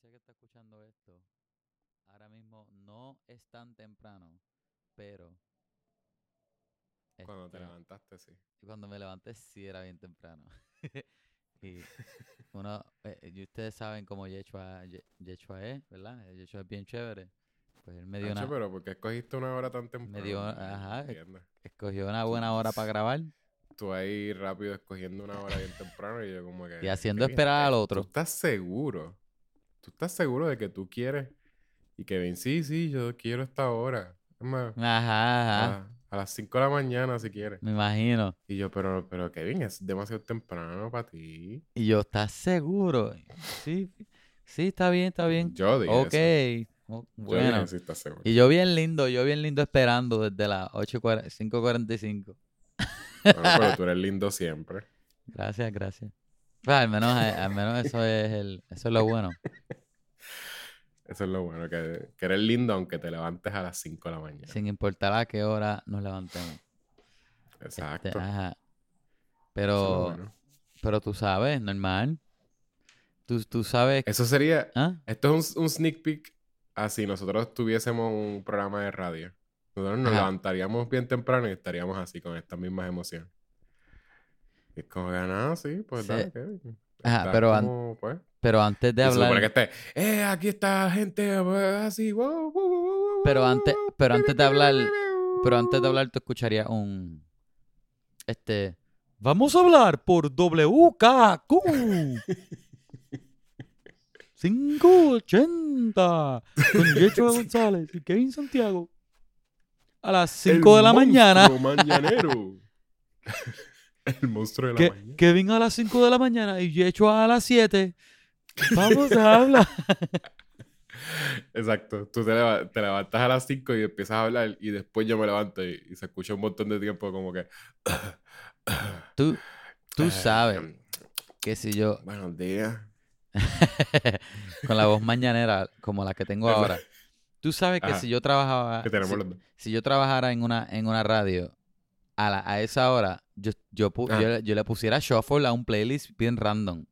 audiencia que está escuchando esto, ahora mismo no es tan temprano, pero Cuando te levantaste, sí. cuando me levanté sí era bien temprano. y uno, eh, y ustedes saben cómo Yechua, Ye- Yechua es, ¿verdad? Eh, Yechua es bien chévere. Pues él me dio Nacho, una, pero ¿por qué escogiste una hora tan temprano? dio- ajá, escogió una buena hora para grabar Tú ahí rápido escogiendo una hora bien temprano y yo como que... y haciendo esperar al ¿tú otro. estás seguro? ¿Tú estás seguro de que tú quieres? Y Kevin, sí, sí, yo quiero esta hora. Es más, Ajá, ajá, a, a las 5 de la mañana si quieres. me imagino. Y yo, pero, pero Kevin, es demasiado temprano para ti. Y yo, ¿estás seguro? Sí, sí, está bien, está bien. Yo dije Ok, eso. o- Yo bueno. dije, sí, estás seguro. Y yo bien lindo, yo bien lindo esperando desde las 8:40 5.45. Bueno, pero tú eres lindo siempre. Gracias, gracias. Pues al menos, eh, al menos eso es el, eso es lo bueno. Eso es lo bueno, que, que eres lindo aunque te levantes a las 5 de la mañana. Sin importar a qué hora nos levantemos. Este, Exacto. ajá. Pero, bueno. pero tú sabes, normal. Tú, tú sabes. Eso sería... ¿Ah? Esto es un, un sneak peek así nosotros tuviésemos un programa de radio. Nosotros nos Ajá. levantaríamos bien temprano y estaríamos así con estas mismas emociones. Y es como que nada, sí, pues Sí. dale, Kevin. Ajá, pero an- como, pues, Pero antes de y se hablar. que esté, eh, aquí está gente pues, así, wow, wow, wow, wow, Pero antes- pero antes de hablar- Pero antes de hablar, tú escucharías un. Este. Vamos a hablar por WKQ. 580 con Yechua González y Kevin Santiago. A las El 5 de la mañana. mañanero. El monstruo de la Que- mañana. Kevin a las 5 de la mañana y Yechua a las 7. Vamos a hablar. Exacto. Tú te, leva- te levantas a las 5 y empiezas a hablar y después yo me levanto y, y se escucha un montón de tiempo como que... Tú, tú Eh, sabes que si yo, Buenos días. con la voz mañanera como la que tengo ahora, tú sabes que Ajá. si yo trabajaba, Que tenemos si, los si yo trabajara en una, en una radio a, la- a esa hora, yo, yo, pu- Ah. yo, le- yo le pusiera shuffle a un playlist bien random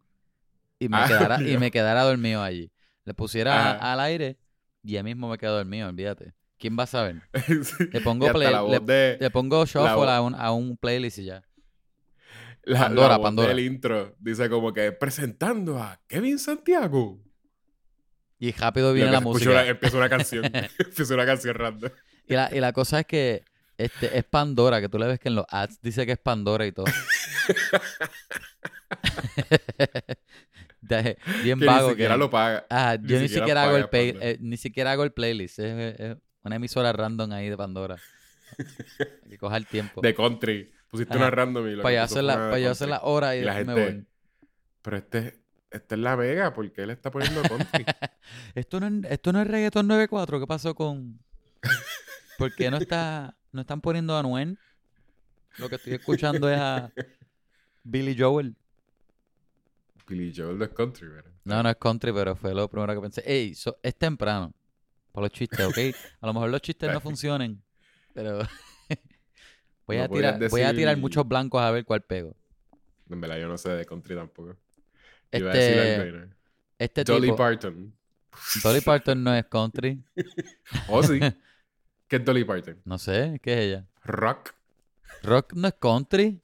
y me, Ah, quedara, y me quedara dormido allí. Le pusiera al aire y ya mismo me quedo dormido, olvídate. ¿Quién va a saber? Sí. Le pongo play- le- de... Le pongo shuffle a un, a un playlist y ya. la, Pandora, la voz Pandora. del intro dice como que presentando a Kevin Santiago. Y rápido viene la música. una- empieza una canción. empieza una canción random. Y la, y la cosa es que este, es Pandora, que tú le ves que en los ads dice que es Pandora y todo. De- bien Que vago. ni siquiera que, lo paga. Ah, yo ni siquiera siquiera, hago el pay- eh, ni siquiera hago el playlist. Es, una emisora random ahí de Pandora. Hay que coger tiempo. De country. Pusiste Ajá. una random y lo Para yo hacer la, hora y, Y la después me gente- voy. Pero este, este es la Vega, porque él está poniendo country. Esto no, es- esto no es reggaeton 94. ¿Qué pasó con...? ¿Por qué no está no están poniendo a Anuel? Lo que estoy escuchando es a Billy Joel. Billy Joel no es country, ¿verdad? No, no es country, pero fue lo primero que pensé. Ey, so- es temprano para los chistes, ¿ok? A lo mejor los chistes no funcionen, pero voy, No a tirar, voy a tirar muchos blancos a ver cuál pego. En verdad, yo no sé de country tampoco. Iba a decir Este, este Dolly tipo, Parton. Dolly Parton no es country. Oh, sí. ¿Qué es Dolly Parton? No sé, ¿qué es ella? Rock. Rock no es country.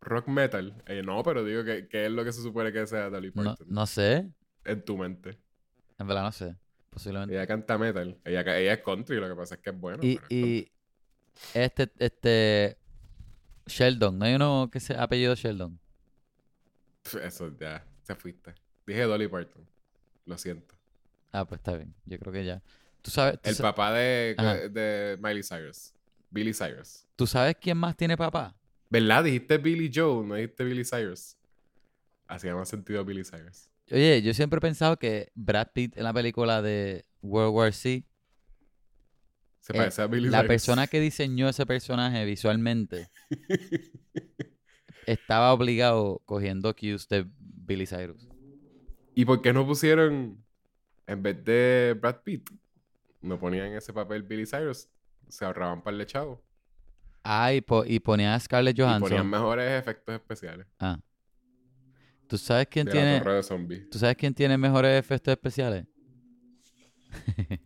Rock metal. Eh, no, pero digo que, que es lo que se supone que sea Dolly Parton. no sé. En tu mente. En verdad no sé. Posiblemente. Ella canta metal. Ella, ella es country, lo que pasa es que es bueno. Y, es y este, este Sheldon, ¿no hay uno que se apellido Sheldon? Eso ya, se fuiste. Dije Dolly Parton. Lo siento. Ah, pues está bien. Yo creo que ya. ¿Tú sabes, tú El papá de, Ajá. de Miley Cyrus. Billy Cyrus. ¿tú sabes quién más tiene papá? ¿Verdad? Dijiste Billy Joe, no dijiste Billy Cyrus. Hacía más sentido Billy Cyrus. Oye, yo siempre he pensado que Brad Pitt en la película de World War C, Se Eh, parece a Billy la Cyrus. persona que diseñó ese personaje visualmente estaba obligado cogiendo cues de Billy Cyrus. ¿Y por qué no pusieron, en vez de Brad Pitt, no ponían ese papel Billy Cyrus? Se ahorraban par de chavos. Ah, y, po- y ponía a Scarlett Y ponían Johansson. mejores efectos especiales. Ah. ¿Tú sabes quién De tiene, la torre de zombies. ¿Tú sabes quién tiene mejores efectos especiales?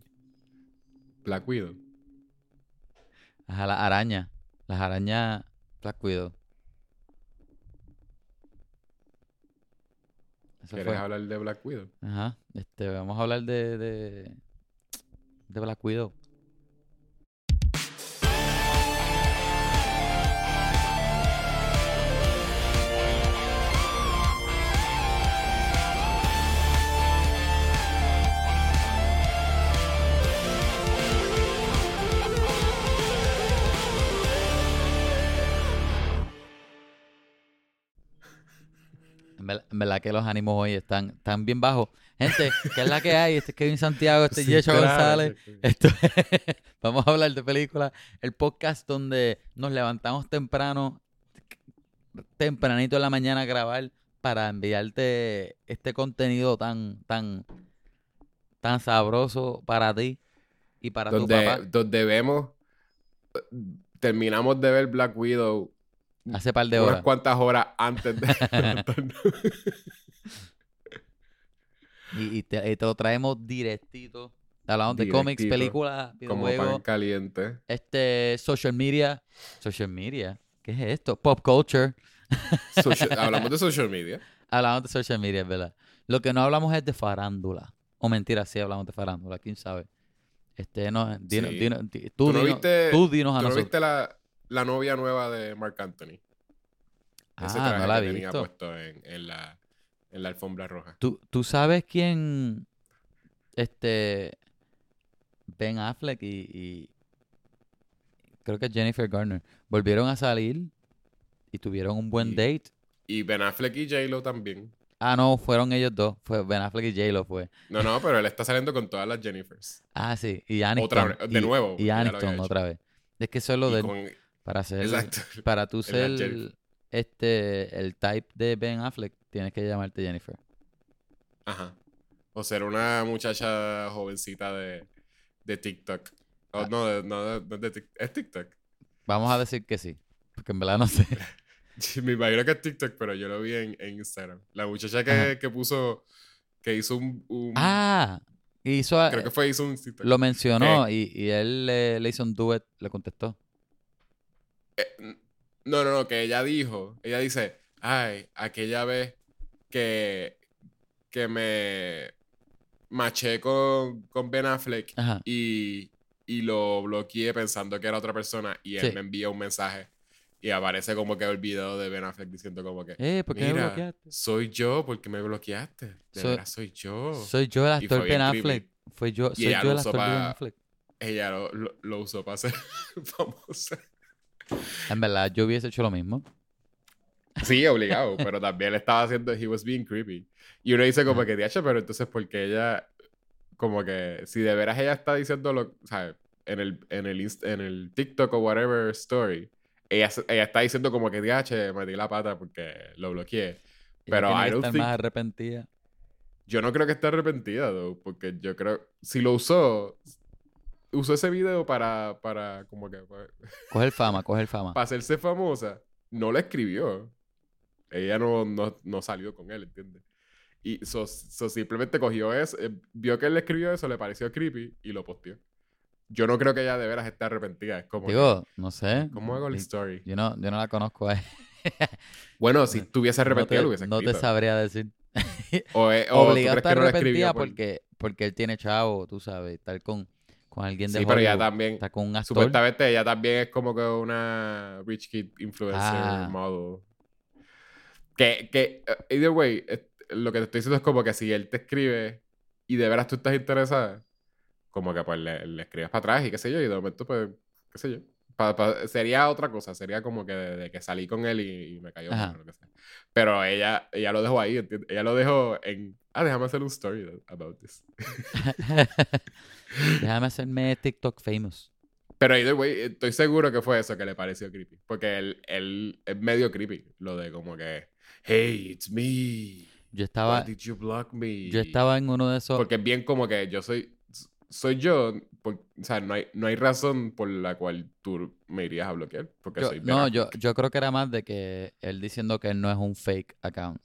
Black Widow. Ajá, las arañas. Las arañas Black Widow. Eso ¿Quieres fue. hablar de Black Widow? Ajá. Este, vamos a hablar de, de, de Black Widow. En ver- en verdad que los ánimos hoy están, están bien bajos. Gente, ¿qué es la que hay? Este es Kevin Santiago, este es Sí, González. Vamos a hablar de películas. El podcast donde nos levantamos temprano, tempranito en la mañana a grabar para enviarte este contenido tan, tan, tan sabroso para ti y para tu papá. Donde, donde vemos, terminamos de ver Black Widow Hace par de unas horas. cuantas horas antes de Y, y te, y te lo traemos directito. Hablamos de cómics, películas, como pan videojuegos, caliente. este, social media. Social media. ¿Qué es esto? Pop culture. Social- hablamos de social media. Hablamos de social media, es verdad. Lo que no hablamos es de farándula. O mentira, sí hablamos de farándula, quién sabe. Este, no, dinos, Sí. di- tú, ¿Tú no viste- tú dinos a ¿Tú no nosotros. viste la, la novia nueva de Mark Anthony? Ese Ah, traje no la que tenía visto. puesto en, en la, en la alfombra roja. ¿Tú, tú sabes quién, este, Ben Affleck y, y creo que Jennifer Garner volvieron a salir y tuvieron un buen Y- date. Y Ben Affleck y J-Lo también. Ah, no, fueron ellos dos. Fue Ben Affleck y J-Lo fue. No, no, pero él está saliendo con todas las Jennifers. Ah, sí. Y Aniston. Otra de y- nuevo, Y había Aniston otra vez. Es que eso es lo Y de... con- Para ser... Exacto. Para tú ser Jennifer. este el type de Ben Affleck, tienes que llamarte Jennifer. Ajá. O ser una muchacha jovencita de, de TikTok. Oh, Ah. no, de- no, de- de es TikTok. Vamos a decir que sí. Porque en verdad no sé. Me imagino que es TikTok, pero yo lo vi en, en Instagram. La muchacha que, que puso, que hizo un, un- ah, hizo creo que fue hizo un TikTok. lo mencionó y, y él le, le hizo un duet, le contestó. Eh, no, no, no, que ella dijo, ella dice, ay, aquella vez que, que me maché con, con Ben Affleck Ajá. y, y lo bloqueé pensando que era otra persona y él Sí. me envía un mensaje y aparece como que el video de Ben Affleck diciendo como que, Eh, ¿por qué me mira, bloqueaste? soy yo porque me bloqueaste. De Soy- veras soy yo. Soy yo el actor Ben. Affleck. Fue yo, soy ella yo el actor Ben Affleck. Ella lo, lo, lo usó para ser famosa. En verdad, yo hubiese hecho lo mismo. Sí, obligado, pero también le estaba haciendo, he was being creepy. Y uno dice como que, diacho, pero entonces porque ella, como que, si de veras ella está diciendo lo, ¿sabes? En el, en el, en el TikTok o whatever story, ella, ella está diciendo como que, diache, metí la pata porque lo bloqueé. Pero I don't think- más arrepentida. Yo no creo que esté arrepentida, though, porque yo creo, si lo usó, usó ese video para, para, como que, para, Coger fama, coger fama. para hacerse famosa, no la escribió. Ella no, no, no salió con él, ¿entiendes? Y so, so simplemente cogió eso, eh, vio que él le escribió eso, le pareció creepy y lo posteó. Yo no creo que ella de veras esté arrepentida. Es como, Digo, no sé. ¿cómo hago la story? Yo no, yo no la conozco a ella. Bueno, si tuviese No arrepentida, te, lo hubiese no te escrito. sabría decir. O, eh, o Obligado a no arrepentida por- porque, porque él tiene chavo, tú sabes, estar con, con alguien de Sí, pero ella Hollywood, también... está con un actor. Supuestamente ella también es como que una rich kid influencer Ah. model. Que, que, eh, either way, eh, lo que te estoy diciendo es como que si él te escribe y de veras tú estás interesada, como que pues le, le escribes para atrás y qué sé yo, y de momento pues, qué sé yo. Pa- pa- sería otra cosa, sería como que de, de que salí con él y, y me cayó Ajá. mal o lo que sea. Pero ella, ella lo dejó ahí, ¿entiendes? Ella lo dejó en, ah, déjame hacer un story about this. Déjame hacerme TikTok famous. Pero either way, estoy seguro que fue eso que le pareció creepy. Porque él, él es medio creepy. Lo de como que, hey, it's me. Yo Why estaba, did you block me? yo estaba en uno de esos. Porque es bien como que yo soy, soy yo. por- o sea, no hay, no hay razón por la cual tú me irías a bloquear. Porque yo- soy no, yo, yo creo que era más de que él diciendo que él no es un fake account.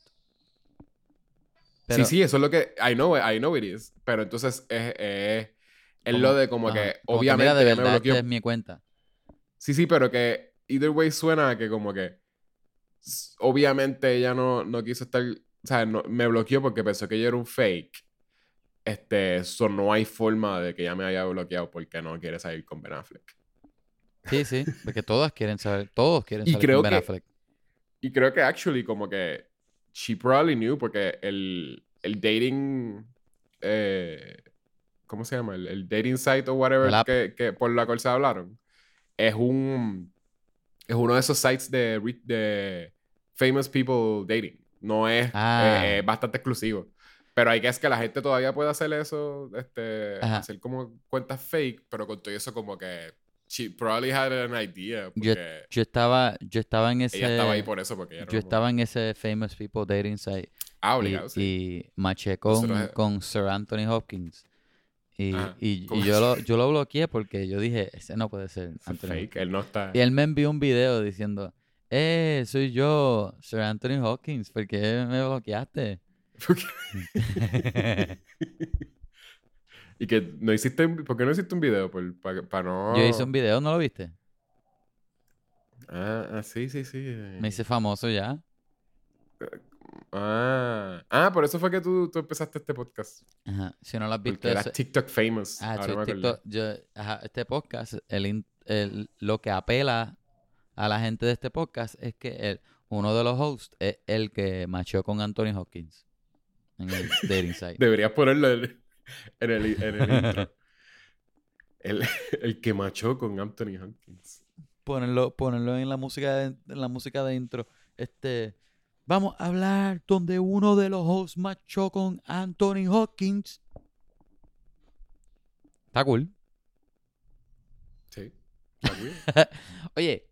Pero, sí, sí, eso es lo que. I know, I know it is. Pero entonces es. es, es lo de como ajá, que. como obviamente. mira, de ella me bloqueó. esta es mi cuenta. Sí, sí, pero que. Either way suena a que como que. Obviamente ella no, no quiso estar. O sea, no- me bloqueó porque pensó que yo era un fake. Este. So no hay forma de que ella me haya bloqueado porque no quiere salir con Ben Affleck. Sí, sí, porque todas quieren saber, todos quieren Y saber creo con Ben que- Affleck. Y creo que actually como que she probably knew porque el, el dating eh, ¿cómo se llama? El, el dating site o whatever que, que por la cual se hablaron es un es uno de esos sites de, de famous people dating. No es Ah. eh, es bastante exclusivo. Pero hay que es que la gente todavía puede hacer eso, este, Ajá. hacer como cuentas fake, pero con todo eso como que she probably had an idea Yo- Yo estaba, yo estaba en ese, ella estaba ahí por eso porque yo una estaba en ese famous people dating site Ah, y, obligado, sí. y maché con, Nosotros es- con Sir Anthony Hopkins. Y, Ajá, y- y ¿cómo yo, lo, yo lo bloqueé porque yo dije, ese no puede ser Anthony fake, Hopkins. él no está. Y él me envió un video diciendo, eh, soy yo, Sir Anthony Hopkins, ¿por qué me bloqueaste? y que no hiciste. un- ¿Por qué no hiciste un video? Para no. Yo hice un video, ¿no lo viste? Ah, ah, sí, sí, sí. Me hice famoso ya. Ah, ah, por eso fue que tú, tú empezaste este podcast. Ajá. Si no lo has visto, Porque eras TikTok famous. Ah. TikTok. Yo, ajá, este podcast, el, el- lo que apela a la gente de este podcast es que el- uno de los hosts es el que macheó con Anthony Hopkins en el dating site. Deberías ponerlo en, en el, en el intro. El, el que machó con Anthony Hopkins. Ponerlo, ponerlo en la música de, en la música de intro. Este, vamos a hablar donde uno de los hosts machó con Anthony Hopkins. Está cool. Sí. Está weird. Oye,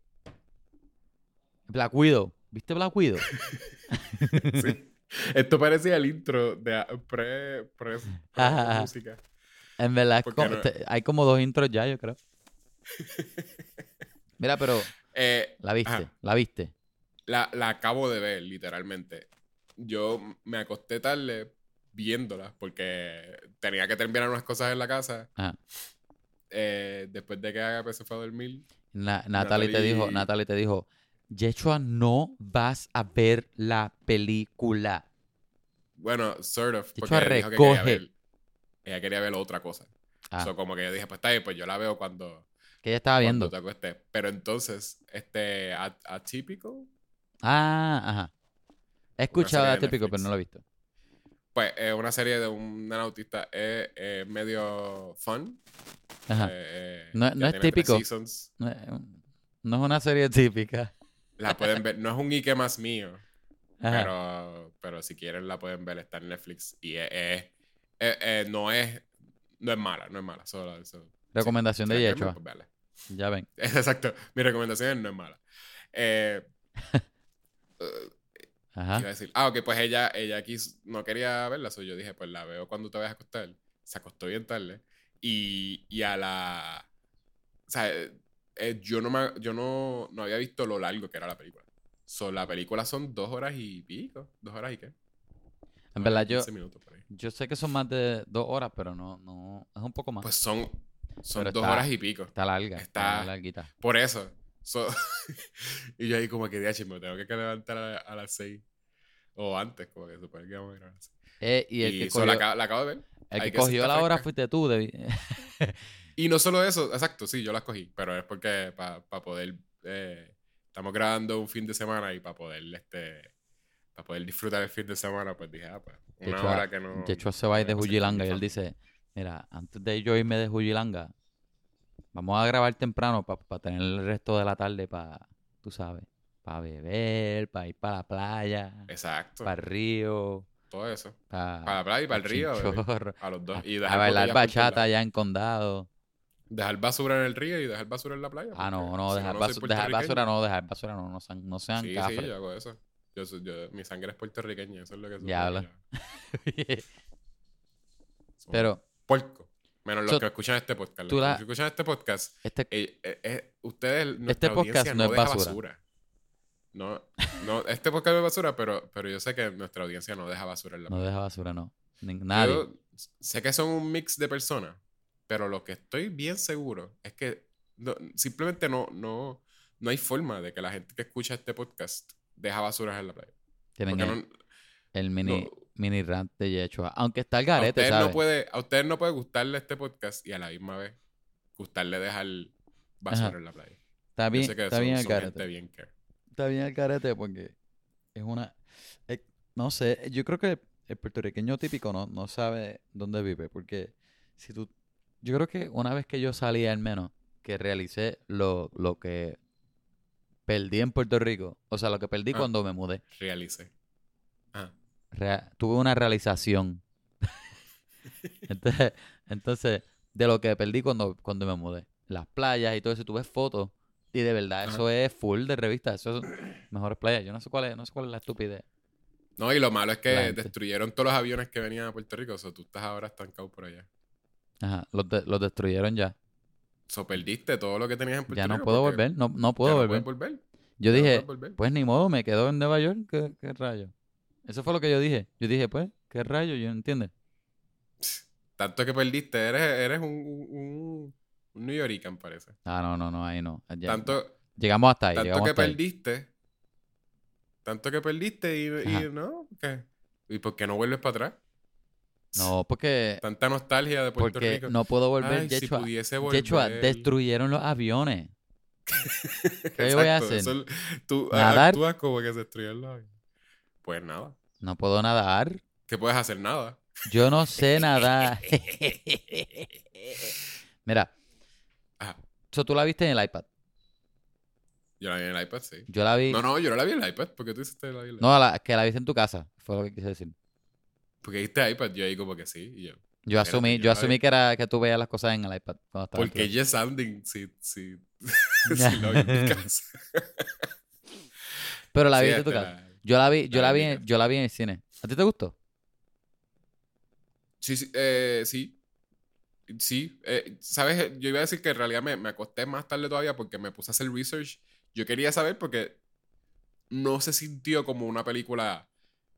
Black Widow. ¿Viste Black Widow? Sí. Esto parecía el intro de pre, pre, pre- Ajá. música. En verdad, como- no- te- hay como dos intros ya, yo creo. Mira, pero Eh, la viste, Ajá. la viste. la, la acabo de ver, literalmente. Yo me acosté tarde viéndola porque tenía que terminar unas cosas en la casa. Ajá. Eh, después de que Agape se fue a dormir. Na- Natalie te dijo, Natalie te dijo, Yechua, no vas a ver la película. Bueno, sort of. Porque dijo que quería recoge. ver. Ella quería ver otra cosa. Ah, So, como que yo dije, pues está bien, pues yo la veo cuando, que ella estaba viendo. te acuestes. Pero entonces, este, a- Atypical, Ah, ajá. He escuchado serie a de típico, pero no lo he visto. pues es una serie de un autista. Es, medio fun. Ajá. Eh, eh, No- es típico. no es una serie típica. La pueden ver. No es un Ike más mío. Ajá. Pero, pero si quieren la pueden ver. Está en Netflix. Y es, es- es- es- no es. No es mala, no es mala. Solo, solo- Recomendación de Yechua. pues. Ya ven. Exacto. Mi recomendación es no es mala. Eh, eh, Ajá. iba a decir, ah, ok, pues ella, ella quiso, no quería verla, so yo dije, pues la veo cuando te vayas a acostar. Se acostó bien tarde. Y, y a la. O sea, eh, yo, no, me, yo no, no había visto lo largo que era la película. So, la película son dos horas y pico. Dos horas y qué. En verdad, yo, 15 minutos por ahí. yo sé que son más de dos horas, pero no, no, es un poco más. Pues son, son Pero dos está- horas y pico. está larga, está, está- larguita. Por eso. So- y yo ahí como que, "Diache, me tengo que levantar a, a las 6. O antes, como que supone que vamos a ir a las 6. Eh, y el Y que so, cogió, la, acabo- la acabo de ver. el que cogió la hora fuiste tú. Debi- Y no solo eso, exacto, sí, yo las cogí, pero es porque para poder, eh, estamos grabando un fin de semana y para poder, este, para poder disfrutar el fin de semana, pues dije, ah, pues, una Yechua- hora que no... Yechua se va a ir de Jujilanga y él dice, mira, antes de yo irme de Jujilanga, vamos a grabar temprano para tener el resto de la tarde para, tú sabes, para beber, para ir para la playa, Exacto, para el río, todo eso. para, Para la playa y para el río, a a los dos. Y a dejar bailar bachata allá en Condado. Dejar basura en el río y dejar basura en la playa. Ah, no, no, si dejar, no basu- soy dejar basura no, dejar basura no, no sean, no sean Sí, sí, yo hago eso. Yo, yo- mi sangre es puertorriqueña, eso es lo que soy. Diablo. Pero Puerco. Menos los So, que escuchan este podcast. Los la- que escuchan este podcast, este, eh, eh, eh, ustedes, nuestra podcast no es deja basura. No, no, este podcast es basura, pero, pero yo sé que nuestra audiencia no deja basura en la No playa. deja basura, no. Nadie. Yo sé que son un mix de personas, pero lo que estoy bien seguro es que no- simplemente no, no, no hay forma de que la gente que escucha este podcast deja basuras en la playa. Tienen el, no- el mini, no- mini rant de Yechua. Aunque está el a, garete, ustedes ¿sabes? no puede, a ustedes no puede gustarle este podcast y a la misma vez gustarle dejar basura Ajá. en la playa. Está bien, está son- bien el garete. bien. Está bien el carete porque es una... eh, no sé, yo creo que el puertorriqueño típico no, no sabe dónde vive porque si tú... Yo creo que una vez que yo salí al menos, que realicé lo, lo que perdí en Puerto Rico, o sea, lo que perdí Ah. cuando me mudé, Realice. Ah, tuve una realización. entonces, entonces, de lo que perdí cuando, cuando me mudé, las playas y todo eso, tuve fotos y de verdad Ajá. eso es full de revista, eso son mejores playas. Yo no sé cuál es, no sé cuál es la estupidez. No, y lo malo es que destruyeron todos los aviones que venían a Puerto Rico. O sea, tú estás ahora estancado por allá. Ajá, los, de- los destruyeron ya. So, perdiste todo lo que tenías en Puerto Ya no Rico. puedo porque volver, no, no ya puedo no volver. puedes volver. Yo Ya no dije, puedes volver. pues ni modo, me quedo en Nueva York, ¿qué, qué rayo? Eso fue lo que yo dije. Yo dije, pues, ¿qué rayo? Yo no entiendo. Tanto que perdiste, eres, eres un, un, un, un New Yorican, parece. Ah, no, no, no, ahí no. Ya- Tanto, llegamos hasta ahí, tanto llegamos que hasta ahí. perdiste. Tanto que perdiste y, y Ajá. no, ¿qué? ¿Y por qué no vuelves para atrás? No, porque, Tanta nostalgia de Puerto porque Rico. no puedo volver. Ay, si Yechua, pudiese volver. Yechua, destruyeron los aviones. ¿Qué voy a hacer? eso- tú ¿Nadar? actúas como que se destruyeron los aviones. Pues nada. No puedo nadar. ¿Qué puedes hacer? Nada. Yo no sé nadar. Mira, Ajá. so, tú la viste en el iPad. Yo la vi en el iPad, sí. Yo la vi. No, no, yo no la vi en el iPad. ¿Por qué tú hiciste la vi en el No, la- que la viste en tu casa. Fue lo que quise decir. Porque dijiste iPad, yo ahí como que sí. Y yo, Yo asumí, yo asumí vi. que era que tú veías las cosas en el iPad cuando estaba porque Yes Sounding, sí, sí. sí lo vi en mi casa. Pero la Sí, viste en tu casa. la- Yo la vi, yo la la vi vi, en yo la vi en el cine. ¿A ti te gustó? Sí, sí, eh, sí. Sí, eh, sabes, yo iba a decir que en realidad me, me acosté más tarde todavía porque me puse a hacer research. Yo quería saber porque no se sintió como una película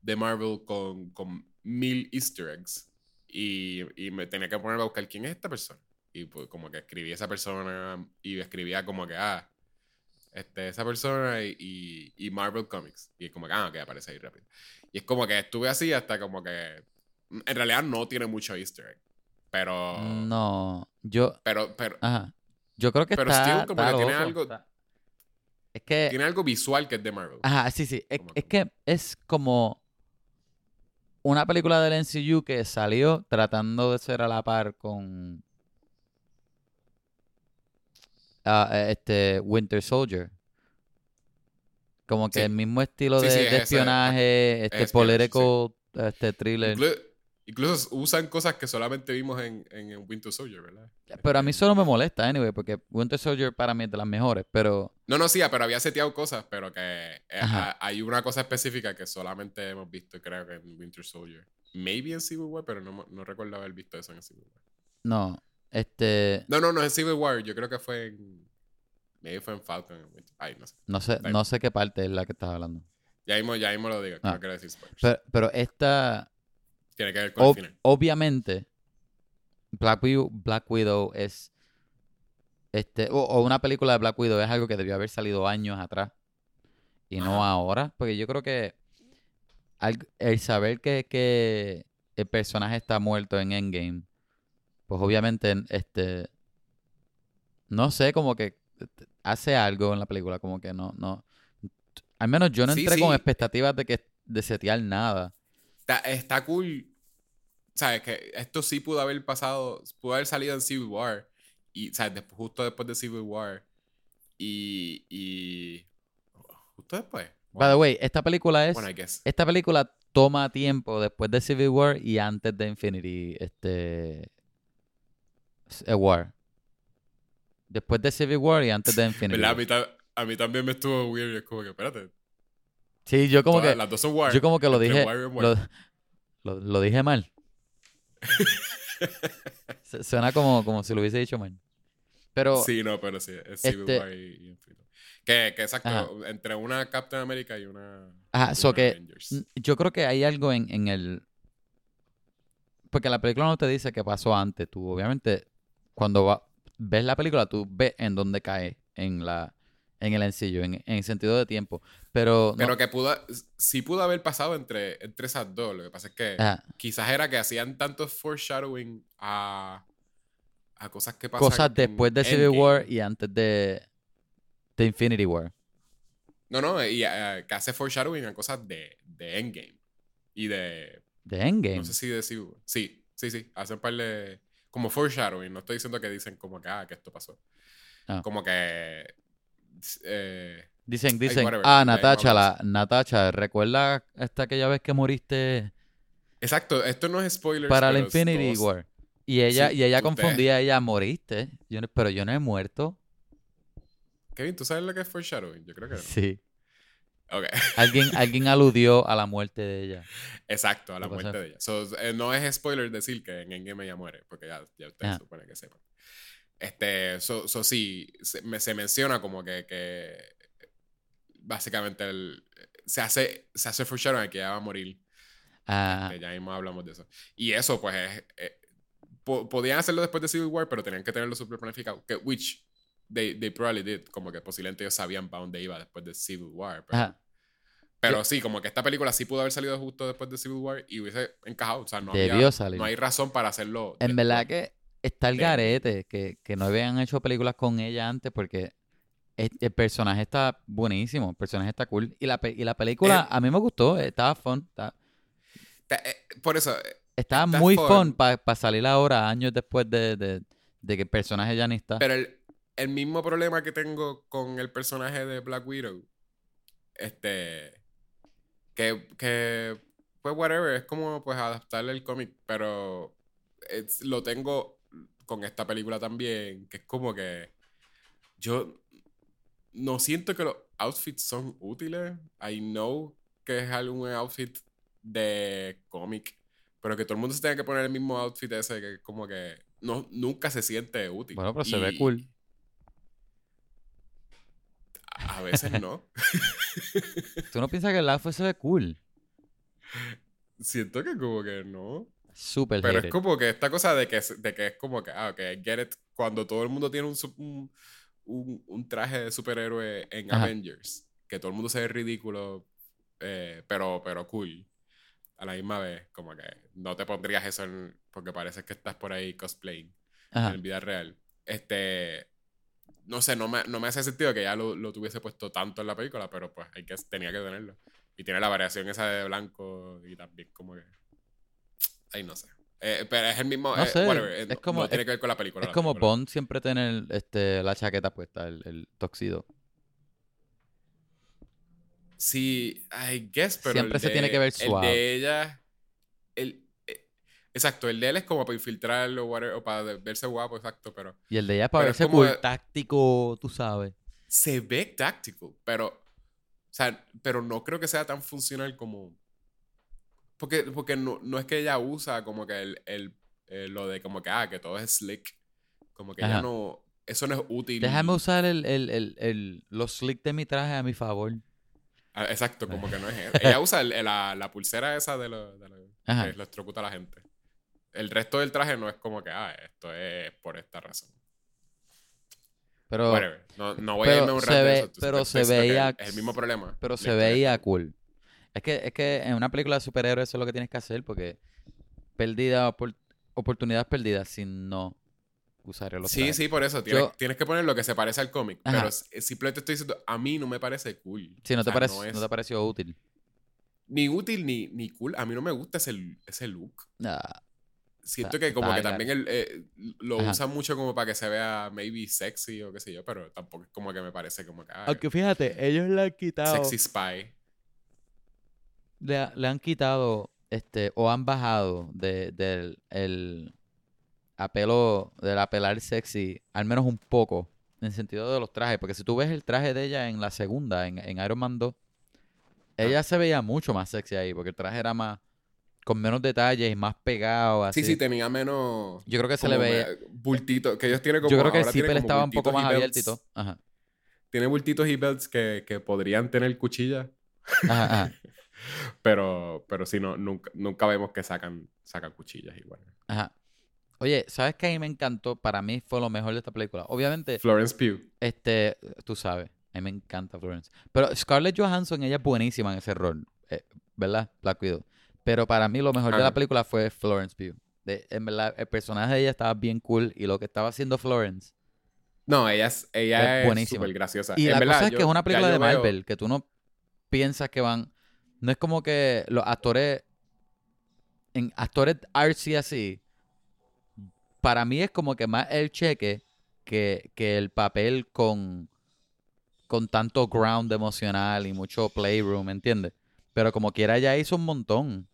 de Marvel con, con mil easter eggs. Y, y me tenía que poner a buscar quién es esta persona. Y pues como que escribí esa persona y escribía como que, ah, este, esa persona y, y, y Marvel Comics. Y es como que, ah, ok, aparece ahí rápido. Y es como que estuve así hasta como que... En realidad no tiene mucho easter egg. Pero... No, yo, Pero, pero ajá. Yo creo que Pero está, still como está que tiene loco, algo- está- Es que, tiene algo visual que es de Marvel. ajá, sí, sí. Es, Como es que- que es como una película del MCU que salió tratando de ser a la par con ah, eh, este Winter Soldier. Como que Sí. el mismo estilo Sí, de, sí, de es ese, espionaje, este espionaje, political, este thriller. Inclu- incluso usan cosas que solamente vimos en, en, en Winter Soldier, ¿verdad? Pero a mí no me molesta, anyway, porque Winter Soldier para mí es de las mejores, pero No, no, sí, pero había seteado cosas, pero que eh, hay una cosa específica que solamente hemos visto, creo que en Winter Soldier. Maybe en Civil War, pero no, no recuerdo haber visto eso en Civil War. no, este, No, no, no en Civil War, yo creo que fue en... Maybe fue en Falcon. en Winter- Ay, no sé. no sé, no sé qué parte es la que estás hablando. Ya mismo, ya mismo lo digo, Ah. no quiero decir spoilers. Pero, pero esta, Tiene que ver con el final. obviamente, Black Widow, Black Widow es, este, o, o una película de Black Widow es algo que debió haber salido años atrás y no Ajá. ahora, porque yo creo que al- el saber que, que el personaje está muerto en Endgame, pues obviamente, este, no sé, como que hace algo en la película, como que no, no, al menos yo no Sí, entré con expectativas de que de setear nada. Está, está cool. ¿Sabes? Que esto sí pudo haber pasado, pudo haber salido en Civil War. Y, ¿sabes? Después- justo después de Civil War. Y. y justo después. By the way, esta película es, Bueno, I guess. esta película toma tiempo después de Civil War y antes de Infinity, este, eh, War. Después de Civil War y antes de Infinity. ¿Verdad? A War. mí, a mí también me estuvo weird. Es como que, espérate. Sí, yo como todas- que, las dos son War. yo como que lo dije, lo, lo- lo dije mal. Su- Suena como, como si lo hubiese dicho mal. Pero sí, no, pero sí. Es Civil este- War y, Infinity. Que, que exacto, Ajá. entre una Captain America y una. Ajá, y so una que Avengers. Yo creo que hay algo en, en el... Porque la película no te dice qué pasó antes. Tú, obviamente, cuando va- ves la película, tú ves en dónde cae en la en el encillo, en, en el sentido de tiempo. Pero, no- Pero que pudo, sí pudo haber pasado entre, entre esas dos. Lo que pasa es que ajá, quizás era que hacían tanto foreshadowing a, a cosas que pasan. cosas después de Civil Endgame. War y antes de, de Infinity War. No, no, y eh, que hace foreshadowing a cosas de, de Endgame. Y de. De Endgame. No sé si de Civil War. Sí, sí, sí. Hacen par de. Como foreshadowing. No estoy diciendo que dicen como que, ah, que esto pasó. Ah. Como que. Eh, Dicen, dicen, whatever, ah, Natacha, la. Natacha, ¿recuerda esta aquella vez que moriste exacto, esto no es spoilers. para el pero Infinity todos- War? Y ella, Sí, y ella confundía, ella moriste. Yo no- pero yo no he muerto. Kevin, ¿tú sabes lo que es foreshadowing? Yo creo que no. Sí. Alguien, alguien aludió a la muerte de ella. Exacto, a la muerte de ella. So, eh, no es spoiler decir que en Endgame ella muere, porque ya, ya ustedes Ajá. suponen que sepan. Este, so, so sí, se, me- se menciona como que, que básicamente el- se hace, se hace foreshadowing que ella va a morir. Ah, que ya mismo hablamos de eso. Y eso, pues, es, eh, po- podían hacerlo después de Civil War, pero tenían que tenerlo súper planificado. Que, which they, they probably did. Como que posiblemente ellos sabían para dónde iba después de Civil War. Pero, ajá. pero sí, como que esta película sí pudo haber salido justo después de Civil War y hubiese encajado. O sea, no, Debió había- salir. no hay razón para hacerlo. En después. verdad que está el garete, que, que no habían hecho películas con ella antes porque el, el personaje está buenísimo, el personaje está cool. Y la, y la película Eh, a mí me gustó, estaba fun, estaba, Ta- eh, Por eso, eh, estaba muy fun. fun para salir ahora, años después de, de- de que el personaje ya ni está. pero el, el mismo problema que tengo con el personaje de Black Widow, este, que, que pues whatever, es como pues adaptarle el cómic, pero lo tengo con esta película también, que es como que yo no siento que los outfits son útiles. I know que es algún outfit de cómic, pero que todo el mundo se tenga que poner el mismo outfit ese, que como que no, nunca se siente útil. bueno, pero se ve cool. A a veces no. ¿Tú no piensas que el outfit se ve cool? Siento que como que no. Súper Pero es como que esta cosa de que, es- de que es como que, ah, ok, I get it. Cuando todo el mundo tiene un, un, un- un traje de superhéroe en Ajá. Avengers, que todo el mundo se ve ridículo, eh, pero, pero cool. A la misma vez, como que no te pondrías eso en- porque parece que estás por ahí cosplaying Ajá. en vida real. Este. No sé, no me, no me hace sentido que ya lo, lo tuviese puesto tanto en la película, pero pues hay que, tenía que tenerlo. Y tiene la variación esa de blanco y también como que. Ay, no sé. Eh, pero es el mismo. No eh, sé, whatever, eh, es no- como- no tiene es- que ver con la película. Es la como película. Bond siempre tener este, la chaqueta puesta, el, el toxido. Sí, I guess, pero. Siempre el se tiene que ver El suave. de ella. El, eh, exacto, el de él es como para infiltrarlo whatever, o para verse guapo, exacto, pero. Y el de ella es para verse como cool, táctico, tú sabes. se ve tactical, pero, o sea, pero no creo que sea tan funcional como, porque, porque no, no es que ella usa como que el, el- eh, lo de como que, ah, que todo es slick, como que Ajá. ella no, eso no es útil. Déjame usar el, el, el, el- los slick de mi traje a mi favor. Ah, exacto, como que no es. Ella usa la, la pulsera esa de lo, de lo- que electrocuta a la gente. El resto del traje no es como que, ah, esto es por esta razón. Pero, Whatever. No, no voy pero a irme un se rant de eso. Pero se veía- Es el mismo problema. pero se veía cool. Es que, es que en una película de superhéroes eso es lo que tienes que hacer porque perdida, opor- oportunidades perdidas sin no usar los Sí, sí, por eso. Tienes, Yo- tienes que poner lo que se parece al cómic. Ajá. Pero simplemente estoy diciendo, a mí no me parece cool. Sí, no O te, sea, parece, no es no te pareció útil. ni útil ni, ni cool. A mí no me gusta ese, ese look. Ah, Siento Está- que como que también el, eh, lo Ajá. usan mucho como para que se vea maybe sexy o qué sé yo, pero tampoco es como que me parece como que Aunque fíjate, ellos le han quitado. sexy spy. Le, ha- le han quitado este o han bajado de, del el apelo del apelar sexy al menos un poco en sentido de los trajes. Porque si tú ves el traje de ella en la segunda en, en Iron Man 2 ella se veía mucho más sexy ahí porque el traje era más con menos detalles y más pegado así. Sí, sí, tenía menos yo creo que se le veía bultito, que ellos tienen como yo creo que el zipper estaba un poco más abierto y todo. Ajá. tiene bultitos y belts que, que podrían tener cuchillas. Ajá, ajá, Pero, pero sí, no, nunca, nunca vemos que sacan, sacan cuchillas igual. ajá. Oye, ¿sabes qué a mí me encantó? Para mí fue lo mejor de esta película. Obviamente, Florence Pugh. este, tú sabes, a mí me encanta Florence. Pero Scarlett Johansson, ella es buenísima en ese rol, eh, ¿verdad? Black Widow. Pero para mí lo mejor de la película fue Florence Pugh. De, en verdad, el personaje de ella estaba bien cool y lo que estaba haciendo Florence. No, ella es, ella Es buenísima. súper graciosa. Y En la verdad, cosa es que es una película de veo- Marvel, que tú no piensas que van... No es como que los actores... En actores artsy así, para mí es como que más el cheque que, que el papel con, con tanto ground emocional y mucho playroom, ¿entiendes? Pero como quiera, ella hizo un montón.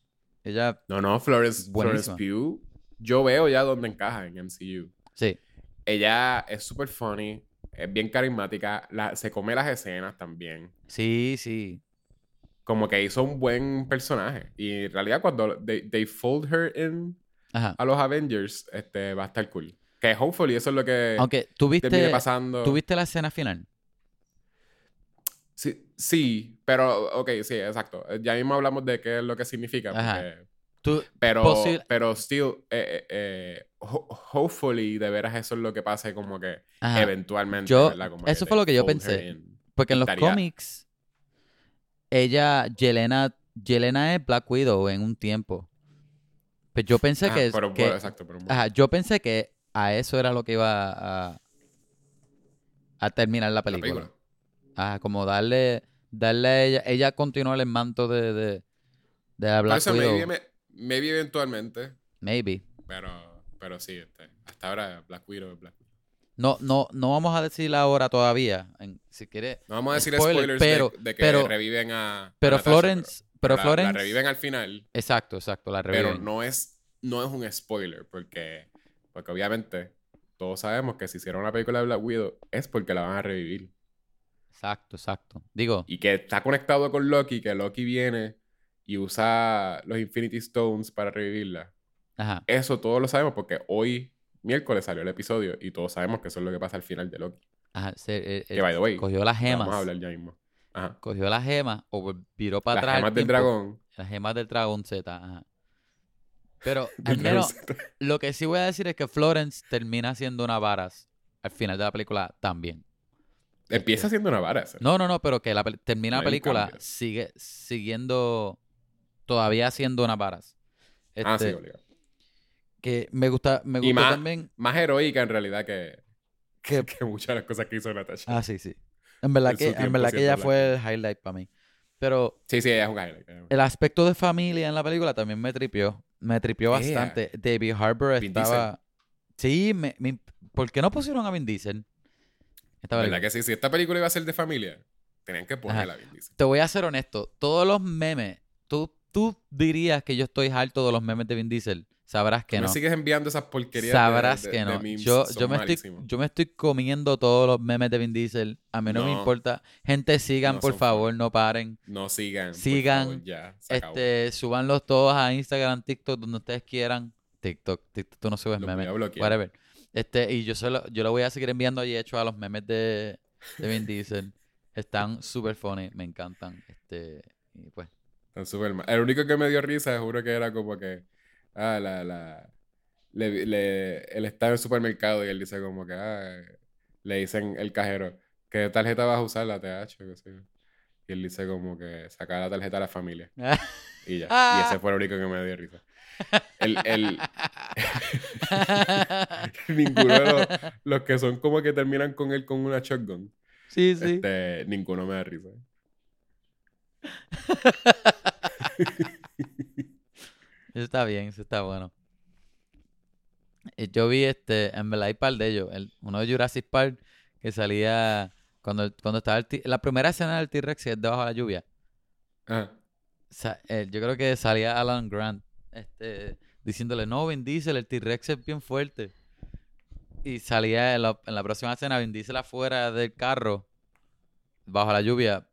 Ella, No, no, Florence, Florence. Pugh. Yo veo ya dónde encaja en MCU. sí, Ella es súper funny, es bien carismática, la- se come las escenas también. sí, sí. Como que hizo un buen personaje. Y en realidad, cuando they, they fold her in Ajá. a los Avengers, este, va a estar cool. Que hopefully eso es lo que Aunque tú termine viste, pasando. tú viste la escena final. Sí, sí, pero, ok, sí, exacto. Ya mismo hablamos de qué es lo que significa. Porque- Tú, pero, pero still, eh, eh, eh, ho- hopefully, de veras eso es lo que pase como que ajá. eventualmente, Yo- eso que fue lo que yo pensé. in. Porque en los cómics, ella, Yelena, Yelena es Black Widow en un tiempo. Pues yo pensé Ajá, que, pero, que- exacto, pero ajá, yo pensé que a eso era lo que iba a, a terminar la la película. película. Ajá, como darle, darle a ella, ella continuar el manto de, de, la Black Widow. maybe, me- maybe eventualmente, Maybe. pero, pero sí, este, hasta ahora Black Widow es Black Widow. No, no, no vamos a decir ahora todavía. en- si quieres. No vamos a decir Spoiler, spoilers pero- de, de que pero- reviven a. a Pero Natasha, Florence, pero la- Florence. La reviven al final, Exacto, exacto, la reviven. pero no es, no es un spoiler, porque, porque obviamente todos sabemos que si hicieron una película de Black Widow es porque la van a revivir. Exacto, exacto. Digo, Y que está conectado con Loki, que Loki viene y usa los Infinity Stones para revivirla. ajá. Eso todos lo sabemos porque hoy, miércoles, salió el episodio y todos sabemos que eso es lo que pasa al final de Loki. ajá, se- eh, Que, eh, by the way, cogió las gemas. vamos a hablar ya mismo. Ajá. Cogió las gemas o viró para Las atrás. el gemas del tiempo. dragón. Las gemas del dragón Z. Ajá. Pero al menos lo que sí voy a decir es que Florence termina siendo una varas al final de la película también. Empieza siendo una vara. esa. No, no, no, pero que la termina la película sigue siguiendo todavía siendo una varas. Ah, sí, Este, obligado. Que me gusta, me Y más- también. Más heroica en realidad que, Que- que muchas de las cosas que hizo Natasha. Ah, sí, sí. En verdad En que, en verdad que ella fue el highlight para mí. Pero Sí, sí, ella es un highlight. el aspecto de familia en la película también me tripió. Me tripió Yeah. bastante. David Harbour Vin estaba. Sí, me, me- ¿por qué no pusieron a Vin Diesel? Esta ¿Verdad que sí? Si esta película iba a ser de familia, tenían que ponerla bien, dice. Te voy a ser honesto. Todos los memes, tú, tú dirías que yo estoy harto de los memes de Vin Diesel. Sabrás que me no. sigues enviando esas porquerías de- Sabrás de- que de no. memes, Yo, yo, me estoy, yo me estoy comiendo todos los memes de Vin Diesel. A mí no, me importa. Gente, sigan, No por favor, no paren. No sigan. Sigan, favor, ya. Este, súbanlos todos a Instagram, TikTok, donde ustedes quieran. TikTok, TikTok, tú no subes Los voy memes. a bloquear. Whatever. Este, y yo solo, yo lo voy a seguir enviando ahí hecho a los memes de, de Vin Diesel. Están súper funny, me encantan. Este, y pues, Están súper mal. El único que me dio risa, juro que era como que. Ah, la. la le, le- él está en el supermercado y él dice como que. Ah, le dicen el cajero. ¿Qué tarjeta vas a usar? La TH, qué sé yo. Y él dice como que saca la tarjeta a la familia. Y ya. Y ese fue el único que me dio risa. El, el, ninguno de los, los que son como que terminan con él con una shotgun. sí, sí. Este, ninguno me da risa. Eso está bien, eso está bueno. Eh, Yo vi este, en verdad hay par de ellos. El, uno de Jurassic Park que salía cuando, cuando estaba el la primera escena del T-Rex es debajo de la lluvia. Ajá. sa- eh, yo creo que salía Alan Grant este, diciéndole, no, Vin Diesel, el T-Rex es bien fuerte. Y salía en la, en la próxima escena Vin Diesel afuera del carro, bajo la lluvia.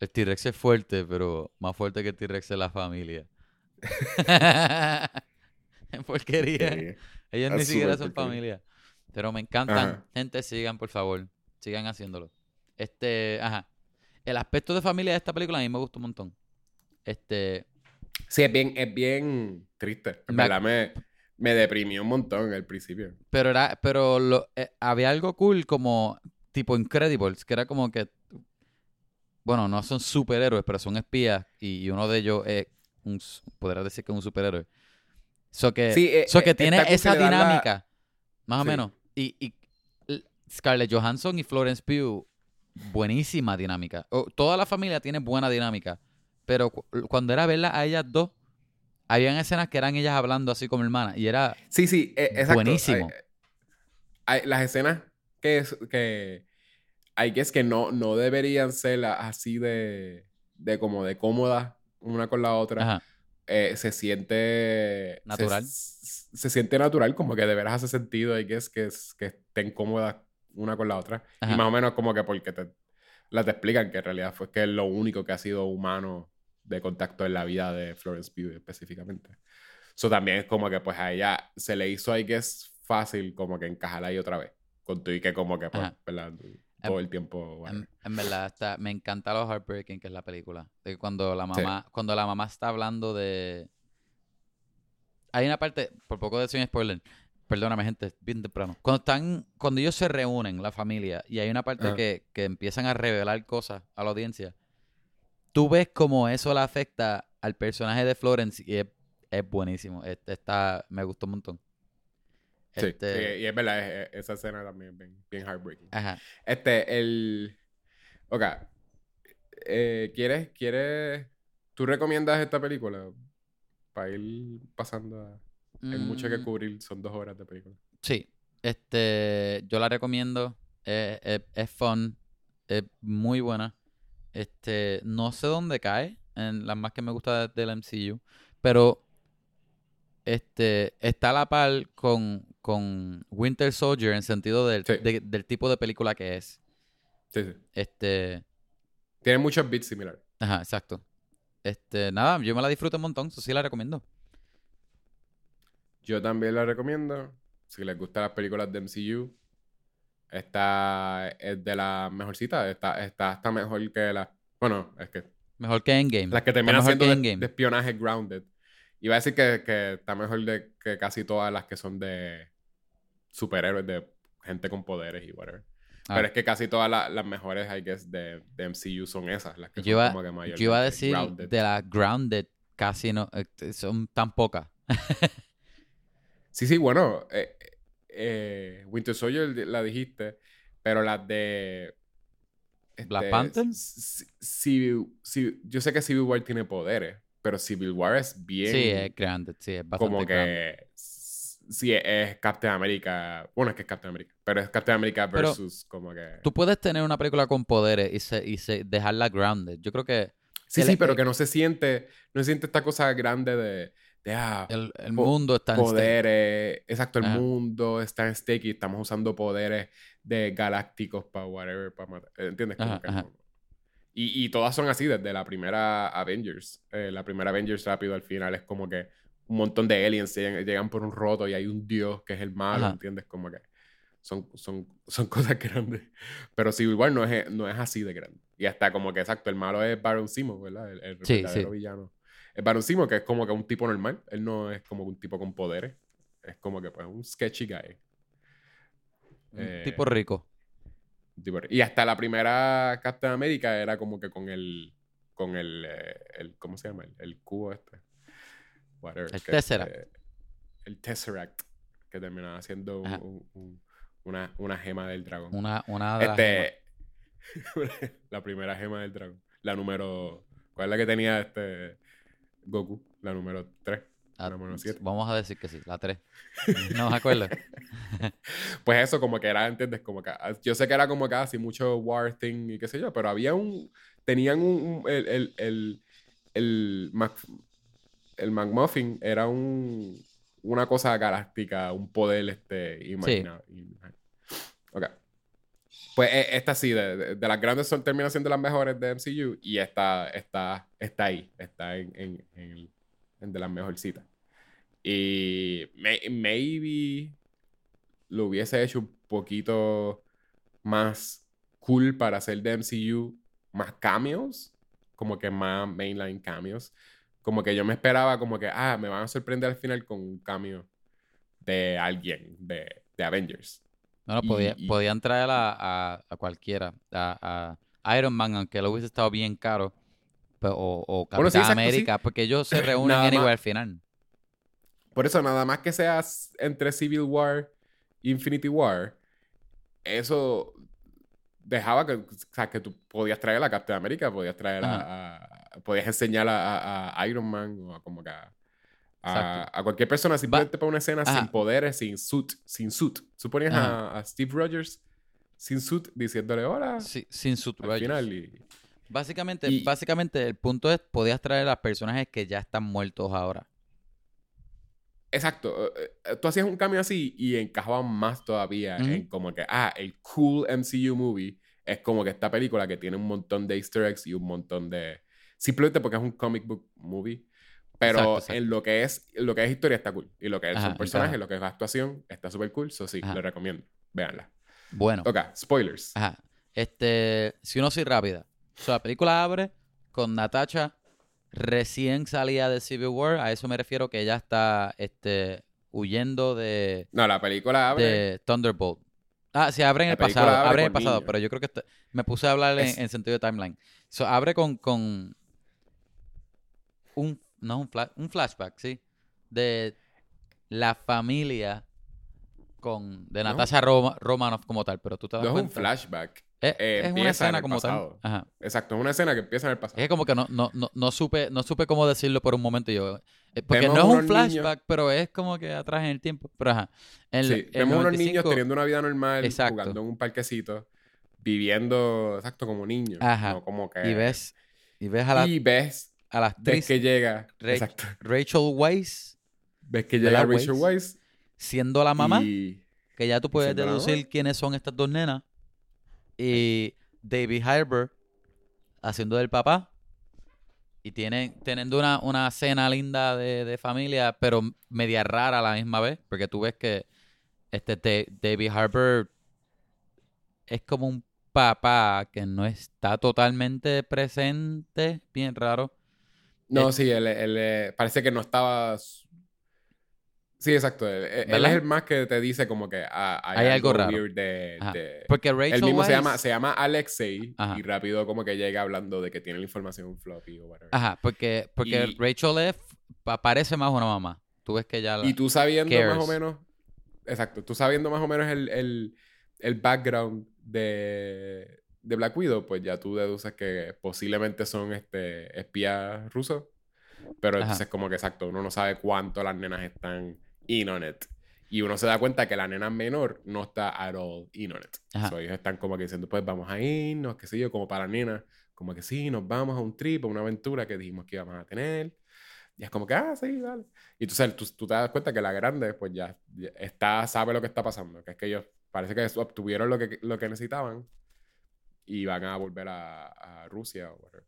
El T-Rex es fuerte, pero más fuerte que el T-Rex es la familia. Es porquería. Sí. Ellos ni siquiera son porquería. familia. Pero me encantan. Ajá. Gente, sigan, por favor. Sigan haciéndolo. Este, ajá. El aspecto de familia de esta película a mí me gustó un montón. Este, Sí, es bien, es bien triste. En Me- verdad me, me deprimió un montón al principio. pero era, pero lo, eh, había algo cool como tipo Incredibles, que era como que, bueno, no son superhéroes, pero son espías y, y uno de ellos es un, s- podría decir que es un superhéroe. So que, Sí, eh, so que eh, tiene esa la- dinámica, más o Sí. menos. Y, y Scarlett Johansson y Florence Pugh, buenísima dinámica. O- toda la familia tiene buena dinámica, pero cu- cuando era verla a ellas dos, habían escenas que eran ellas hablando así como hermanas y era Sí, sí, eh, exacto. Buenísimo. Hay- hay- las escenas que, es- que hay que es que no, no deberían ser así de, de como de cómodas una con la otra. ajá, Eh, se siente... Natural. Se, se siente natural, como que de veras hace sentido y que es que, es, que estén cómodas una con la otra. Ajá. Y más o menos como que porque te, la te explican que en realidad fue que es lo único que ha sido humano de contacto en la vida de Florence Pugh específicamente. Eso también es como que pues a ella se le hizo ahí que es fácil como que encajar ahí otra vez. Con tu y que como que pues. ¿verdad? Todo el tiempo. whatever. En, en verdad, está, me encanta lo heartbreaking que es la película. De cuando la mamá, cuando la mamá está hablando de. Hay una parte, por poco de un spoiler. Perdóname, gente, es bien temprano. Cuando están, cuando ellos se reúnen, la familia, y hay una parte que, que empiezan a revelar cosas a la audiencia, tú ves cómo eso le afecta al personaje de Florence y es, es buenísimo. Es- Está, me gustó un montón. Sí, Este, y, y es verdad, es- es- esa escena también es bien, bien heartbreaking. Ajá. Este, el. Ok. Eh, ¿Quieres, ¿Quieres. ¿Tú recomiendas esta película? Para ir pasando a. Hay mucho que Mm, cubrir, son dos horas de película. Sí, este, yo la recomiendo. Es, es, es fun, es muy buena. Este, no sé dónde cae, en las más que me gusta de- del MCU, pero este, está a la par con, con Winter Soldier en sentido del, Sí. de- del tipo de película que es. Sí, sí. Este, Tiene muchos beats similares. ajá, exacto. Este, nada, yo me la disfruto un montón, eso sí la recomiendo. Yo también la recomiendo. Si les gustan las películas de MCU, esta es de las mejorcitas. Está, está hasta mejor que las. Bueno, es que Mejor que Endgame. las que terminan siendo que de, espionaje grounded. Iba a decir que, que está mejor de, que casi todas las que son de superhéroes, de gente con poderes y whatever. Ah. Pero es que casi todas la- las mejores, I guess, de, de MCU son esas. Las que Yo son iba, como que mayormente yo iba a decir grounded. de las grounded casi no eh, son tan pocas. Sí, sí, bueno. eh, eh, Winter Soldier la dijiste, pero las de. ¿Black este, Panther? C- Civil- Civil- yo sé que Civil War tiene poderes, pero Civil War es bien. Sí, es grounded, sí, es bastante como grounded. que. s- Sí, es Captain America. Bueno, es que es Captain America, pero es Captain America Pero versus como que. Tú puedes tener una película con poderes y, se, y se, dejarla grounded. Yo creo que Sí, sí, pero que no se siente. No se siente esta cosa grande de. de ah, el, el mundo está en stake. poderes, exacto, el Ajá. mundo está en stake y estamos usando poderes de galácticos para whatever, para matar. ¿Entiendes? Como Ajá, que ajá. no. Y, y todas son así desde la primera Avengers. Eh, la primera Avengers rápido al final es como que un montón de aliens llegan, llegan por un roto y hay un dios que es el malo, Ajá. ¿entiendes? Como que son, son, son cosas grandes. Pero Civil War no es, no es así de grande. Y hasta como que, exacto, el malo es Baron Simo, ¿verdad? El, el Sí, verdadero sí. villano. El Baron Simo, que es como que un tipo normal. Él no es como un tipo con poderes. Es como que, pues, un sketchy guy. Un Eh, tipo rico. Y hasta la primera Captain America era como que con el. Con el. eh, el ¿Cómo se llama? El, el cubo este. Whatever. El que, Tesseract. eh, el Tesseract. Que terminaba siendo un- Ajá. un- un- una, una gema del dragón. Una, una de las. Este. la primera gema del dragón. La número. ¿Cuál es la que tenía este. Goku? La número 3. Ah, número siete. Vamos a decir que sí, la 3. No me acuerdo. Pues eso, como que era, ¿entiendes? Como que, ah, yo sé que era como casi mucho war thing y qué sé yo, pero había un, tenían un, un- el, el, el, el, el McMuffin era un, una cosa galáctica, un poder, este, imaginado. Ok. Pues eh, esta sí, de, de- de las grandes son, termina siendo las mejores de MCU y esta está, está ahí, está en, en, en, de las mejorcitas. Y may- maybe lo hubiese hecho un poquito más cool para hacer de MCU más cameos, como que más mainline cameos. Como que yo me esperaba como que, ah, me van a sorprender al final con un cameo de alguien de, de Avengers. No, no, Y- podía, y- podían traer a, a, a cualquiera. A, a Iron Man, aunque lo hubiese estado bien caro. O, o Capitán Bueno, sí, exacto, sí. América, porque ellos se reúnen Nada anyway al final. Por eso, nada más que seas entre Civil War e Infinity War, eso dejaba que, o sea, que tú podías traer a Captain América, podías traer a- podías enseñar a, a- a Iron Man o a como que a, a, cualquier persona simplemente para una escena Ajá. sin poderes, sin suit, sin suit. Tú ponías a, Steve Rogers sin suit diciéndole hola Sí, sin su al final y Básicamente, Y- básicamente el punto es, podías traer a los personajes que ya están muertos ahora. Exacto. eh, eh, Tú hacías un cambio así y encajaba más todavía en como que, ah, el cool MCU movie es como que esta película que tiene un montón de easter eggs y un montón de... Simplemente porque es un comic book movie. Pero Exacto, exacto. en lo que es lo que es historia está cool. Y lo que es Ajá, un personaje, lo que es actuación, está súper cool. Eso sí, Ajá. lo recomiendo. Véanla. Bueno, Ok, spoilers. ajá. Este, si uno soy rápida. O sea, la película abre con Natasha recién salida de Civil War. A eso me refiero que ella está este, huyendo de, No, la película abre... de Thunderbolt. Ah, sí, abre en el pasado. abre Abre en el pasado, niños. pero yo creo que me puse a hablar en, Es- en sentido de timeline. So, abre con, con un, no, un, fla- un flashback, sí, de la familia con, de No. Natasha Roma- Romanoff como tal, pero tú te das No es un cuenta. flashback. Es, eh, es una en escena como pasado. tal. Ajá. Exacto, es una escena que empieza en el pasado. Es como que no, no, no, no supe, no supe cómo decirlo por un momento y yo. eh, Porque Vemos no es un unos niños- flashback, pero es como que atrás en el tiempo. Pero ajá. En, Sí, en vemos unos 95 niños teniendo una vida normal, Exacto. jugando en un parquecito, viviendo, exacto, como niños. Ajá. No como que... Y ves, y ves a la, y ves, a la ves actriz que llega, Ra- exacto, Rachel Weisz ves que llega Rachel Weisz. Siendo la mamá, y que ya tú puedes deducir quiénes son estas dos nenas. Y David Harbour haciendo del papá. Y tienen, teniendo una, una cena linda de, de familia, pero media rara a la misma vez. Porque tú ves que este Da- David Harbour es como un papá que no está totalmente presente. Bien raro. No, Eh, sí, él, él, eh, parece que no estaba... Sí, exacto. Él, es el más que te dice como que ah, hay, Hay algo raro. weird de... Porque Rachel Él mismo se llama, se llama Alexei Ajá. y rápido como que llega hablando de que tiene la información floppy o whatever. Ajá, porque, porque Y- Rachel F parece más una mamá. Tú ves que ya la... Y tú sabiendo más o menos, exacto, tú sabiendo más o menos el, el, el background de, de Black Widow, pues ya tú deduces que posiblemente son este, espías rusos. Pero Ajá. entonces como que exacto, uno no sabe cuánto las nenas están in on it. Y uno se da cuenta que la nena menor no está at all in on it. Ajá. So, ellos están como que diciendo, pues vamos a irnos, qué sé yo, como para la nena. Como que sí, nos vamos a un trip, a una aventura que dijimos que íbamos a tener. Y es como que, ah, sí, dale. Y sabes, tú, tú te das cuenta que la grande, pues ya, ya está, sabe lo que está pasando. Que es que ellos parece que obtuvieron lo que, lo que necesitaban y van a volver a, a Rusia o whatever.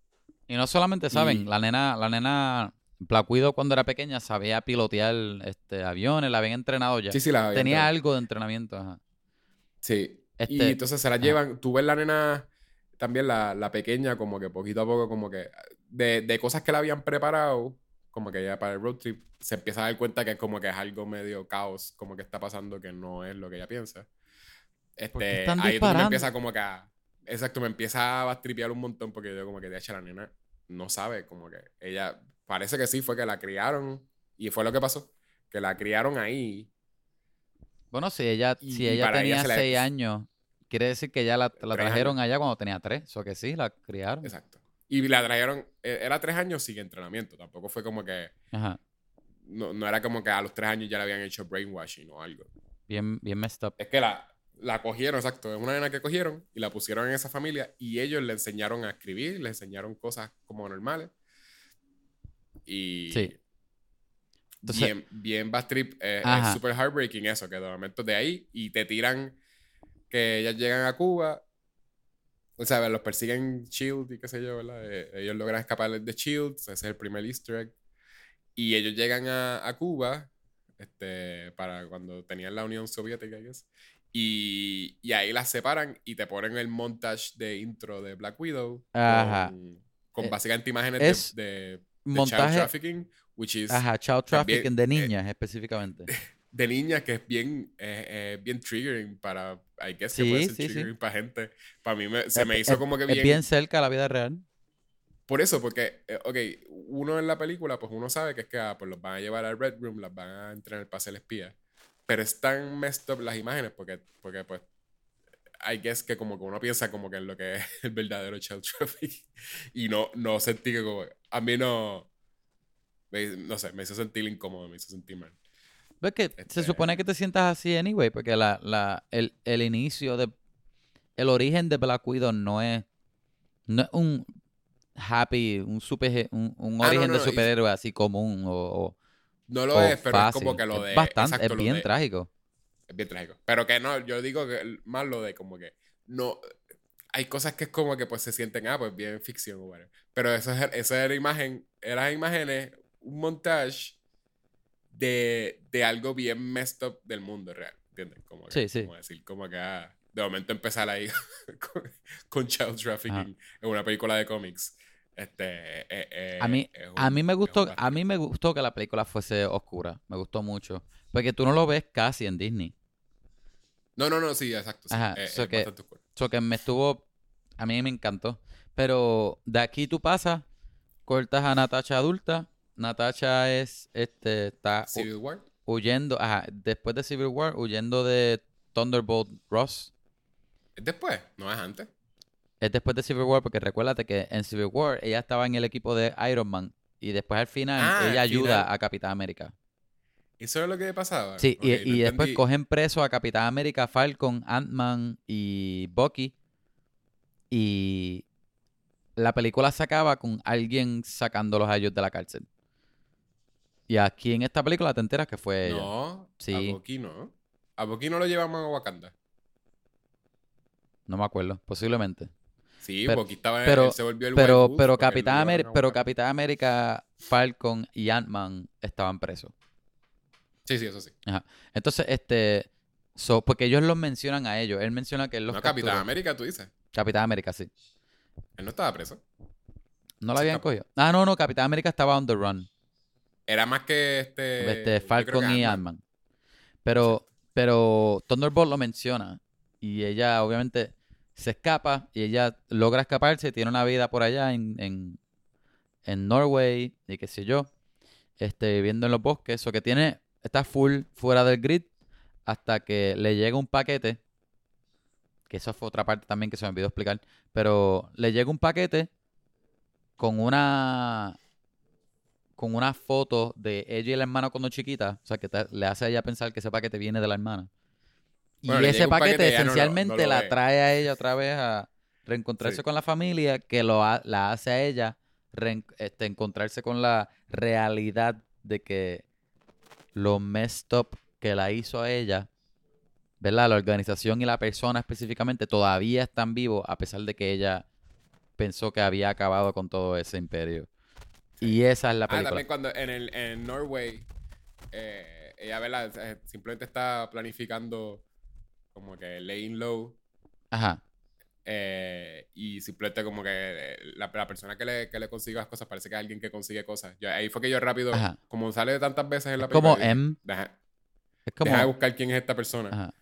Y no solamente saben, Y- la nena, la nena Black Widow cuando era pequeña sabía pilotear este, aviones, la habían entrenado ya. Sí, sí, la Tenía habían- algo de entrenamiento, ajá. Sí. Y Este- entonces se la ajá. llevan. Tú ves la nena, también la, la pequeña, como que poquito a poco, como que de, de cosas que la habían preparado, como que ya para el road trip, se empieza a dar cuenta que es como que es algo medio caos, como que está pasando que no es lo que ella piensa. ¿Por qué Este, ahí empieza como que a- Exacto, me empieza a tripear un montón porque yo como que de hecho la nena no sabe, como que ella, parece que sí, fue que la criaron y fue lo que pasó, que la criaron ahí Bueno, si ella, Y- si ella tenía la- seis años, quiere decir que ya la, trajeron años. allá cuando tenía tres. Eso que sí, la criaron. Exacto. Y la trajeron, eh, era tres años sin entrenamiento, tampoco fue como que, Ajá. no, no era como que a los tres años ya le habían hecho brainwashing o algo. Bien, bien messed up. Es que la, la cogieron, exacto, es una nena que cogieron y la pusieron en esa familia y ellos le enseñaron a escribir, le enseñaron cosas como normales. Y Sí. Entonces- bien, bien Bad Trip, eh, es súper heartbreaking eso, que de momento de ahí y te tiran que ellas llegan a Cuba, o sea, los persiguen Shield y qué sé yo, ¿verdad? Eh, ellos logran escapar de Shield, ese es el primer easter egg. Y ellos llegan a, a Cuba, este, para cuando tenían la Unión Soviética, I guess, Y, y ahí las separan y te ponen el montage de intro de Black Widow. Ajá. Con, con Eh, básicamente imágenes es de, de, de child Montaje. trafficking, which is Ajá, child también, trafficking de eh, niñas específicamente. de niñas que es bien, eh, bien triggering para, I guess que puede ser sí, sí. triggering para gente. Para mí me- se Es- me hizo es- como que Es bien, bien cerca a la vida real. Por eso, porque, eh, ok, uno en la película, pues uno sabe que es que ah, pues los van a llevar al Red Room, las van a entrenar para ser espía. Pero están messed up las imágenes porque, porque pues, I guess que como que uno piensa como que en lo que es el verdadero child trafficking. Y no, no sentí que como, a mí no, me- no sé, me hizo sentir incómodo, me hizo sentir mal. Ves que se Este- supone que te sientas así anyway, porque la, la, el, el inicio de... El origen de Black Widow no es... No es un happy, un super, un, un Ah, no, origen no, de y- superhéroe así común o, o- No lo es, pero fácil. es como que lo de... es bastante, exacto, es bien de- trágico. Es bien trágico. Pero que no, yo digo que más lo de como que no. Hay cosas que es como que pues se sienten, ah, pues bien ficción o whatever. Pero eso es, esa era imagen, eran imágenes, un montage de, de algo bien messed up del mundo real. ¿Entiendes? Como que, Sí, sí. Como decir, como que ah, de momento empezar ahí con, con child trafficking en una película de cómics. Este, eh, eh, A mí, a mí me gustó, a mí me gustó que la película fuese oscura. Me gustó mucho. Porque tú no lo ves casi en Disney. No, no, no, sí, exacto. sí. Ajá, Eh, so que-. So que me estuvo. A mí me encantó. Pero de aquí tú pasas, cortas a Natasha adulta. Natasha es. Este. Está Civil War. huyendo. Ajá. Después de Civil War, huyendo de Thunderbolt Ross. ¿Es después? No es antes. Es después de Civil War, porque recuérdate que en Civil War ella estaba en el equipo de Iron Man. Y después al final Ah, ella ayuda final. a Capitán América. ¿Eso es lo que pasaba? Sí, y, y después cogen preso a Capitán América, Falcon, Ant-Man y Bucky. Y la película se acaba con alguien sacándolos a ellos de la cárcel. Y aquí en esta película te enteras que fue ella. No, Sí. a Bucky no. A Bucky no lo llevamos a Wakanda. No me acuerdo, posiblemente. Sí, Pero- Bucky estaba pero- él se volvió el Pero, White Wolf pero, porque Capitán llevaron América, a pero. Capitán América, Falcon y Ant-Man estaban presos. Sí, sí, eso sí. Entonces, este... so- porque ellos los mencionan a ellos. Él menciona que él los no, Capitán. América, tú dices. Capitán América, sí. Él no estaba preso. ¿No Se habían cogido? Ah, no, no, Capitán América estaba on the run. Era más que este. este, Falcon y Ant-Man. Pero, pero Thunderbolt lo menciona. Y ella, obviamente, se escapa. Y ella logra escaparse. Tiene una vida por allá en, en, en Norway. Y qué sé yo. Este, viviendo en los bosques. O que tiene. Está full fuera del grid. Hasta que le llega un paquete. Que eso fue otra parte también que se me olvidó explicar. Pero le llega un paquete con una con una foto de ella y la hermana cuando chiquita, o sea, que te- le hace a ella pensar que ese paquete viene de la hermana. Y Bueno, ese paquete paquete y ella no lo- esencialmente no lo la trae a ella otra vez a reencontrarse Sí. con la familia, que lo ha- la hace a ella reen- este, encontrarse con la realidad de que lo messed up que la hizo a ella, ¿verdad? La organización y la persona específicamente todavía están vivos a pesar de que ella pensó que había acabado con todo ese imperio. Y esa es la Ah, película. también cuando en, el, en Norway, eh, ella ¿verdad? Eh, simplemente está planificando como que laying low Ajá. eh, y simplemente como que eh, la, la persona que le, que le consigue las cosas parece que es alguien que consigue cosas. Yo- ahí fue que yo rápido, Ajá. como sale tantas veces en la como película, dije, M. Deja, Es como, deja de buscar quién es esta persona. ajá.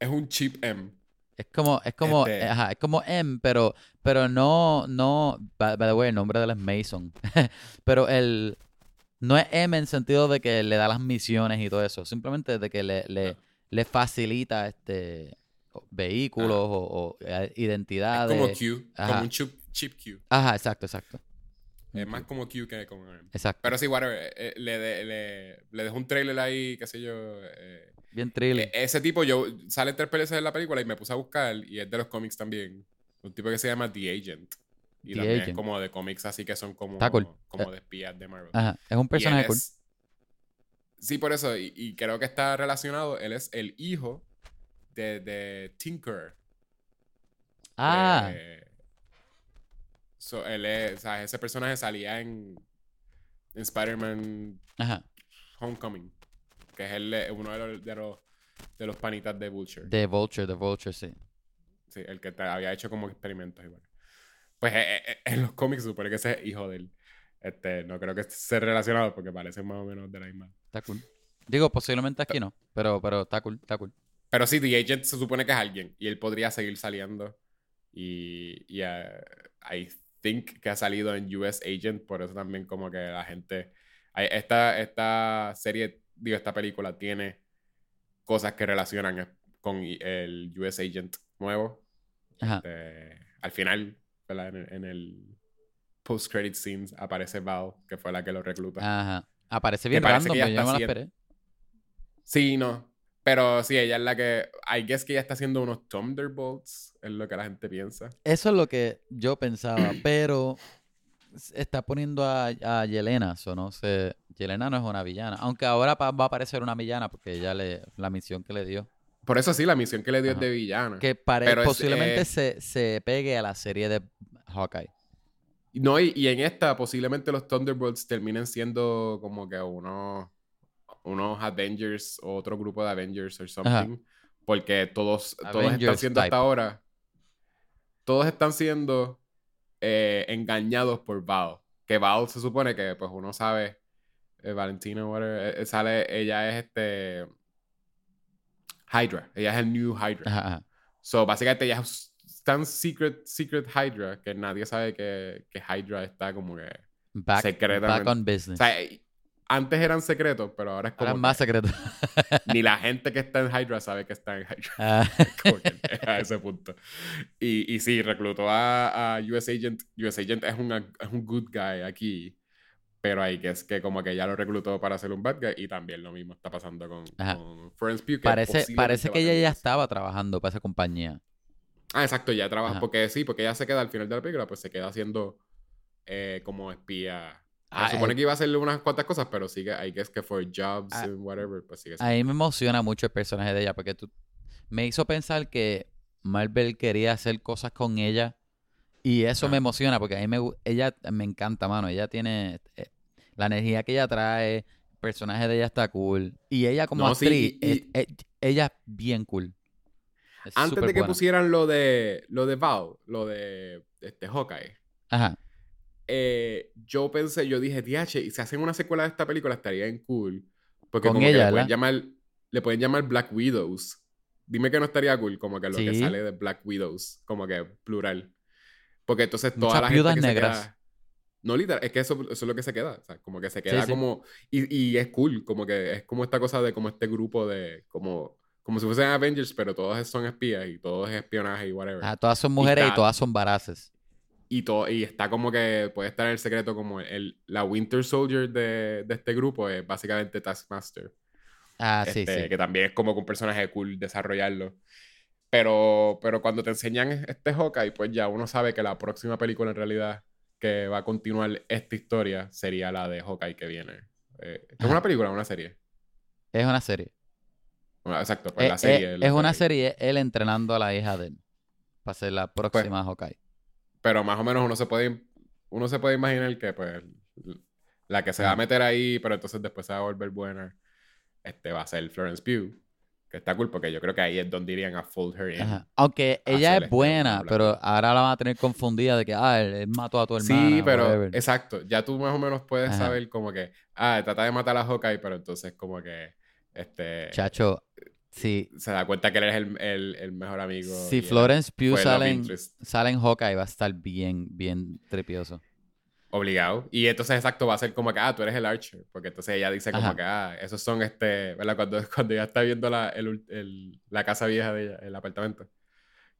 Es un cheap M. Es como, es como, Este- ajá, es como M, pero, pero no, no, by, by the way, el nombre de él es Mason. pero el, no es M en sentido de que le da las misiones y todo eso, simplemente de que le, le, Ah. Le facilita este vehículos o, o, eh, Es identidades. como Q, Ajá. como un cheap, cheap Q. Ajá, exacto, exacto. Es más como Q que como. Exacto. Pero sí, whatever. eh, eh, le, de- le, le dejó un trailer ahí, qué sé yo. eh, Bien thriller. E- ese tipo, yo sale tres veces en la película y me puse a buscar, y es de los cómics también. Un tipo que se llama The Agent. Y The también Agent. es como de cómics así que son como, cool. como de espías de Marvel. Ajá, es un personaje cool. es- Sí, por eso. Y, y creo que está relacionado. Él es el hijo de, de Tinker. Ah, Eh, so, él es, o sea, ese personaje salía en, en Spider-Man. Homecoming. Que es el, uno de los, de los de los panitas de Vulture. De Vulture, de Vulture, sí. Sí, el que te- había hecho como experimentos igual. Pues eh, eh, en los cómics supone que ese es hijo de él. Este, no creo que esté relacionado porque parecen más o menos de la misma. Está cool. Digo, posiblemente aquí no, pero, pero está cool, está cool. Pero sí, The Agent se supone que es alguien y él podría seguir saliendo. Y, y eh, I think que ha salido en US Agent, por eso también como que la gente... Esta, esta serie, digo, esta película tiene cosas que relacionan con el US Agent nuevo. Ajá. Este, al final, ¿verdad? En, en el post-credit scenes aparece Val, que fue la que lo recluta. Ajá. Aparece bien random, pero yo no me la esperé. Sí, no. Pero sí, ella es la que. I guess que ella está haciendo unos Thunderbolts, es lo que la gente piensa. Eso es lo que yo pensaba, pero está poniendo a, a Yelena, o no sé. Yelena no es una villana, aunque ahora va a aparecer una villana porque ella le, la misión que le dio. Por eso sí, la misión que le dio Ajá. es de villana. Que Pero es, posiblemente eh, se, se pegue a la serie de Hawkeye. No, y, y en esta posiblemente los Thunderbolts terminen siendo como que unos, unos Avengers o otro grupo de Avengers or something. Porque todos, todos están siendo type. hasta ahora. Todos están siendo eh, engañados por Val. Que Val se supone que, pues uno sabe. eh, Valentina, whatever, eh, sale, ella es este. Hydra. Ella es el New Hydra. Ajá, ajá. So, básicamente ella es tan secret, secret Hydra que nadie sabe que, que Hydra está como que... Back, Secretamente. back on O business. sea, antes eran secretos, pero ahora es como Ahora más secreto. ni la gente que está en Hydra sabe que está en Hydra. Ah, que a ese punto. Y, y sí, reclutó a, a US Agent. US Agent es, una- es un good guy aquí. Pero ahí que es que como que ya lo reclutó para ser un bad guy. Y también lo mismo está pasando con, con Florence Pugh. que parece, parece que ella ya estaba trabajando para esa compañía. Ah, exacto, ya trabaja. Ajá. Porque sí, porque ella se queda al final de la película, pues se queda haciendo eh, como espía. Ah, se supone eh. que iba a hacerle unas cuantas cosas, pero sigue, I guess que for jobs Ah, and whatever, pues sigue A siendo. mí me emociona mucho el personaje de ella porque tú me hizo pensar que Marvel quería hacer cosas con ella y eso me Ajá. emociona porque a mí me, ella me encanta, mano. Ella tiene eh, la energía que ella trae, el personaje de ella está cool y ella como No, sí, actriz, y- es- es- ella es bien cool. Es Antes de que buena. pusieran lo de lo de Val, lo de este Hawkeye, Ajá. eh, yo pensé, yo dije, DH, y si hacen una secuela de esta película estaría en cool. Porque Con como ella, que le pueden llamar, le pueden llamar Black Widows. Dime que no estaría cool, como que lo que sale de Black Widows, como que plural. Porque entonces toda Muchas la viudas gente que negras. se queda. No, literal, es que eso, eso es lo que se queda. O sea, como que se queda sí. como. Y, y es cool, como que es como esta cosa de como este grupo de. Como, como si fuesen Avengers, pero todos son espías y todo es espionaje y whatever. Ajá, todas son mujeres y, está- todas son baraces. Y, todo, y está como que puede estar en el secreto como el, la Winter Soldier de, de este grupo es básicamente Taskmaster. Ah, sí, Este, sí. Que también es como que un personaje cool desarrollarlo. Pero, pero cuando te enseñan este Hawkeye, pues ya uno sabe que la próxima película en realidad que va a continuar esta historia sería la de Hawkeye que viene. Eh, ¿Es una película o una serie? Es una serie. Bueno, exacto, pues Eh, la eh, serie. es, una serie él entrenando a la hija de él para ser Pues, la próxima Hawkeye. Pero más o menos uno se puede, uno se puede imaginar que pues la que se va a Ajá. meter ahí, pero entonces después se va a volver buena, este va a ser Florence Pugh. Que está cool porque yo creo que ahí es donde irían a fold her in. Ajá. Aunque ella es este buena, pero ahora la van a tener confundida de que, ah, él, él mató a tu hermana. Sí, pero whatever. exacto. Ya tú más o menos puedes Ajá. saber como que, ah, trata de matar a Hawkeye, pero entonces como que, este, Chacho, sí. se da cuenta que él es el, el- el mejor amigo. Si Florence Pugh sale en, sale en Hawkeye, va a estar bien, bien tripioso. Obligado. Y entonces, exacto, va a ser como que, ah, tú eres el Archer. Porque entonces ella dice como que, ah, esos son este, ¿verdad? Cuando, cuando ella está viendo la, el el- la casa vieja de ella, el apartamento.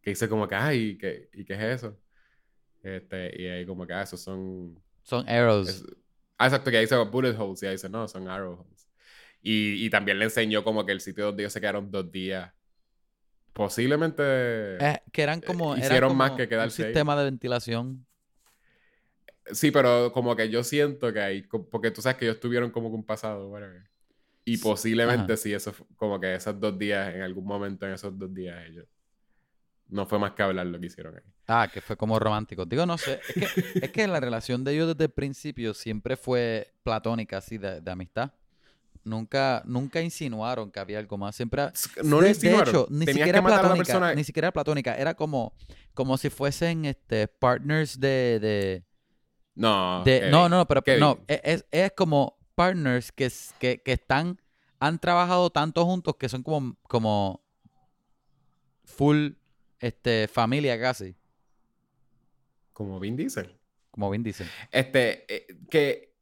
Que dice como que, ah, ¿y qué, ¿y qué es eso? Este, y ahí como que, ah, esos son... Son arrows. es- Ah, exacto, que ahí dice bullet holes. Y ella dice, no, son arrow holes. Y, y también le enseñó como que el sitio donde ellos se quedaron dos días. Posiblemente... Eh, que eran como, era hicieron más como que un quedarse ahí. sistema de ventilación. Sí, pero como que yo siento que hay, porque tú sabes que ellos tuvieron como que un pasado. Y Sí, posiblemente ajá. sí, eso como que esos dos días, en algún momento en esos dos días ellos. No fue más que hablar lo que hicieron ahí. Ah, que fue como romántico. Digo, no sé. Es que, es que la relación de ellos desde el principio siempre fue platónica, así, de, de amistad. Nunca, nunca insinuaron que había algo más. Siempre. No de, lo insinuaron. de hecho, ni Tenías siquiera platónica. persona. Ni siquiera platónica. Era como, como si fuesen este partners de. de, No, de- Kevin. no, no, pero Kevin. no. e- Es, es como partners que, que, que están. Han trabajado tanto juntos que son como, como full este, familia casi. Como Vin Diesel. Como bien dicen. Este, eh, que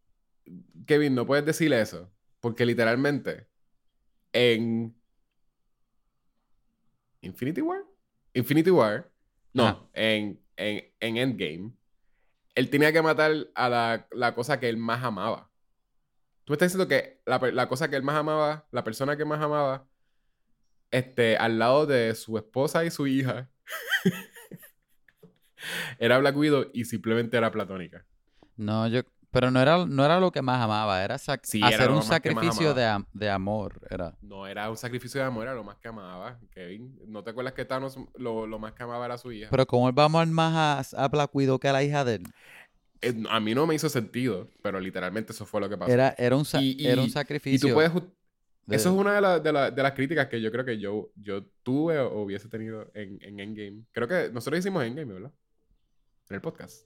Kevin, no puedes decirle eso. Porque literalmente, en Infinity War, Infinity War, no, en, en, en Endgame, él tenía que matar a la, la cosa que él más amaba. Tú me estás diciendo que la, la cosa que él más amaba, la persona que más amaba, este, al lado de su esposa y su hija, era Black Widow y simplemente era platónica. No, yo. Pero no era, no era lo que más amaba. Era Sí, hacer un sacrificio de, de amor. Era. No era un sacrificio de amor, era lo más que amaba, Kevin. ¿No te acuerdas que Thanos lo, lo más que amaba era su hija? Pero como él va a amar más a, a Black Widow que a la hija de él. Eh, a mí no me hizo sentido, pero literalmente eso fue lo que pasó. Era, era, un, sa- Y- era un sacrificio. y tú puedes... de- Eso es una de, la- de la- de las críticas que yo creo que yo, yo tuve o hubiese tenido en, en Endgame. Creo que nosotros hicimos Endgame, ¿verdad? En el podcast.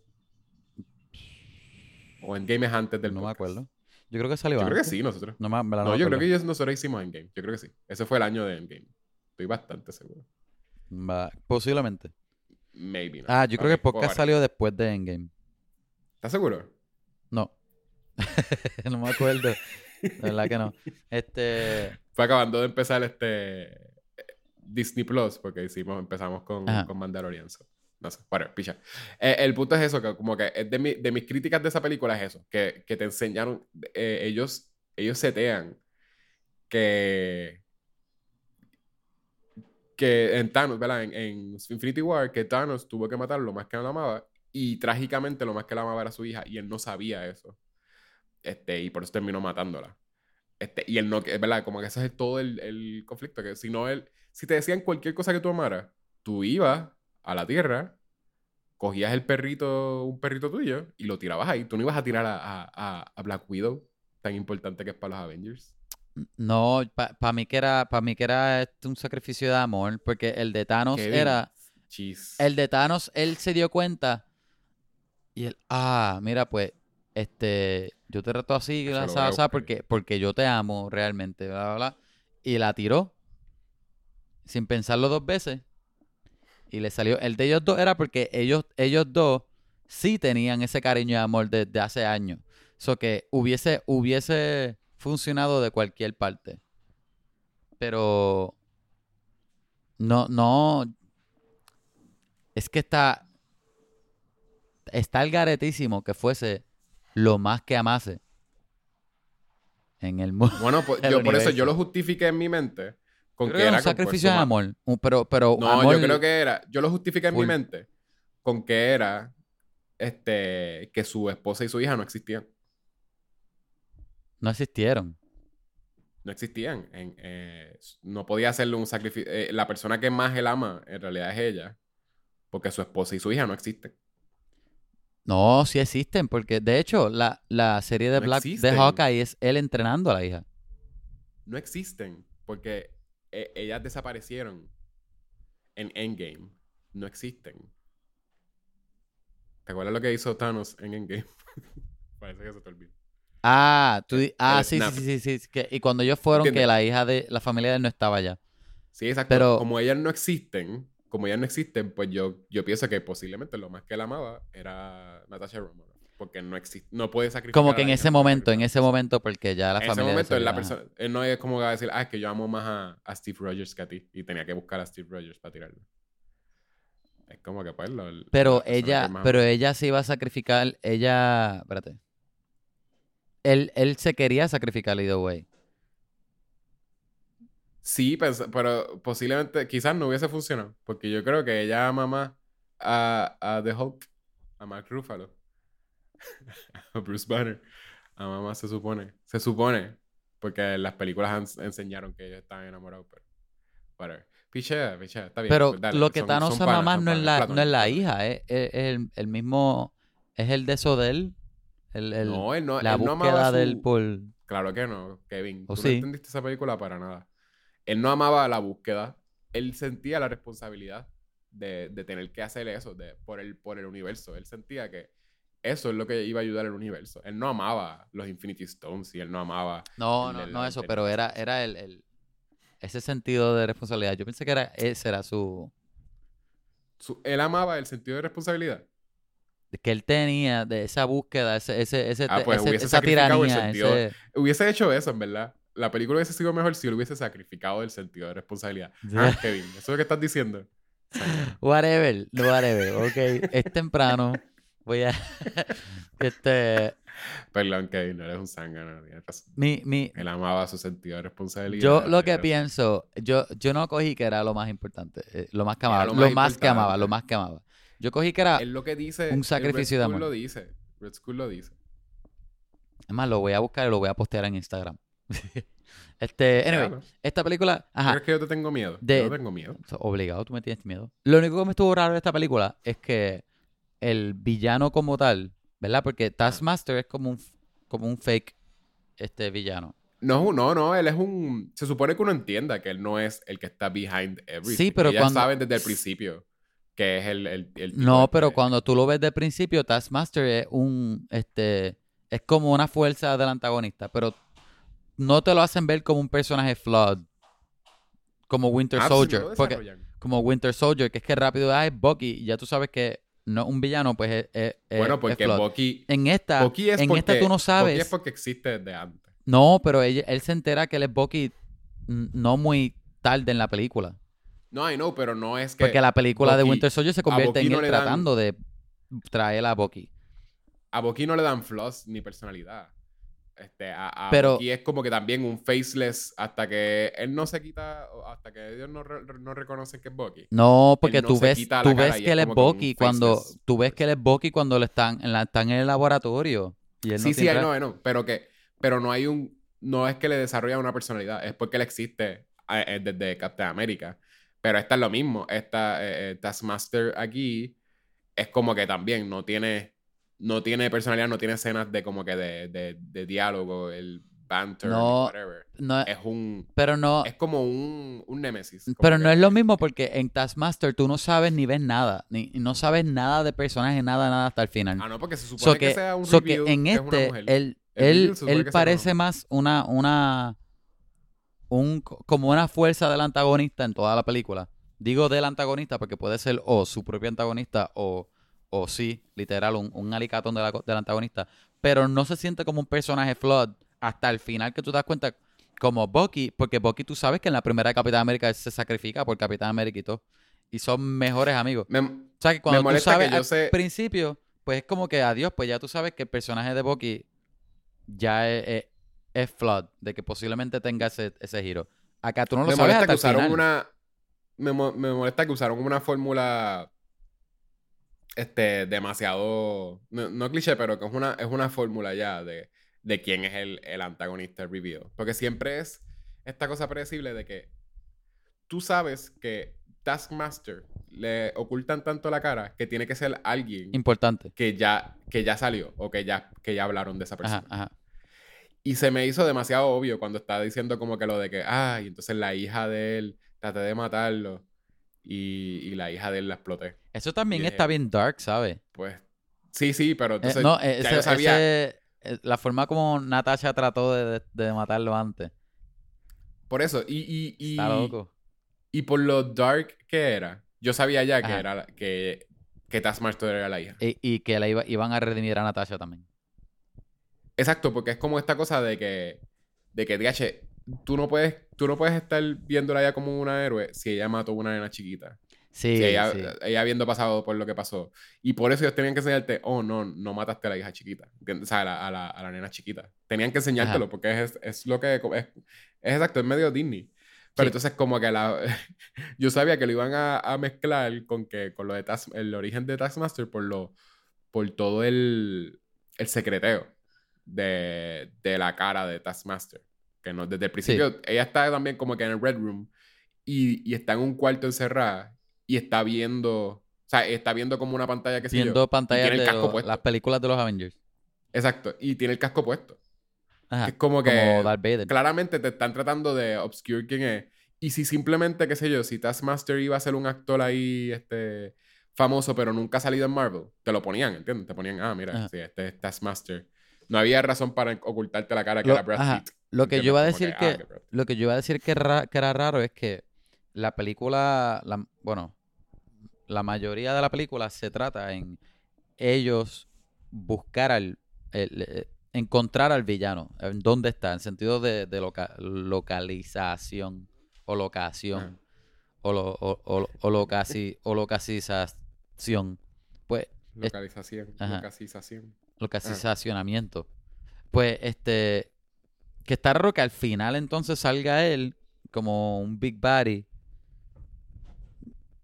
O Endgame es antes del No me acuerdo. Yo creo que salió Yo creo que sí, nosotros. No, me, me la No, me yo creo que nosotros hicimos Endgame. Yo creo que sí. Ese fue el año de Endgame. Estoy bastante seguro. Posiblemente. Maybe. no. Ah, yo creo que el pues podcast salió después de Endgame. ¿Estás seguro? No. no me acuerdo. De verdad que no. Este. Fue acabando de empezar este Disney Plus, porque hicimos, empezamos con, Ajá. con Mandalorian. so, No sé, whatever, picha. Eh, el punto es eso, que como que de, mi- de mis críticas de esa película es eso, que, que te enseñaron, eh, ellos, ellos setean que que en Thanos, ¿verdad? En, en Infinity War, que Thanos tuvo que matar lo más que él amaba y trágicamente lo más que él amaba era su hija y él no sabía eso. Este, y por eso terminó matándola. Este, y él no, verdad, como que ese es todo el, el conflicto, que si no él, si te decían cualquier cosa que tú amaras, tú ibas a la tierra, cogías el perrito, un perrito tuyo, y lo tirabas ahí. Tú no ibas a tirar a, a- a- Black Widow, tan importante que es para los Avengers. No, para mí que era, para mí que era este, un sacrificio de amor, porque el de Thanos Kevin, era, Jeez. el de Thanos, él se dio cuenta y él, ah, mira, pues, este, yo te trato así, la sa- sa, porque, porque yo te amo realmente, bla, bla, bla, y la tiró sin pensarlo dos veces y le salió, el de ellos dos era porque ellos, ellos dos sí tenían ese cariño y amor desde hace años, eso que hubiese, hubiese funcionado de cualquier parte, pero no, no, es que está. Está el garetísimo que fuese lo más que amase en el mundo. Bueno, pues, yo por eso yo lo justifiqué en mi mente. Con Creo que que era un sacrificio de amor. Pero, pero No, amor- yo creo que era. Yo lo justifiqué en mi mente con que era este que su esposa y su hija no existían. no existieron. No existían. En- eh, no podía hacerle un sacrificio. eh, la persona que más él ama en realidad es ella. Porque su esposa y su hija no existen. No, sí existen, porque de hecho la, la serie de No Black de existen. Hawkeye es él entrenando a la hija. No existen. Porque eh, ellas desaparecieron en Endgame. No existen. ¿Te acuerdas lo que hizo Thanos en Endgame? Parece que se te olvidó. Ah, tú ah, sí, sí, sí, sí, sí, que- y cuando ellos fueron, que la hija de la familia de él no estaba allá. Sí, exacto. Pero- como ellas no existen, como ellas no existen, pues yo, yo pienso que posiblemente lo más que él amaba era Natasha Romanoff. Porque no existe, no puede sacrificar. Como que en ese momento, en ese momento, porque ya la En ese familia momento, la persona, él no es como que va a decir, ah, es que yo amo más a, a Steve Rogers que a ti. Y tenía que buscar a Steve Rogers para tirarlo. Es como que pues lo- Pero ella, pero ama. ella se iba a sacrificar, ella, espérate. Él, él se quería sacrificar either way. Sí, pens- pero posiblemente, quizás no hubiese funcionado. Porque yo creo que ella ama más a, a The Hulk, a Mark Ruffalo, a Bruce Banner. Ama más se supone. Se supone. Porque las películas enseñaron que ellos estaban enamorados, pero. Whatever. Pichea, pichea, está bien. Pero pues dale, lo que son- Thanos son más son no es la, no es la hija, es, es el, el mismo, es el de eso de él. El, el- No, él no, la él no amaba búsqueda su- de él por... Claro que no, Kevin. ¿O Tú sí? no entendiste esa película para nada. Él no amaba la búsqueda. Él sentía la responsabilidad de, de tener que hacer eso de, por, el, por el universo. Él sentía que eso es lo que iba a ayudar al universo. Él no amaba los Infinity Stones y él no amaba... No, no, no eso, pero era, era el, el- ese sentido de responsabilidad. Yo pensé que era, ese era su, su- él amaba el sentido de responsabilidad. que él tenía de esa búsqueda, ese, ese, ese, Ah, pues ese- hubiese esa tiranía, ese- Hubiese hecho eso, en verdad. La película hubiese sido mejor si él hubiese sacrificado el sentido de responsabilidad. Ah, Kevin, ¿eso es lo que estás diciendo? Whatever, whatever, ok. Es temprano. Voy a. este. Perdón, Kevin, no eres un zángano. tienes razón. Mi, mi, Él amaba su sentido de responsabilidad. yo lo que era- pienso, yo, yo no cogí que era lo más importante, eh, lo más que amaba, lo lo, más que amaba, lo más que amaba. Yo cogí que era, Es lo que dice. un sacrificio Red de amor. lo dice. Red Skull lo dice. es más, lo voy a buscar y lo voy a postear en Instagram. este, anyway, Claro. esta película, ajá, ¿Crees que yo te tengo miedo? De- Yo tengo miedo. Obligado, tú me tienes miedo. Lo único que me estuvo raro de esta película es que el villano como tal, ¿verdad? Porque Taskmaster es como un, como un fake este villano. No, no, no, él es un... Se supone que uno entienda que él no es el que está behind everything. Sí, pero Ellas cuando- saben desde el principio que es el... el, el No, este. pero cuando tú lo ves del principio, Taskmaster es un, este, es como una fuerza del antagonista, pero no te lo hacen ver como un personaje flawed, como Winter Ah, Soldier, porque como Winter Soldier, que es que rápido ah, es Bucky, y ya tú sabes que no es un villano, pues es, es- es- Bueno, es porque. Bucky... En esta, Bucky es en porque, esta tú no Bucky sabes. es porque existe desde antes. No, pero él se entera que él es Bucky no muy tarde en la película. No, I know, pero no es que... Porque la película de Bucky- Winter Soldier se convierte en Bucky no él dan- tratando de traer a Bucky. A Bucky no le dan flaws ni personalidad. Este, a, a Pero- Bucky es como que también un faceless hasta que él no se quita, hasta que ellos no, re- no reconocen que es Bucky. No, porque no tú ves, tú ves y que es él es Bucky cuando tú ves que él es Bucky cuando le están en la, están en el laboratorio. Y él no sí, sí, know, I know, pero que pero no hay un no es que le desarrolla una personalidad, es porque él existe eh, eh, desde Captain America. Pero esta es lo mismo, esta eh, Taskmaster aquí es como que también no tiene no tiene personalidad, no tiene escenas de como que de, de, de diálogo, el banter, No, whatever. no, Es un pero no, es como un, un némesis. como pero que- no es lo mismo porque en Taskmaster tú no sabes ni ves nada, ni no sabes nada de personaje, nada, nada hasta el final. Ah, no, porque se supone So que, que, sea un so que reveal en que es una este, mujer. él, él, él que una parece más una, una, un, como una fuerza del antagonista en toda la película. Digo del antagonista porque puede ser o su propio antagonista o, o sí, literal, un, un alicatón de la- del antagonista. Pero no se siente como un personaje flawed hasta el final que tú te das cuenta como Bucky, porque Bucky tú sabes que en la primera de Capitán América se sacrifica por Capitán América y todo. Y son mejores amigos. Me- O sea, que cuando tú sabes yo al sé- principio, pues es como que adiós, pues ya tú sabes que el personaje de Bucky ya es, es, es flawed, de que posiblemente tenga ese, ese giro. Acá tú no lo me sabes molesta hasta que el usaron final. una me, me molesta que usaron una fórmula este demasiado no, no cliché pero que es una es una fórmula ya de, de quién es el, el antagonista reveal porque siempre es esta cosa predecible de que tú sabes que Taskmaster le ocultan tanto la cara que tiene que ser alguien Importante. que ya que ya salió o que ya que ya hablaron de esa persona Ajá, ajá. y se me hizo demasiado obvio cuando estaba diciendo como que lo de que, ay, entonces la hija de él, traté de matarlo y, y la hija de él la exploté. Eso también está el- bien dark, ¿sabes? Pues sí, sí, pero Eh, entonces no, eh, ya ese- yo sabía, ese- eh, la forma como Natasha trató de, de- de matarlo antes. por eso, y, y, y, Está loco. y por lo dark que era, yo sabía ya que Ajá. era la- que, que Taskmaster era la hija. Y, y que la iba- iban a redimir a Natasha también. Exacto, porque es como esta cosa de que, de que, DH, tú no puedes, tú no puedes estar viéndola ya como una héroe si ella mató a una nena chiquita. Sí, Sí, ella, sí. ella habiendo pasado por lo que pasó. Y por eso ellos tenían que enseñarte, oh, no, no mataste a la hija chiquita. O sea, a la, a la, a la nena chiquita. Tenían que enseñártelo Ajá. porque es, es lo que... Es, es exacto, es medio Disney. Pero Sí. entonces como que la... yo sabía que lo iban a, a mezclar con que con lo de Task- el origen de Taskmaster por lo por todo el, el secreteo de, de la cara de Taskmaster. Que no, desde el principio, ella está también como que en el Red Room y, y está en un cuarto encerrada y está viendo, o sea, está viendo como una pantalla que Viendo pantallas el de casco lo- puesto. las películas de los Avengers. Exacto, y tiene el casco puesto. Ajá, es como que como Darth Vader. claramente te están tratando de obscure quién es. Y si simplemente, qué sé yo, si Taskmaster iba a ser un actor ahí, este, famoso, pero nunca ha salido en Marvel, te lo ponían, ¿entiendes? Te ponían, ah, mira, sí, este es Taskmaster. No había razón para ocultarte la cara que Lo- era Brad ajá, Pitt. Lo que yo iba a decir ah, que, Brad lo que yo iba a decir que, ra- que era raro es que la película, la- bueno, la mayoría de la película se trata en ellos buscar al, el- eh, encontrar al villano, en dónde está, en sentido de, de loca- localización o locación o, lo, o, o, o locasi- o localización, pues Localización. Localización. localizacionamiento. Pues este que está raro que al final entonces salga él como un big body,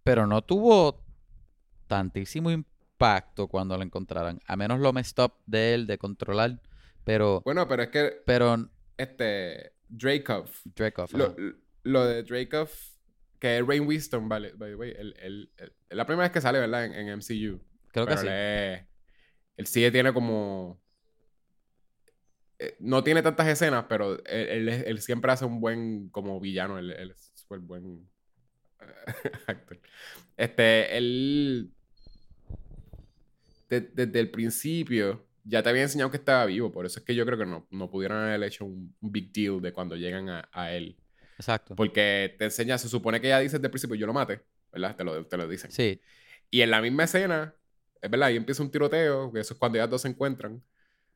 pero no tuvo tantísimo impacto cuando lo encontraran, a menos lo messed up de él de controlar, pero Bueno, pero es que, pero este, Dracov, Dreykov, lo, lo de Dracov, que es Rain Wisdom, vale, by the way, el, el- el- es la primera vez que sale, ¿verdad? En, en MCU. creo que sí. él, es- él sí tiene como... eh, No tiene tantas escenas, pero él, él él siempre hace un buen como villano. Él, él es súper buen actor. Este, él... de- desde el principio ya te había enseñado que estaba vivo. Por eso es que yo creo que no, no pudieron haber hecho un, un big deal de cuando llegan a, a él. Exacto. Porque te enseña, se supone que ya dice desde el principio, yo lo maté. ¿Verdad? Te lo, te lo dicen. Sí, Y en la misma escena, es verdad, ahí empieza un tiroteo, que eso es cuando ya dos se encuentran.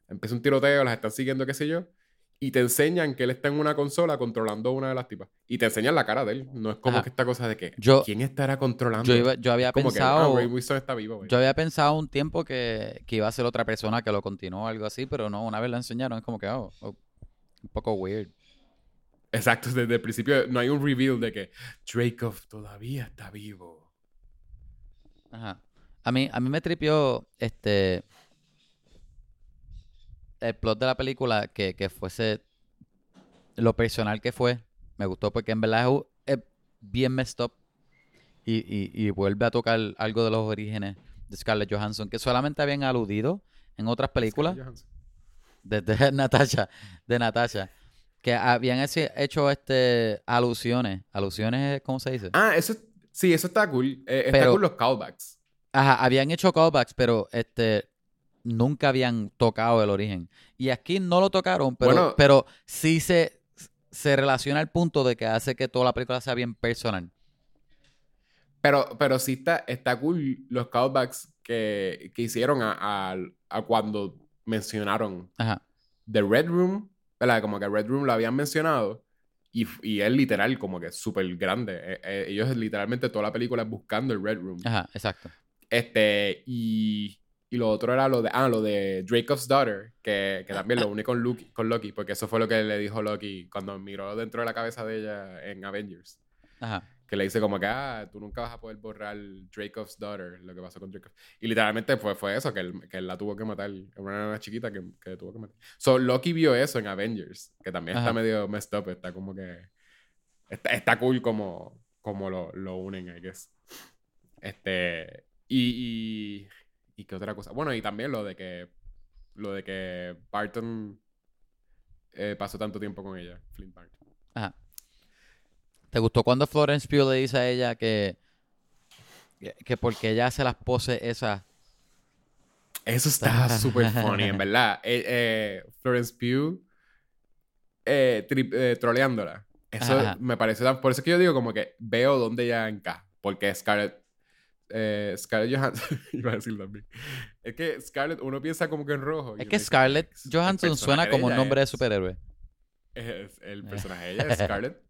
Empieza un tiroteo, las están siguiendo, qué sé yo. Y te enseñan que él está en una consola controlando una de las tipas. Y te enseñan la cara de él. No es como Ajá. que esta cosa de que, Yo- ¿quién estará controlando? yo, iba- yo había como pensado que, ah, Ray Wilson está vivo, güey. Yo había pensado un tiempo que, que iba a ser otra persona que lo continuó o algo así, pero no, una vez lo enseñaron, es como que, oh, oh, un poco weird. Exacto, desde el principio no hay un reveal de que Dracov todavía está vivo. Ajá. A mí, a mí me tripió este el plot de la película que, que fuese lo personal que fue. Me gustó porque en verdad es, bien messed up y, y, y vuelve a tocar algo de los orígenes de Scarlett Johansson que solamente habían aludido en otras películas. Desde Natasha, de Natasha, que habían hecho este alusiones, alusiones, ¿cómo se dice? Ah, eso, sí, eso está cool. Eh, está Pero- cool los callbacks. Ajá, habían hecho callbacks, pero este nunca habían tocado el origen. Y aquí no lo tocaron, pero, Bueno. pero sí se, se relaciona al punto de que hace que toda la película sea bien personal. Pero, pero sí está, está cool los callbacks que, que hicieron a, a- a cuando mencionaron Ajá, The Red Room, ¿verdad? Como que Red Room lo habían mencionado y, y es literal como que súper grande. Eh, eh, ellos literalmente toda la película buscando el Red Room. ajá, exacto. Este, y, y lo otro era lo de, ah, lo de Dracov's Daughter, que, que también lo uní con, Luke- con Loki, porque eso fue lo que le dijo Loki cuando miró dentro de la cabeza de ella en Avengers. Ajá. Que le dice como que, ah, tú nunca vas a poder borrar Dracov's Daughter, lo que pasó con Dracov. Y literalmente fue, fue eso, que él, que él la tuvo que matar. Era una nena chiquita que, que tuvo que matar. So, Loki vio eso en Avengers, que también está medio messed up, está como que... Está, está cool como, como lo, lo unen, I guess. Este... Y, y... ¿Y qué otra cosa? Bueno, y también lo de que... Lo de que Barton eh, pasó tanto tiempo con ella, Flint Barton. Ajá. ¿Te gustó cuando Florence Pugh le dice a ella que, que, que porque ella hace las poses esas? Eso está súper funny, en verdad. Eh, eh, Florence Pugh troleándola. Eso Ajá. me parece tan... Por eso es que yo digo como que veo dónde ella encaja. Porque Scarlett... Eh, Scarlett Johansson... iba a decir también. Es que Scarlett, uno piensa como que en rojo. Es que Scarlett "El Johansson suena como un nombre de superhéroe. es- el personaje de ella es Scarlett.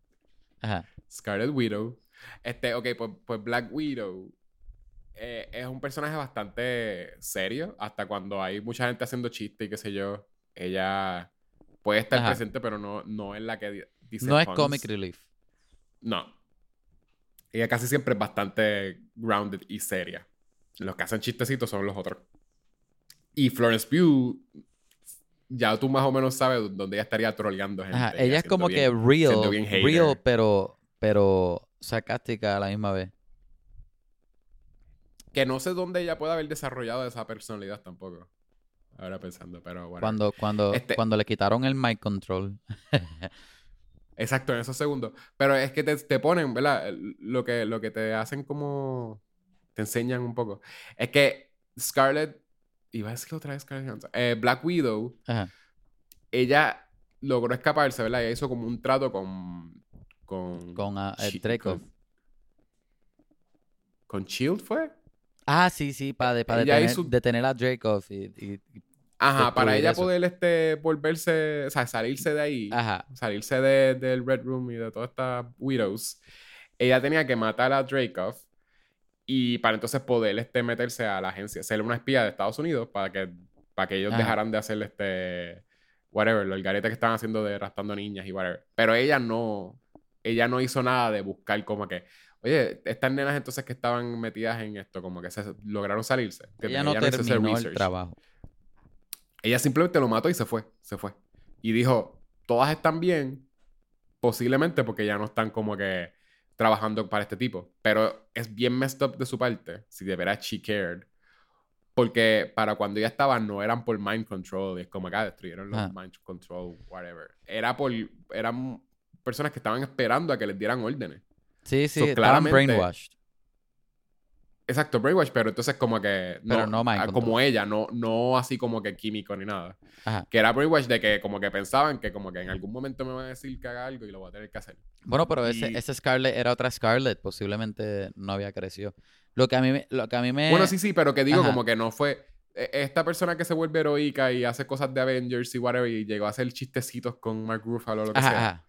Ajá. Scarlet Widow. Este, ok, pues, pues Black Widow eh, es un personaje bastante serio. Hasta cuando hay mucha gente haciendo chistes y qué sé yo. Ella puede estar Ajá. presente, pero no, no es la que di- dice. No es comic relief. No. Ella casi siempre es bastante grounded y seria. Los que hacen chistecitos son los otros. Y Florence Pugh, ya tú más o menos sabes dónde ella estaría troleando gente. Ajá. Ella es como bien- que real, bien real, pero, pero sarcástica a la misma vez. Que no sé dónde ella puede haber desarrollado esa personalidad tampoco. ahora pensando, pero bueno. Cuando, cuando, Este- cuando le quitaron el mic control. Exacto, en esos segundos. Pero es que te, te ponen, ¿verdad? Lo que, lo que te hacen como... Te enseñan un poco. Es que Scarlett... Iba a decir otra vez Scarlett Johansson. eh, Black Widow, Ajá. ella logró escaparse, ¿verdad? Ella hizo como un trato con... Con... Con ah, el Chi- Dreykov. Con, con Shield fue? Ah, sí, sí, para de, detener, hizo- detener a y, y- y- Ajá, para ella eso. poder este, volverse, o sea, salirse de ahí, Ajá. salirse de- del Red Room y de todas estas Widows, ella tenía que matar a Dreykov y para entonces poder este, meterse a la agencia, ser una espía de Estados Unidos para que, para que ellos Ajá. dejaran de hacer este, whatever, el garete que estaban haciendo de raptando niñas y whatever. Pero ella no, ella no hizo nada de buscar como que, oye, estas nenas entonces que estaban metidas en esto, como que se lograron salirse. ¿entiendes? ella no hizo ese terminó el trabajo. Ella simplemente lo mató y se fue, se fue. Y dijo, todas están bien, posiblemente porque ya no están como que trabajando para este tipo. Pero es bien messed up de su parte, si de veras she cared. Porque para cuando ella estaba no eran por mind control, es como acá destruyeron los Ah. mind control, whatever. Era por, eran personas que estaban esperando a que les dieran órdenes. Sí, sí, So, claramente- brainwashed. Exacto, brainwash, pero entonces como que Pero no mind ah, control. como ella, no, no así como que químico ni nada. Ajá. Que era brainwash de que como que pensaban que como que en algún momento me van a decir que haga algo y lo voy a tener que hacer. Bueno, pero ese, Y- ese Scarlett era otra Scarlett, posiblemente no había crecido. Lo que a mí me, lo que a mí me Bueno, sí, sí, pero que digo Ajá. como que no fue e- esta persona que se vuelve heroica y hace cosas de Avengers y whatever y llegó a hacer chistecitos con Mark Ruffalo o lo que Ajá, sea.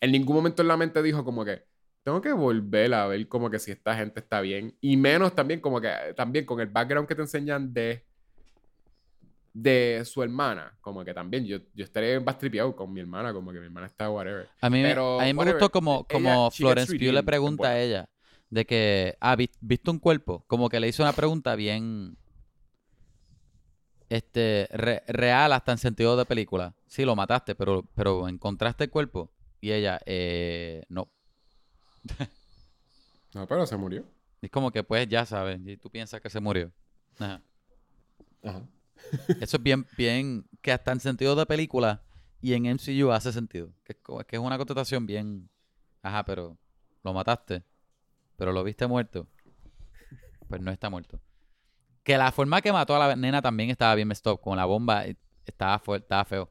En ningún momento en la mente dijo como que tengo que volver a ver como que si esta gente está bien y menos también como que también con el background que te enseñan de de su hermana, como que también yo, yo estaré bastripeado con mi hermana, como que mi hermana está whatever. A mí, me- Pero, a mí me whatever, gustó como, como Florence Pugh le pregunta a ella de que, ah, ¿vis- ¿viste un cuerpo? Como que le hizo una pregunta bien, este, re- real hasta en sentido de película. Sí, lo mataste, pero, pero ¿encontraste el cuerpo? Y ella, eh, no. No, pero se murió. Es como que, pues, ya sabes, y tú piensas que se murió. Ajá. Ajá. Eso es bien, bien, que hasta en sentido de película y en MCU hace sentido. Que es, que es una contestación bien, ajá, pero lo mataste, pero lo viste muerto. Pues no está muerto. Que la forma que mató a la nena también estaba bien messed up, con la bomba, eh, estaba, estaba feo.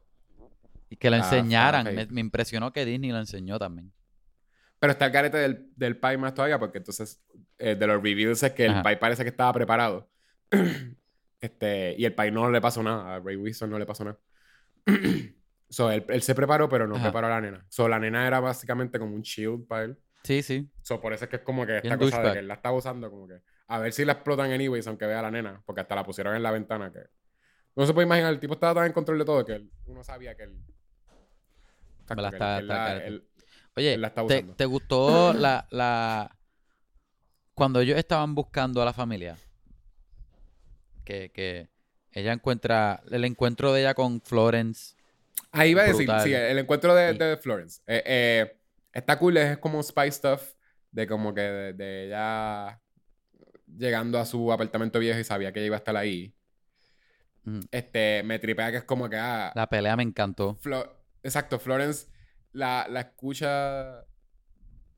Y que lo Ah, enseñaran, me, me impresionó que Disney lo enseñó también. Pero está el carete del, del Pai más todavía, porque entonces eh, de los reviews es que el Ajá. Pai parece que estaba preparado. este, y el Pai no le pasó nada. A Ray Wilson no le pasó nada. so, él, él se preparó, pero no Ajá. preparó a la nena. So, la nena era básicamente como un shield para él. Sí, sí. So, por eso es que es como que esta cosa de que él la estaba usando, como que a ver si la explotan anyways, aunque vea a la nena, porque hasta la pusieron en la ventana. que No se puede imaginar, el tipo estaba tan en control de todo que él- uno sabía que él. Exacto, que está- él- él está la- él- Oye, la está ¿te, te gustó la, la... Cuando ellos estaban buscando a la familia? Que, que ella encuentra... El encuentro de ella con Florence. Ahí iba a decir, sí, el encuentro de, de Florence. Eh, eh, está cool, es como spy stuff, de como que de, de ella llegando a su apartamento viejo y sabía que ella iba a estar ahí. Mm, Este, me tripea que es como que, ah, La pelea me encantó. Flo- exacto, Florence la, la escucha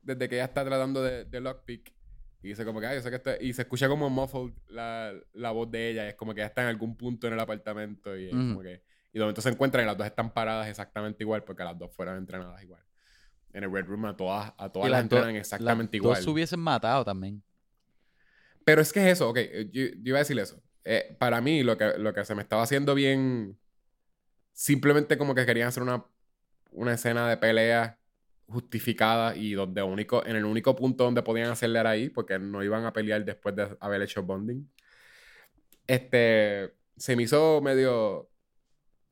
desde que ella está tratando de, de lockpick. Y dice como que, ah, yo sé que está... Y se escucha como muffled la, la voz de ella. y es como que ella está en algún punto en el apartamento. Y es como que... Y de momento se encuentran y las dos están paradas exactamente igual porque las dos fueron entrenadas igual. En el Red Room a todas, a todas Y las entrenan exactamente Las igual. dos se hubiesen matado también. Pero es que es eso, ok, eh, yo, yo iba a decir eso. Eh, para mí, lo que, lo que se me estaba haciendo bien, simplemente como que querían hacer una, una escena de pelea justificada y donde único, en el único punto donde podían hacerle era ahí, porque no iban a pelear después de haber hecho bonding. Este, se me hizo medio,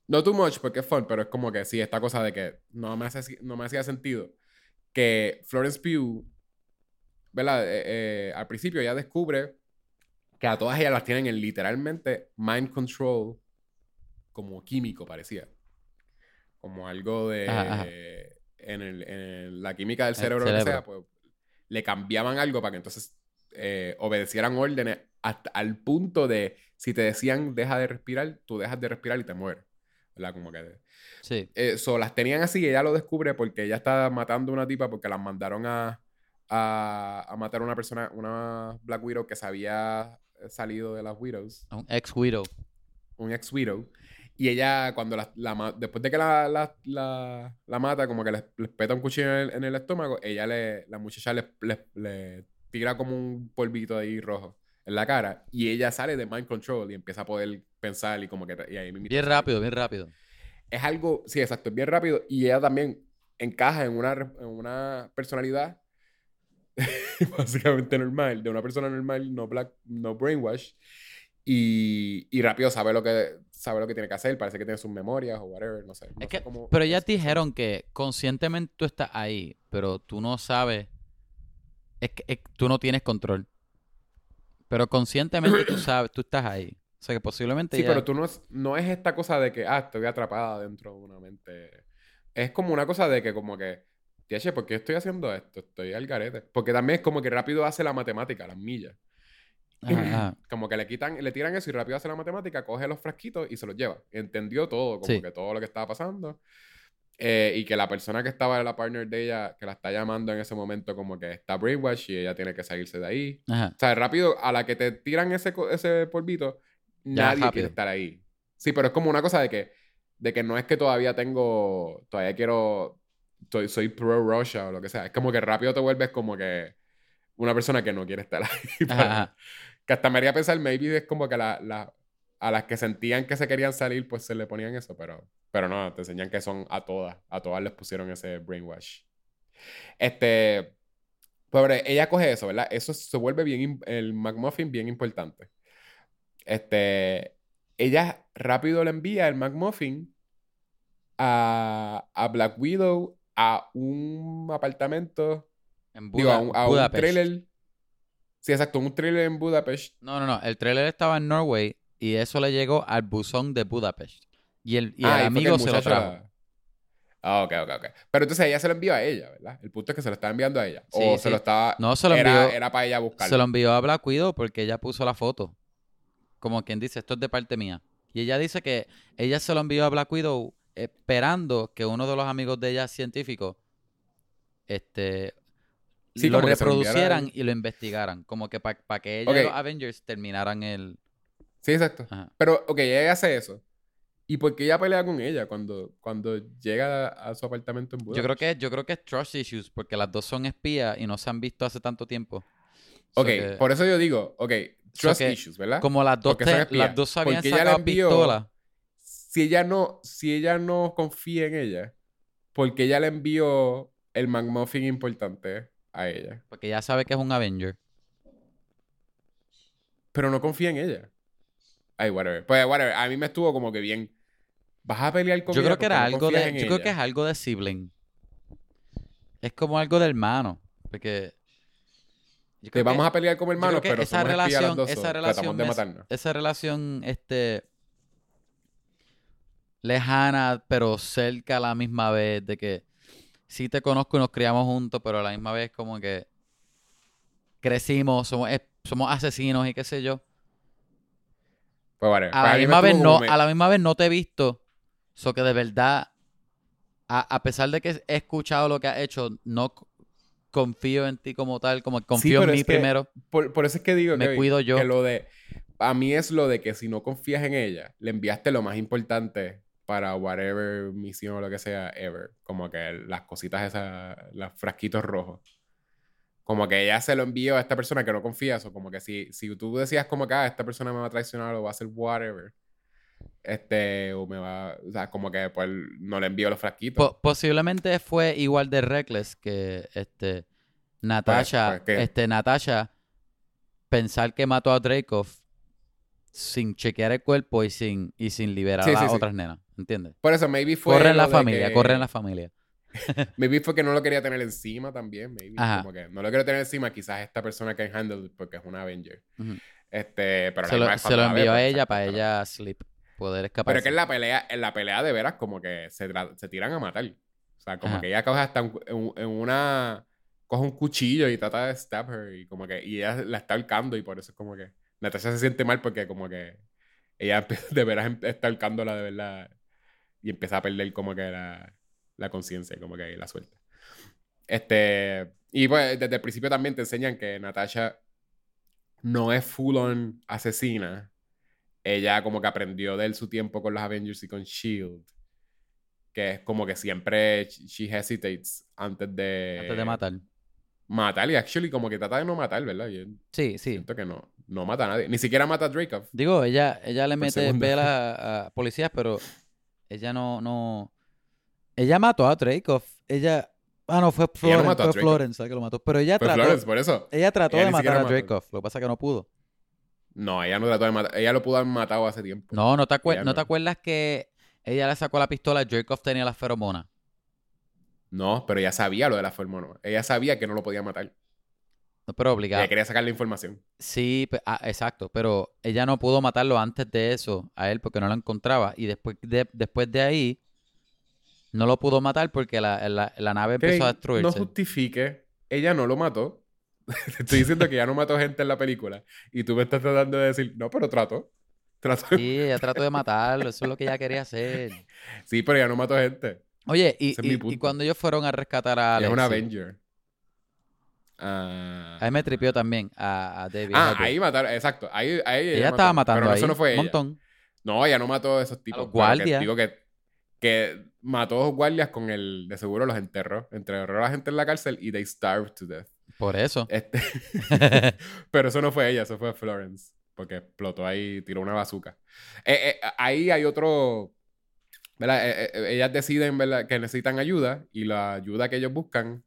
no too much porque es fun, pero es como que sí, esta cosa de que no me, hace, no me hacía sentido que Florence Pugh ¿verdad? Eh, eh, al principio ella descubre que a todas ellas las tienen en literalmente mind control como químico, parecía. Como algo de... Ajá, ajá. En, el- en la química del El cerebro, lo que cerebro. sea, pues le cambiaban algo para que entonces eh, obedecieran órdenes hasta al punto de si te decían deja de respirar, tú dejas de respirar y te mueres. ¿Verdad? Como que... Sí. Eso, las tenían así y ella lo descubre porque ella está matando a una tipa porque las mandaron a, a, a matar a una persona, una Black Widow que se había salido de las Widows, Un ex widow. un ex Widow. Y ella, cuando la, la después de que la, la, mata, como que les, les peta un cuchillo en el, en el estómago, ella le, la muchacha le, le- le tira como un polvito ahí rojo en la cara y ella sale de mind control y empieza a poder pensar y como que... Y ahí Bien rápido, bien rápido. es algo, sí, exacto, es bien rápido y ella también encaja en una, en una personalidad básicamente normal, de una persona normal, no black, no brainwash y, y rápido sabe lo que sabe lo que tiene que hacer, parece que tiene sus memorias o whatever, no sé. no Es sé que, cómo- pero ellas dijeron que conscientemente tú estás ahí, pero tú no sabes. Es que es- tú no tienes control. Pero conscientemente tú sabes, tú estás ahí. O sea que posiblemente Sí, pero tú no es, no es esta cosa de que, ah, estoy atrapada dentro de una mente. Es como una cosa de que como que, tieche, ¿por qué estoy haciendo esto? Estoy al garete. Porque también es como que rápido hace la matemática, las millas. Ajá. Como que le quitan, le tiran eso y rápido hace la matemática, coge los frasquitos y se los lleva. Entendió todo, como Sí. que todo lo que estaba pasando. Eh, y que la persona que estaba la partner de ella, que la está llamando en ese momento, como que está brainwash y ella tiene que salirse de ahí. Ajá. O sea, rápido, a la que te tiran ese, ese polvito, Ya, nadie rápido. quiere estar ahí. Sí, pero es como una cosa de que, de que no es que todavía tengo, todavía quiero, soy, soy pro Russia o lo que sea. Es como que rápido te vuelves como que una persona que no quiere estar ahí. Para- ajá. Que hasta me haría pensar, maybe es como que la, la- a las que sentían que se querían salir, pues se le ponían eso, pero, pero no, te enseñan que son a todas, a todas les pusieron ese brainwash. Este, pobre, ella coge eso, ¿verdad? Eso se vuelve bien, el McMuffin bien importante. Este, ella rápido le envía el McMuffin a, a Black Widow a un apartamento, En digo, a un, a un Budapest. trailer. Sí, exacto, un trailer en Budapest. No, no, no. El trailer estaba en Norway y eso le llegó al buzón de Budapest. Y el, y el Ah, amigo se lo trajo. Ah, ok, ok, ok. Pero entonces ella se lo envió a ella, ¿verdad? El punto es que se lo estaba enviando a ella. Sí, o sí. se lo estaba... No, se lo era, envió. era para ella buscarlo. Se lo envió a Black Widow porque ella puso la foto. Como quien dice, esto es de parte mía. Y ella dice que ella se lo envió a Black Widow esperando que uno de los amigos de ella científicos este, Sí, lo reproducieran y lo investigaran. Como que para que ella y los Avengers terminaran el... Sí, exacto. Ajá. Pero, ok, ella hace eso. ¿Y por qué ella pelea con ella cuando, cuando llega a, a su apartamento en Yo creo que yo creo que es trust issues porque las dos son espías y no se han visto hace tanto tiempo. So Ok, que- por eso yo digo, ok, trust issues, ¿verdad? como las dos te- las dos sabían Porque ella le sacar envió- pistola. Si ella no, si ella no confía en ella, porque ella le envió el McMuffin importante a ella, Porque ya sabe que es un Avenger. pero no confía en ella. Ay, whatever. Pues, whatever. A mí me estuvo como que bien. ¿Vas a pelear con Yo creo que era no algo confías de. Yo creo que es algo de sibling. Es como algo de hermano. Porque. yo Que creo vamos que- a pelear como yo creo hermanos, que pero esa relación, dos, esa relación de matarnos. esa relación, este. lejana, pero cerca a la misma vez. De que sí te conozco y nos criamos juntos, pero a la misma vez como que crecimos, somos, somos asesinos y qué sé yo. Pues. A Pues la me misma vez no, a la misma vez no te he visto. So que de verdad, a, a pesar de que he escuchado lo que has hecho, no confío en ti como tal, como confío en mí que- primero. Por, por eso es que digo Me Kevin, cuido yo. que lo de... A mí es lo de que si no confías en ella, le enviaste lo más importante para whatever misión o lo que sea ever. Como que las cositas esas, los frasquitos rojos. Como que ella se lo envió a esta persona que no confías. O como que si, si tú decías como que ah, esta persona me va a traicionar o va a hacer whatever. Este, o me va... O sea, como que pues no le envío los frasquitos. Po- posiblemente fue igual de reckless que este Natasha, pues, ¿qué? este Natasha pensar que mató a Dreykov sin chequear el cuerpo y sin y sin liberar Sí, a sí. otras nenas, ¿entiendes? Por eso, maybe fue... Corre en la familia, que- corre en la familia. Maybe fue que no lo quería tener encima también, maybe. Ajá. Como que no lo quiero tener encima, quizás esta persona que handle porque es una Avenger. Este, pero Se lo, se lo envió a pues, ella para ella sleep, poder escapar. Pero es que en la pelea, en la pelea de veras como que se, tiran a matar. O sea, como Ajá. que ella coge hasta un- en, en una coge un cuchillo y trata de stab her y como que y ella la está ahorcando y por eso es como que Natasha se siente mal porque como que ella de veras está ahorcándola de verdad y empieza a perder como que la, la conciencia, como que la suelta. Este, y pues desde el principio también te enseñan que Natasha no es full on asesina. Ella como que aprendió de él su tiempo con los Avengers y con Shield. Que es como que siempre she hesitates antes de... Antes de matar. Matar y actually como que trata de no matar, ¿verdad? sí, sí. Siento que no, no mata a nadie. Ni siquiera mata a Dreykov. Digo, ella, ella le mete velas a, policías, pero ella no, no... Ella mató a Dreykov. Ella... Ah, no, fue Florence, fue Florence que lo mató. Pero ella trató... Florence, por eso. Ella trató de matar a Dreykov. Lo que pasa es que no pudo. No, ella no trató de matar. Ella lo pudo haber matado hace tiempo. No, ¿no te, ¿no te acuerdas que ella le sacó la pistola, Dreykov tenía la feromona? No, pero ella sabía lo de la feromona. Ella sabía que no lo podía matar. No, pero obligado. Ella quería sacar la información. Sí, ah, exacto. Pero ella no pudo matarlo antes de eso a él porque no lo encontraba. Y después de, después de ahí, no lo pudo matar porque la, la, nave empezó a destruirse. No justifique. Ella no lo mató. estoy diciendo que ya no mató gente en la película. Y tú me estás tratando de decir, no, pero trato. Sí, ella trató de matarlo. Eso es lo que ella quería hacer. sí, pero ya no mató gente. Oye, y, y, cuando ellos fueron a rescatar a Alex. Es un Avenger. Uh... Ahí me tripió también a, a David. Ah, ahí mataron, exacto. Ahí, ahí ella, estaba matando. Pero eso no fue un montón. No, ella no mató a esos tipos. A los guardias. digo que, que mató a los guardias con el. De seguro los enterró. Enterró a la gente en la cárcel y they starved to death. Por eso. Este... pero eso no fue ella, eso fue Florence. Porque explotó ahí, tiró una bazooka. Eh, eh, ahí hay otro eh, eh, ellas deciden que necesitan ayuda y la ayuda que ellos buscan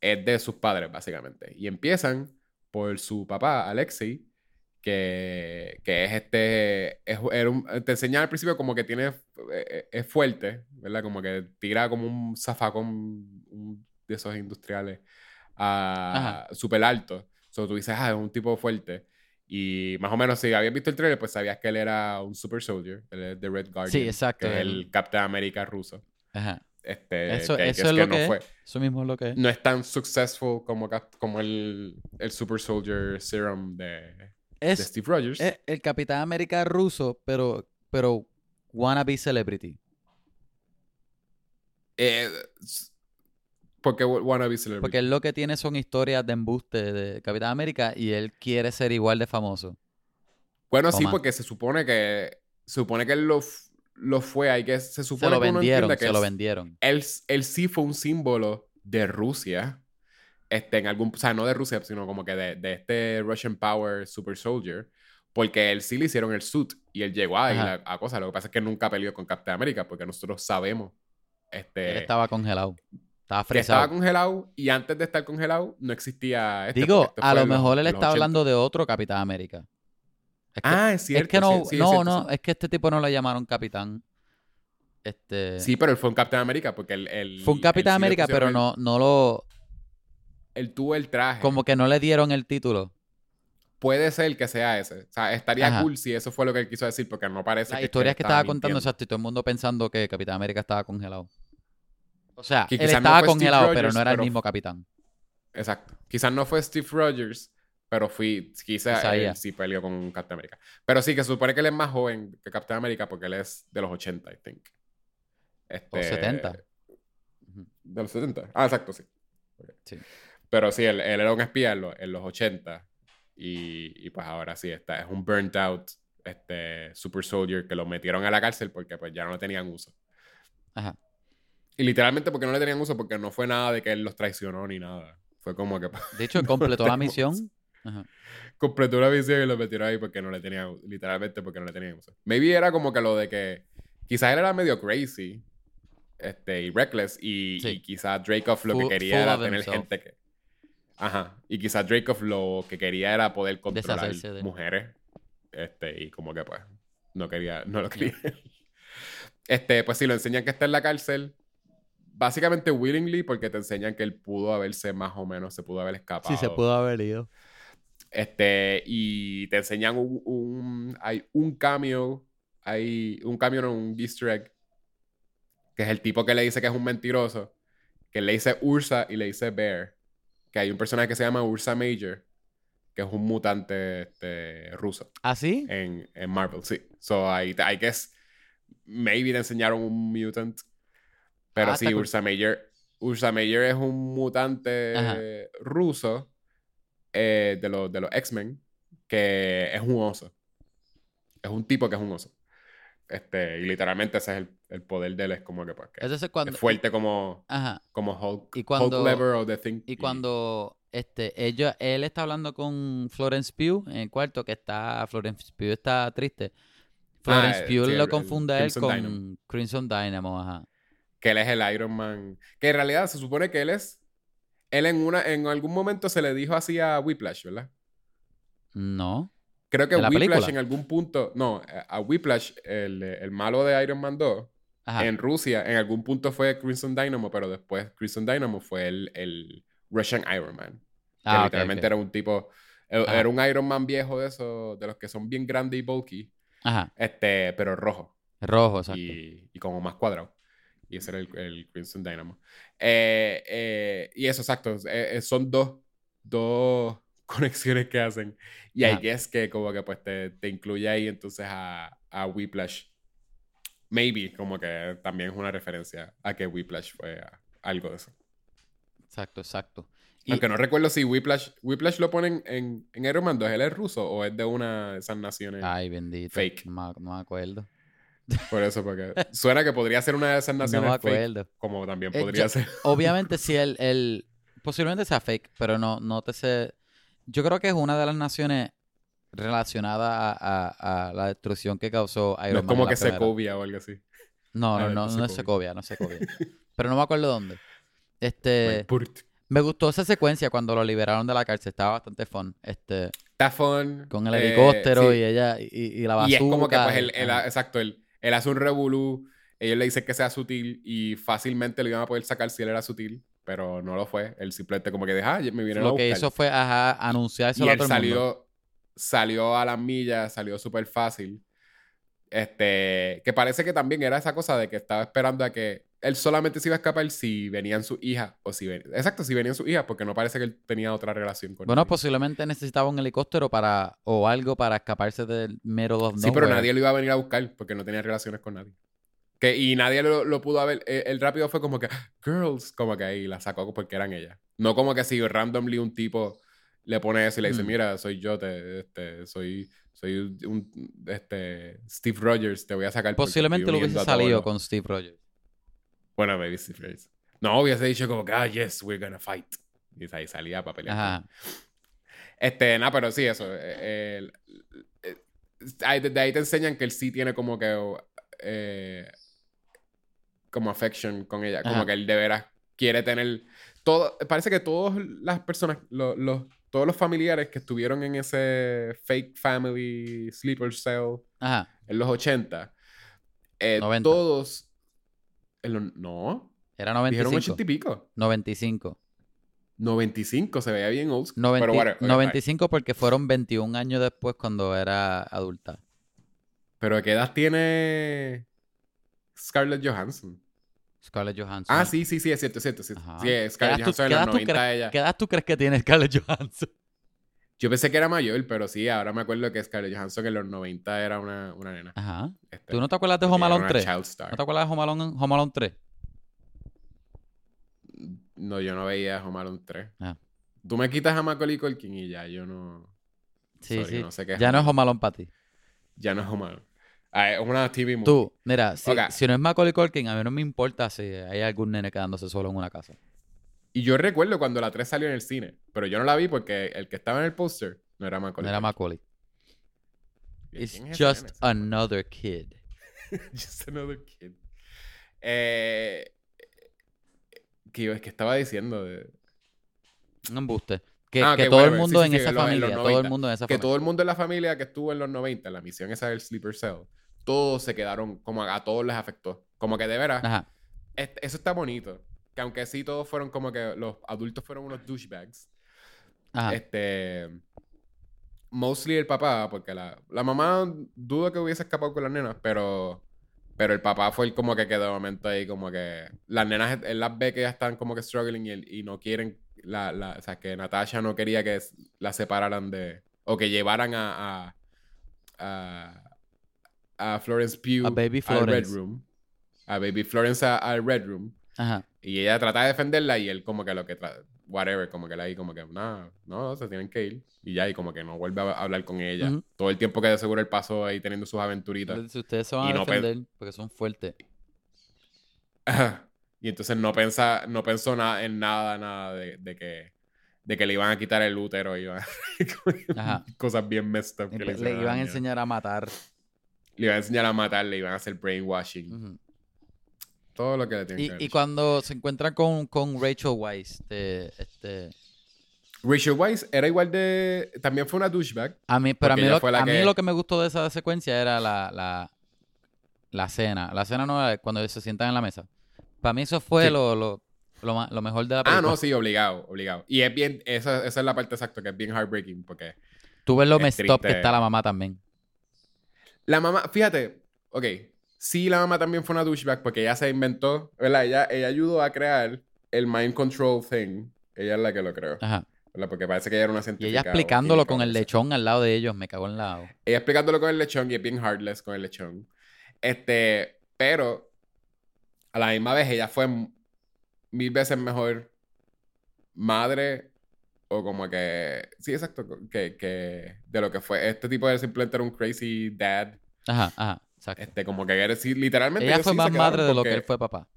es de sus padres, básicamente. Y empiezan por su papá, Alexei, que, que es este. te enseñan al principio como que tiene. Eh, es fuerte, ¿verdad? Como que tira como un zafacón de esos industriales súper alto. So, tú dices, ah, es un tipo fuerte. Y más o menos, si habías visto el trailer, pues sabías que él era un super soldier, el de Red Guardian. Sí, exacto. Que es el Captain America ruso. Ajá. Este, eso, es, lo que es. Eso mismo es lo que es. No es tan successful como, como el, el Super Soldier Serum de, Steve Rogers. Es el Capitán América ruso, pero, pero wannabe celebrity. Eh, porque wannabe celebrity. Porque él lo que tiene son historias de embuste de Capitán América y él quiere ser igual de famoso. Bueno, sí, porque se supone que. Se supone que él lo, lo fue. Hay que. Se supone se lo que vendieron. que se lo vendieron. Él, él sí fue un símbolo de Rusia. Este, en algún. O sea, no de Rusia, sino como que de, de este Russian Power Super Soldier. Porque él sí le hicieron el suit y él llegó ahí a, a cosas. Lo que pasa es que nunca peleó con Captain América porque nosotros sabemos. Este, él estaba congelado. Estaba que estaba congelado y antes de estar congelado no existía este, Digo, a lo mejor él está hablando de otro Capitán América. Ah, es cierto. Es que no, no, no, es que este tipo no lo llamaron Capitán. Este... Sí, pero él fue un Capitán América porque él... fue un Capitán América, pero no, no lo... Él tuvo el traje. Como que no le dieron el título. Puede ser que sea ese. O sea, estaría cool si eso fue lo que él quiso decir, porque no parece Las historias que estaba contando, exacto, y todo el mundo pensando que Capitán América estaba congelado. O sea, él estaba congelado, pero no era el mismo capitán. Exacto. Quizás no fue Steve Rogers, pero fui, quizás él sí peleó con Captain America. Pero sí, que se supone que él es más joven que Captain America porque él es de los 80, I think. Este, 70. De los 70. Ah, exacto, sí. sí. Pero sí, él, era un espía en, los 80. Y, y, pues ahora sí, está, es un burnt out este, super soldier que lo metieron a la cárcel porque pues ya no lo tenían uso. Ajá. Y literalmente porque no le tenían uso, porque no fue nada de que él los traicionó ni nada. Fue como que... De hecho, completó la misión. Completó la misión y lo metieron ahí porque no le tenían... Literalmente porque no le tenían uso. Maybe era como que lo de que... Quizás él era medio crazy. Este, y reckless. Y, quizás Dracoff lo que quería era tener gente que... Ajá. Y quizás Dracoff lo que quería era poder controlar mujeres. Este, y como que pues... No quería... No lo quería. este, pues sí, lo enseñan que está en la cárcel básicamente willingly porque te enseñan que él pudo haberse más o menos, se pudo haber escapado. Sí, se pudo haber ido. Este, y te enseñan un, hay un cameo, hay un cameo en un easter egg, que es el tipo que le dice que es un mentiroso, que le dice Ursa y le dice Bear. que hay un personaje que se llama Ursa Major, que es un mutante este, ruso ¿Ah, sí? en, en Marvel, sí. So, I guess, maybe te enseñaron un mutant. Pero Ah, sí. Ursa Major, Ursa Major es un mutante Ajá. ruso eh, de, los de los X-Men que es un oso. Es un tipo que es un oso. Este, y literalmente ese es el, el poder de él, es como que, pues, que Entonces cuando... es fuerte como, Ajá. como Hulk. Y cuando- Hulk Lever o The Thing. Y cuando este, ella, él está hablando con Florence Pugh en el cuarto, que está, Florence Pugh está triste. Florence Ah, Pugh sí, lo confunde a él con Dynamo. Crimson Dynamo, ajá. que él es el Iron Man. Que en realidad se supone que él es. Él en una, en algún momento se le dijo así a Whiplash, ¿verdad? No. Creo que ¿En la Whiplash película? en algún punto. No, a Whiplash, el, el malo de Iron Man 2, Ajá. en Rusia, en algún punto fue Crimson Dynamo, pero después Crimson Dynamo fue el, el Russian Iron Man. Que Ah, literalmente era un tipo. Era Ajá. era un Iron Man viejo de esos, de los que son bien grandes y bulky, Ajá. este, pero rojo. Rojo, exacto. y, y como más cuadrado. Y ese era el, el Crimson Dynamo. Eh, eh, y eso, exacto. eh, son dos, dos conexiones que hacen. Y. I guess que como que pues te, te incluye ahí entonces a, a Whiplash. Maybe, como que también es una referencia a que Whiplash fue a- algo de eso. Exacto, exacto. Y, Aunque no recuerdo si Whiplash, Whiplash lo ponen en, en Iron Man 2, ¿él es ruso o es de una de esas naciones? Ay, bendito. Fake. No me acuerdo. Por eso, porque suena que podría ser una de esas No naciones fake, acuerdo. como también Eh, podría yo- ser. Obviamente, si el, el. Posiblemente sea fake, pero no, no te sé. Yo creo que es una de las naciones relacionada a, a- a la destrucción que causó Iron No es Man. como que. Secovia o algo así. No, Ah, no, no no, es no es Secovia, no es Secovia. Pero no me acuerdo dónde. Este, me gustó esa secuencia cuando lo liberaron de la cárcel, estaba bastante fun. Este, Está fun. con el eh, helicóptero sí. y ella y, y la Y bazooka. es como que, pues, y- él- ajá. exacto, él, él hace un revolú. Ellos le dicen que sea sutil y fácilmente lo iban a poder sacar si él era sutil, pero no lo fue. Él simplemente como que deja, ah, me a Lo que hizo fue ajá, anunciárselo y a él todo el mundo. salió, salió a las millas, salió súper fácil. Este, que parece que también era esa cosa de que estaba esperando a que él solamente se iba a escapar si venían sus hijas o si ven... Exacto, si venían sus hijas, porque no parece que él tenía otra relación con Bueno, posiblemente necesitaba un helicóptero para o algo para escaparse del mero of Sí, pero nadie lo iba a venir a buscar porque no tenía relaciones con nadie. Que, y nadie lo, lo pudo haber. eh, El rápido fue como que, girls, como que ahí la sacó porque eran ellas. No como que si randomly un tipo le pone eso y le dice, Mm. mira, soy yo, te, este, soy, soy un, este, Steve Rogers, te voy a sacar. Posiblemente lo hubiese salido los-". con Steve Rogers. Bueno, maybe Rogers. No, hubiese dicho como que, ah, yes, we're gonna fight. Y ahí salía para pelear. Ajá. Este, nada, pero sí, eso. eh, eh, ahí- desde ahí te enseñan que él sí tiene como que. eh, como affection con ella. Como Ajá. que él de veras quiere tener. Todo, parece que todas las personas, lo- los, todos los familiares que estuvieron en ese fake family sleeper cell Ajá. en los 80, eh, 90. todos. Los- no, Era dijeron 95. 80 y pico. 95. 95, se veía bien old school. 90 pero whatever, ok, 95 porque fueron 21 años después cuando era adulta. Pero ¿qué edad tiene Scarlett Johansson? Scarlett Johansson. Ah, sí, sí, sí, es cierto, es cierto. Sí, Ajá. sí ¿Qué Scarlett Johansson en los edad tú 90 crees- ella. ¿Qué edad tú crees que tiene Scarlett Johansson? Yo pensé que era mayor, pero sí, ahora me acuerdo que Scarlett Johansson en los 90 era una, una nena. Ajá. Este, ¿Tú no te acuerdas de Home Alone una 3? child star. ¿No te acuerdas de Home Alone, Home Alone 3? No, yo no veía Home Alone 3. Ah. Tú me quitas a Macaulay Culkin y ya, yo no... Sí, Sorry, sí. no sé qué es ya no es Home Alone para ti. Ya no es Home Alone. Ah, es una TV movie. Tú, mira, si, si no es Macaulay Culkin, a mí no me importa si hay algún nene quedándose solo en una casa. Y yo recuerdo cuando la 3 salió en el cine, pero yo no la vi porque el que estaba en el póster no era No Macaulay era Culkin. Macaulay. ¿Quién It's ese just another kid. Just another kid. Eh, que yo es que estaba diciendo de- Un embuste. Que, Ah, que todo el mundo Sí, en sí, esa en en familia, los todo el 90. mundo en esa que familia. todo el mundo en la familia que estuvo en los 90, en la misión esa del Sleeper Cell, todos se quedaron, como a, a todos les afectó. Como que de veras, Ajá. es- eso está bonito. Que aunque sí todos fueron como que los adultos fueron unos douchebags. Ajá. Este. Mostly el papá, porque la, la mamá dudo que hubiese escapado con las nenas, pero. Pero el papá fue el como que quedó de momento ahí, como que. Las nenas, él las ve que ya están como que struggling y, y no quieren la, la, o sea, que Natasha no quería que la separaran de, o que llevaran a, a, a, a Florence Pugh A Baby al Red Florence. Room, a Baby Florence al Red Room, Ajá. y ella trata de defenderla y él como que lo que whatever, como que la ahí como que no, no, se tienen que ir y ya y como que no vuelve a hablar con ella. Todo el tiempo que de seguro él pasó ahí teniendo sus aventuritas. Si ustedes se van Y a no defender porque son fuertes. y entonces no pensa, no pensó nada en nada, nada de, de que de que le iban a quitar el útero y iban cosas bien messed up que Le, le, le iban a enseñar a matar. Le iban a enseñar a matar, le iban a hacer brainwashing. Ujú. Todo lo que le tienen Y, que cuando se encuentran con, con Rachel Weisz, de, este, Rachel Weisz era igual de... También fue una douchebag. a mí, pero a mí, lo, a mí que- lo que me gustó de esa secuencia era la, la, la cena. La cena no era cuando se sientan en la mesa. Para mí eso fue Sí. lo, lo, lo, mejor de la Ah, película. no, sí, obligado, obligado. Y es bien... Esa, esa es la parte exacta, que es bien heartbreaking, porque... Tú ves lo es messed up que está la mamá también. La mamá, fíjate, ok, sí la mamá también fue una douchebag porque ella se inventó, ¿verdad? Ella, ella ayudó a crear el mind control thing. Ella es la que lo creó, Ajá. ¿verdad? Porque parece que ella era una Y científica. ella o explicándolo con el lechón al lado de ellos, me cagó en lado. Ella explicándolo con el lechón y es bien heartless con el lechón. Este, pero a la misma vez ella fue mil veces mejor madre o como que, sí, exacto, que, que de lo que fue. Este tipo de simplemente era un crazy dad. Ajá, ajá, exacto. Este, como que era, sí, literalmente. Ella fue sí más madre de lo que él fue papá.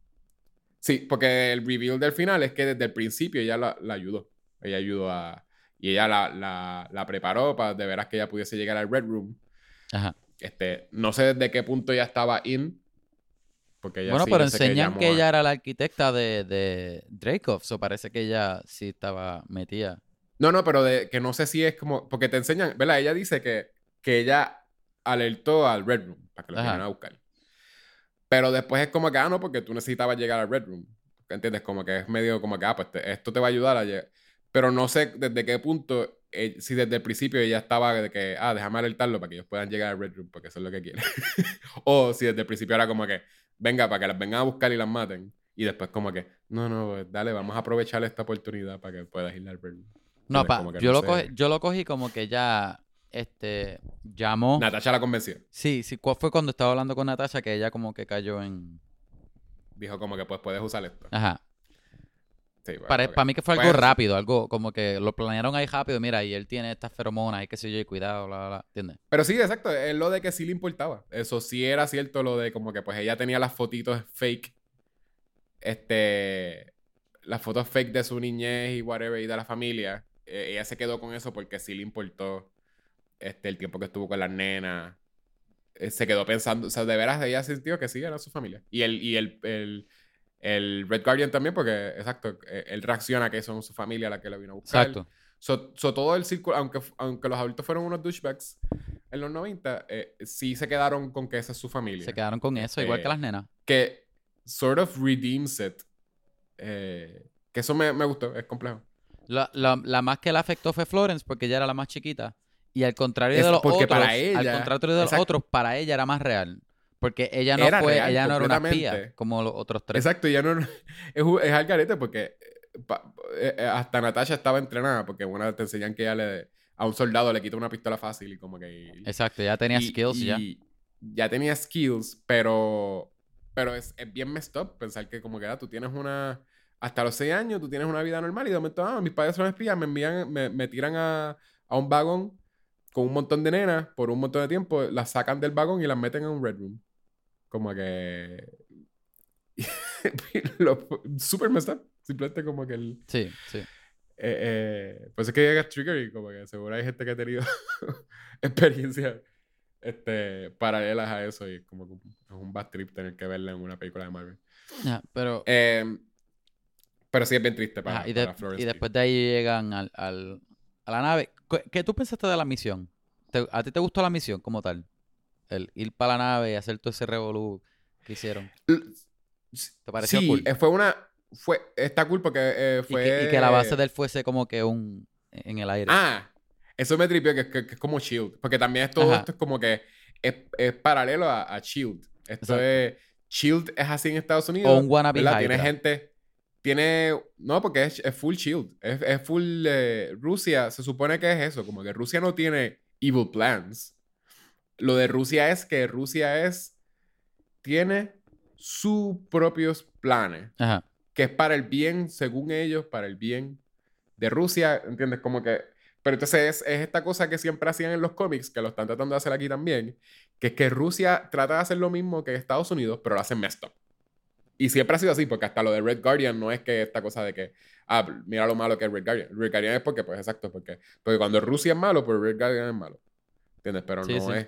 Sí, porque el reveal del final es que desde el principio ella la, la ayudó. Ella ayudó a. Y ella la, la, la preparó para de veras que ella pudiese llegar al Red Room. Ajá. Este, no sé desde qué punto ella estaba in. Porque ella Bueno, sí, pero enseñan que, a- ella era la arquitecta de, de Dracov, so parece que ella sí estaba metida. No, no, pero de, que no sé si es como. Porque te enseñan. ¿Verdad? Ella dice que, que ella alertó al Red Room para que lo vinieran a buscar. Pero después es como que, ah, no, porque tú necesitabas llegar al Red Room. ¿Entiendes? Como que es medio como que, ah, pues te- esto te va a ayudar a llegar. Pero no sé desde qué punto, eh, si desde el principio ella estaba de que, ah, déjame alertarlo para que ellos puedan llegar al Red Room, porque eso es lo que quieren. o si desde el principio era como que, venga, para que las vengan a buscar y las maten. Y después como que, no, no, pues, dale, vamos a aprovechar esta oportunidad para que puedas ir al Red Room. No, pa, yo, no lo sé. cogí, yo lo cogí como que ella este, llamó. Natasha la convenció. Sí, sí, cu- fue cuando estaba hablando con Natasha que ella como que cayó en... Dijo como que, pues, puedes usar esto. Ajá. Sí, bueno, Para, para mí que fue algo Pues, rápido, algo como que lo planearon ahí rápido. Mira, y él tiene estas feromonas y qué sé yo, y cuidado, bla, bla, bla. ¿Entiendes? Pero sí, exacto, es lo de que sí le importaba. Eso sí era cierto, lo de como que pues ella tenía las fotitos fake. Este. Las fotos fake de su niñez y whatever y de la familia. Eh, ella se quedó con eso porque sí le importó este, el tiempo que estuvo con las nenas. Eh, se quedó pensando, o sea, de veras ella sintió que sí era su familia. Y el, y el, el, el Red Guardian también, porque, exacto, eh, él reacciona que son su familia la que lo vino a buscar. Exacto. So, so todo el círculo, aunque, aunque los adultos fueron unos douchebags en los 90, eh, sí se quedaron con que esa es su familia. Se quedaron con eso, igual Eh, que las nenas. Que sort of redeems it. Eh, que eso me, me gustó, es complejo. La, la- la más que la afectó fue Florence porque ella era la más chiquita. Y al contrario Es de los otros, para al ella- contrario de los exacto. otros, para ella era más real. Porque ella no Era fue, real, ella no era una espía como los otros tres. Exacto, ya no. Es, es al garete porque eh, pa- eh, eh, hasta Natasha estaba entrenada porque una te enseñan que ella le, a un soldado le quita una pistola fácil y como que. Exacto, ya tenía y- skills ya. y Ya tenía skills, pero. Pero es, es bien messed up pensar que, como que ah, tú tienes una. Hasta los 6 años tú tienes una vida normal y de momento, ah, mis padres son espías, me envían, me, me tiran a, a un vagón con un montón de nenas por un montón de tiempo, las sacan del vagón y las meten en un red room. Como que. super messed up. Simplemente como que el. Sí, sí. Eh, eh, pues es que llega Trigger y como que seguro hay gente que ha tenido experiencias este, paralelas a eso y es como que es un bad trip tener que verla en una película de Marvel. Pero Eh, pero sí es bien triste para, ajá, y, de- para y después de ahí llegan al, al- a la nave. ¿Qué, qué tú pensaste de la misión? ¿Te- ¿A ti te gustó la misión como tal? El ir para la nave y hacer todo ese revolú que hicieron. ¿Te pareció sí, cool? eh, fue una... Fue, está cool porque eh, Y fue... que, y que la base de él fuese como que un en el aire. Ah, eso me tripió que, que- que es como Shield. Porque también es todo Ajá. esto es como que es, es paralelo a, a Shield. Esto Exacto. es... Shield es así en Estados Unidos. o un wannabe ¿verdad? Tiene Hydra. gente. Tiene. No, porque es, es full shield. Es, es full. eh, Rusia, se supone que es eso. Como que Rusia no tiene evil plans. Lo de Rusia es que Rusia es. Tiene sus propios planes. Ajá. Que es para el bien, según ellos, para el bien de Rusia. ¿Entiendes? Como que. Pero entonces es, es esta cosa que siempre hacían en los cómics, que lo están tratando de hacer aquí también. Que es que Rusia trata de hacer lo mismo que Estados Unidos, pero lo hacen messed up. Y siempre ha sido así, porque hasta lo de Red Guardian no es que esta cosa de que, ah, mira lo malo que es Red Guardian. Red Guardian es porque, pues exacto, porque, porque cuando Rusia es malo, pues Red Guardian es malo. ¿Entiendes? Pero Sí, no sí. es.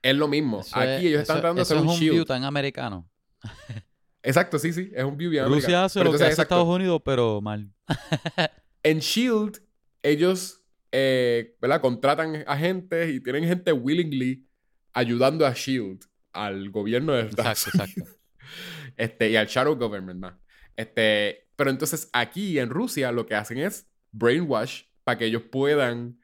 Es lo mismo. Eso Aquí es- ellos están tratando de hacer un es un shield. view tan americano. Exacto, sí, sí. Es un view bien Rusia americano. hace Pero lo que hace exacto, Estados Unidos, pero mal. En Shield, ellos, eh, ¿verdad? Contratan agentes y tienen gente willingly ayudando a Shield, al gobierno de Estados Exacto, exacto. Este, y al Shadow Government más. Este, pero entonces aquí en Rusia lo que hacen es brainwash para que ellos puedan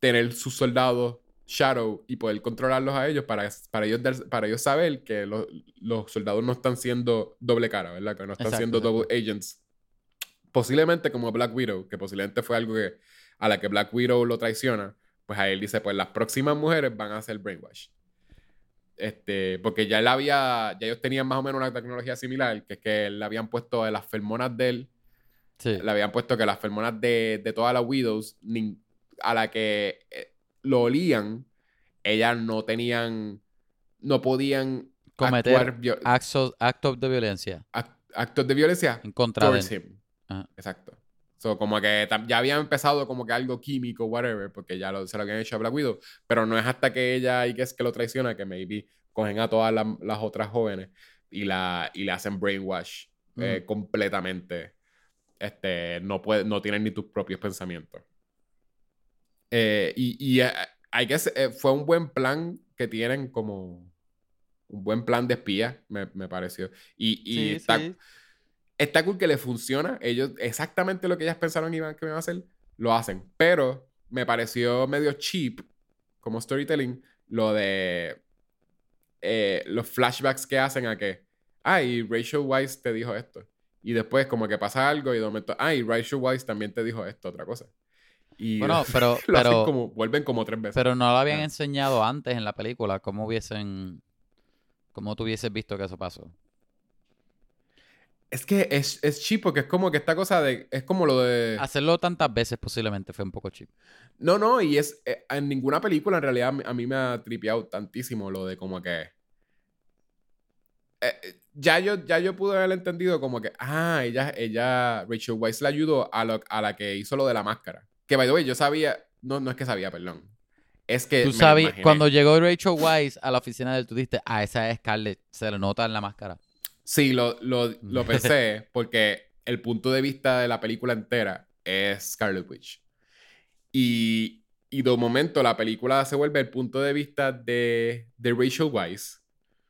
tener sus soldados Shadow y poder controlarlos a ellos para, para, ellos, dar- para ellos saber que los, los soldados no están siendo doble cara, ¿verdad? Que no están Exacto, siendo exacto. double agents. Posiblemente como Black Widow, que posiblemente fue algo que a la que Black Widow lo traiciona, pues a él dice, pues las próximas mujeres van a hacer brainwash. Este, porque ya él había, ya ellos tenían más o menos una tecnología similar, que es que le habían puesto las fermonas de él, Sí. le habían puesto que las fermonas de, de todas las Widows, a la que eh, lo olían, ellas no tenían, no podían Cometer actos, actos de violencia ac- actos de violencia en contra de él. Exacto. So, como que ya habían empezado como que algo químico, whatever, porque ya lo, se lo habían hecho a Black Widow, pero no es hasta que ella y que es que lo traiciona que maybe cogen a todas las, las otras jóvenes y, la, y le hacen brainwash eh, Mm. completamente. Este, no, puede, no tienen ni tus propios pensamientos. Eh, y eh, hay que, se- eh, fue un buen plan que tienen como un buen plan de espía, me, me pareció. Y, y Sí, está, sí. Está cool que le funciona. Ellos, exactamente lo que ellas pensaron iban, que iban a hacer, lo hacen. Pero me pareció medio cheap, como storytelling, lo de eh, los flashbacks que hacen a que, ay, Rachel Weisz te dijo esto. Y después como que pasa algo y de momento, ay, Rachel Weisz también te dijo esto, otra cosa. Y Bueno, pero, lo hacen pero, como, vuelven como tres veces. pero no lo habían Ah. enseñado antes en la película. ¿Cómo hubiesen. ¿Cómo tú hubieses visto que eso pasó? Es que es, es cheap porque es como que esta cosa de, es como lo de... Hacerlo tantas veces posiblemente fue un poco cheap. No, no, y es eh, en ninguna película en realidad a mí me ha tripeado tantísimo lo de como que eh, eh, ya yo ya yo pude haber entendido como que ah, ella ella Rachel Weisz le ayudó a, lo- a la que hizo lo de la máscara. Que by the way, yo sabía, no no es que sabía, perdón. Es que Tú sabes, cuando llegó Rachel Weisz a la oficina de él, tú dijiste, ah, esa es Scarlett, se le nota en la máscara. Sí, lo, lo, lo pensé porque el punto de vista de la película entera es Scarlet Witch. Y, y de un momento la película se vuelve el punto de vista de, de Rachel Weisz.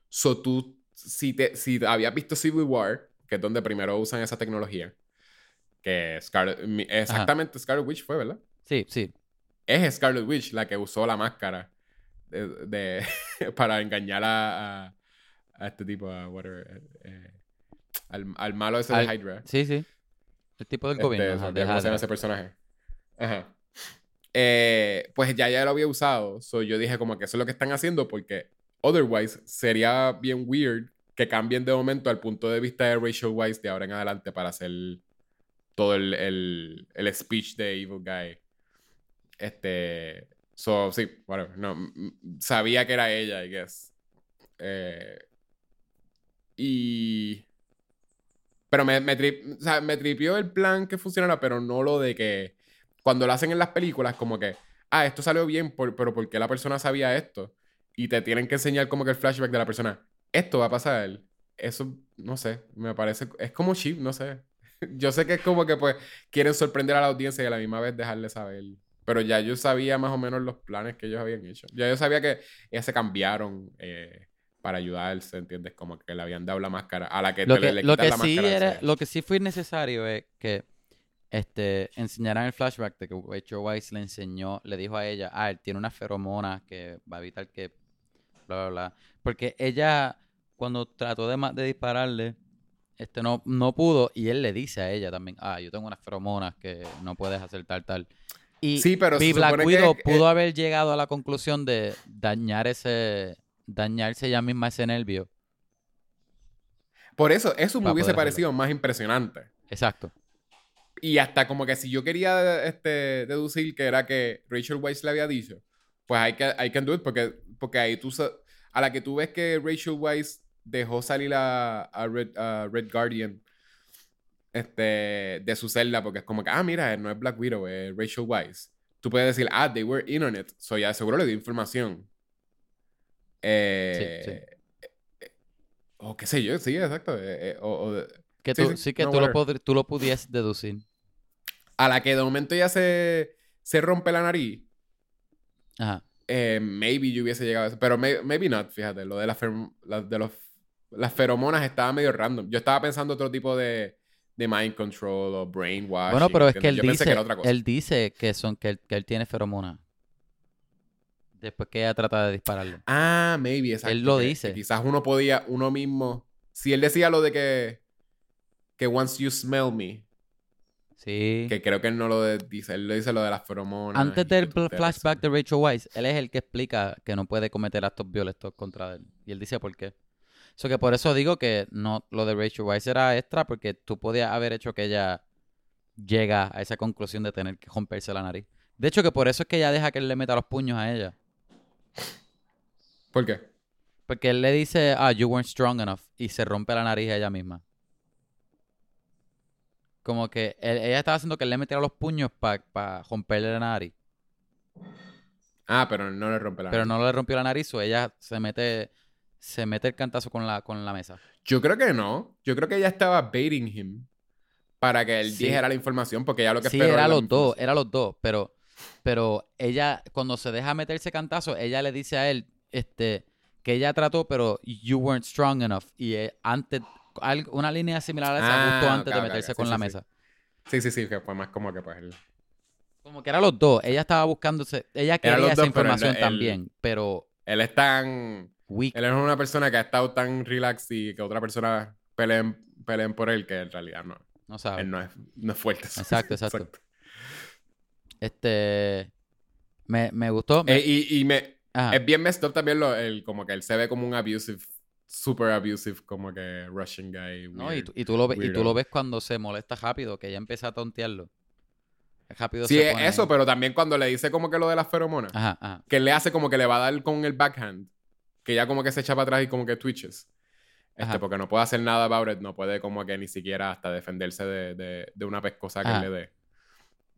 So tú, si, te, si habías visto Civil War, que es donde primero usan esa tecnología, que Scarlet, exactamente Scarlet Witch fue, ¿verdad? Sí, sí. Es Scarlet Witch la que usó la máscara de, de- para engañar a, a, a este tipo, a whatever, eh, al, al malo ese Al- de Hydra. Sí, sí. El tipo del Este, gobierno. me ajá, de ¿Cómo se llama Hydra. ese personaje? Ajá. Eh, pues ya ya lo había usado. So yo dije como que eso es lo que están haciendo porque otherwise sería bien weird que cambien de momento al punto de vista de Rachel Weisz de ahora en adelante para hacer todo el, el, el speech de Evil Guy. Este. So, sí, whatever. No, sabía que era ella, I guess. Eh, y. Pero me, me, tri- tripió el plan que funcionara, pero no lo de que. Cuando lo hacen en las películas, como que. Ah, esto salió bien, por- pero ¿por qué la persona sabía esto? Y te tienen que enseñar como que el flashback de la persona. Esto va a pasar. Eso, no sé, me parece. Es como cheap, no sé. Yo sé que es como que pues quieren sorprender a la audiencia y a la misma vez dejarle saber. Pero ya yo sabía más o menos los planes que ellos habían hecho. Ya yo sabía que ellas se cambiaron eh, para ayudarse, ¿entiendes? Como que le habían dado la máscara. A la que, Lo te le, que, le lo que la sí máscara. era, lo que sí fue necesario es que este enseñaran el flashback de que Rachel Weisz le enseñó, le dijo a ella, ah, él tiene una feromona que va a evitar que bla bla bla. Porque ella, cuando trató de, dispararle, este no, no pudo y él le dice a ella también, ah, yo tengo unas feromonas que no puedes hacer tal, tal. Y, Sí, pero Black Widow pudo eh, haber llegado a la conclusión de dañar ese, dañarse ella misma ese nervio. Por eso, eso me hubiese hacerlo. parecido más impresionante. Exacto. Y hasta como que si yo quería este, deducir que era que Rachel Weisz le había dicho, pues hay que I can do it porque, porque ahí tú a la que tú ves que Rachel Weisz dejó salir a, a Red, a Red Guardian este, de su celda porque es como que, ah, mira, no es Black Widow, es Rachel Weisz. Tú puedes decir, ah, they were in on it. So ya seguro le dio información. Eh, Sí, eh, O qué sé yo, sí, exacto. eh, eh, o- o- Que Sí, tú, sí, sí, que no, tú, lo tú lo pudieses deducir. a la que de momento ya se, se rompe la nariz. Ajá. eh, maybe yo hubiese llegado a eso. Pero may- maybe not, fíjate. Lo de, las ferm- la- de los, las feromonas estaba medio random. Yo estaba pensando otro tipo de, de mind control o brainwash. Bueno, pero es que él Yo dice, que era otra cosa. él dice que son que él, que él tiene feromonas. Después que ella trata de dispararlo. Ah, maybe, exacto. Él lo que- dice. que quizás uno podía, uno mismo. Si él decía lo de que. Que once you smell me. Sí. Que creo que él no lo de- dice. Él le dice lo de las feromonas. Antes del flashback de Rachel Weisz, él es el que explica que no puede cometer actos violentos contra él. Y él dice por qué. So que por eso digo que no lo de Rachel Weisz era extra porque tú podías haber hecho que ella llega a esa conclusión de tener que romperse la nariz. De hecho que por eso es que ella deja que él le meta los puños a ella. ¿Por qué? Porque él le dice, ah, you weren't strong enough. Y se rompe la nariz a ella misma. Como que él- ella estaba haciendo que él le metiera los puños para romperle la nariz. Ah, pero no le rompe la Pero nariz. no le rompió la nariz o ella se mete, se mete el cantazo con la, con la mesa. Yo creo que no. Yo creo que ella estaba baiting him para que él Sí. dijera la información, porque ya lo que Sí, esperó era los dos, era los dos, pero, pero ella, cuando se deja meterse cantazo, ella le dice a él, este, que ella trató, pero you weren't strong enough. Y eh, antes, una línea similar a esa, Ah, justo antes de meterse con Sí, la sí, mesa. Sí, sí, sí, que fue más como que pues Como que era los dos. Ella estaba buscándose, ella quería esa dos, pero él- información también, pero Él es tan... weak. Él es una persona que ha estado tan relax y que otra persona peleen, peleen por él que en realidad no. No sabe. Él no es, no es fuerte. Exacto, exacto. Este, me, me gustó. Eh, y, y me... Ajá. Es bien messed up también lo, el, como que él se ve como un abusive, super abusive, como que Russian guy. No, y, y tú lo ves, y tú lo ves cuando se molesta rápido, que ella empieza a tontearlo. Rápido Sí, se pone- eso, pero también cuando le dice como que lo de las feromonas, Ajá, ajá. que le hace como que le va a dar con el backhand, que ya como que se echa para atrás y como que twitches. Este, porque no puede hacer nada about it, no puede como que ni siquiera hasta defenderse de, de, de una pescosa que le dé.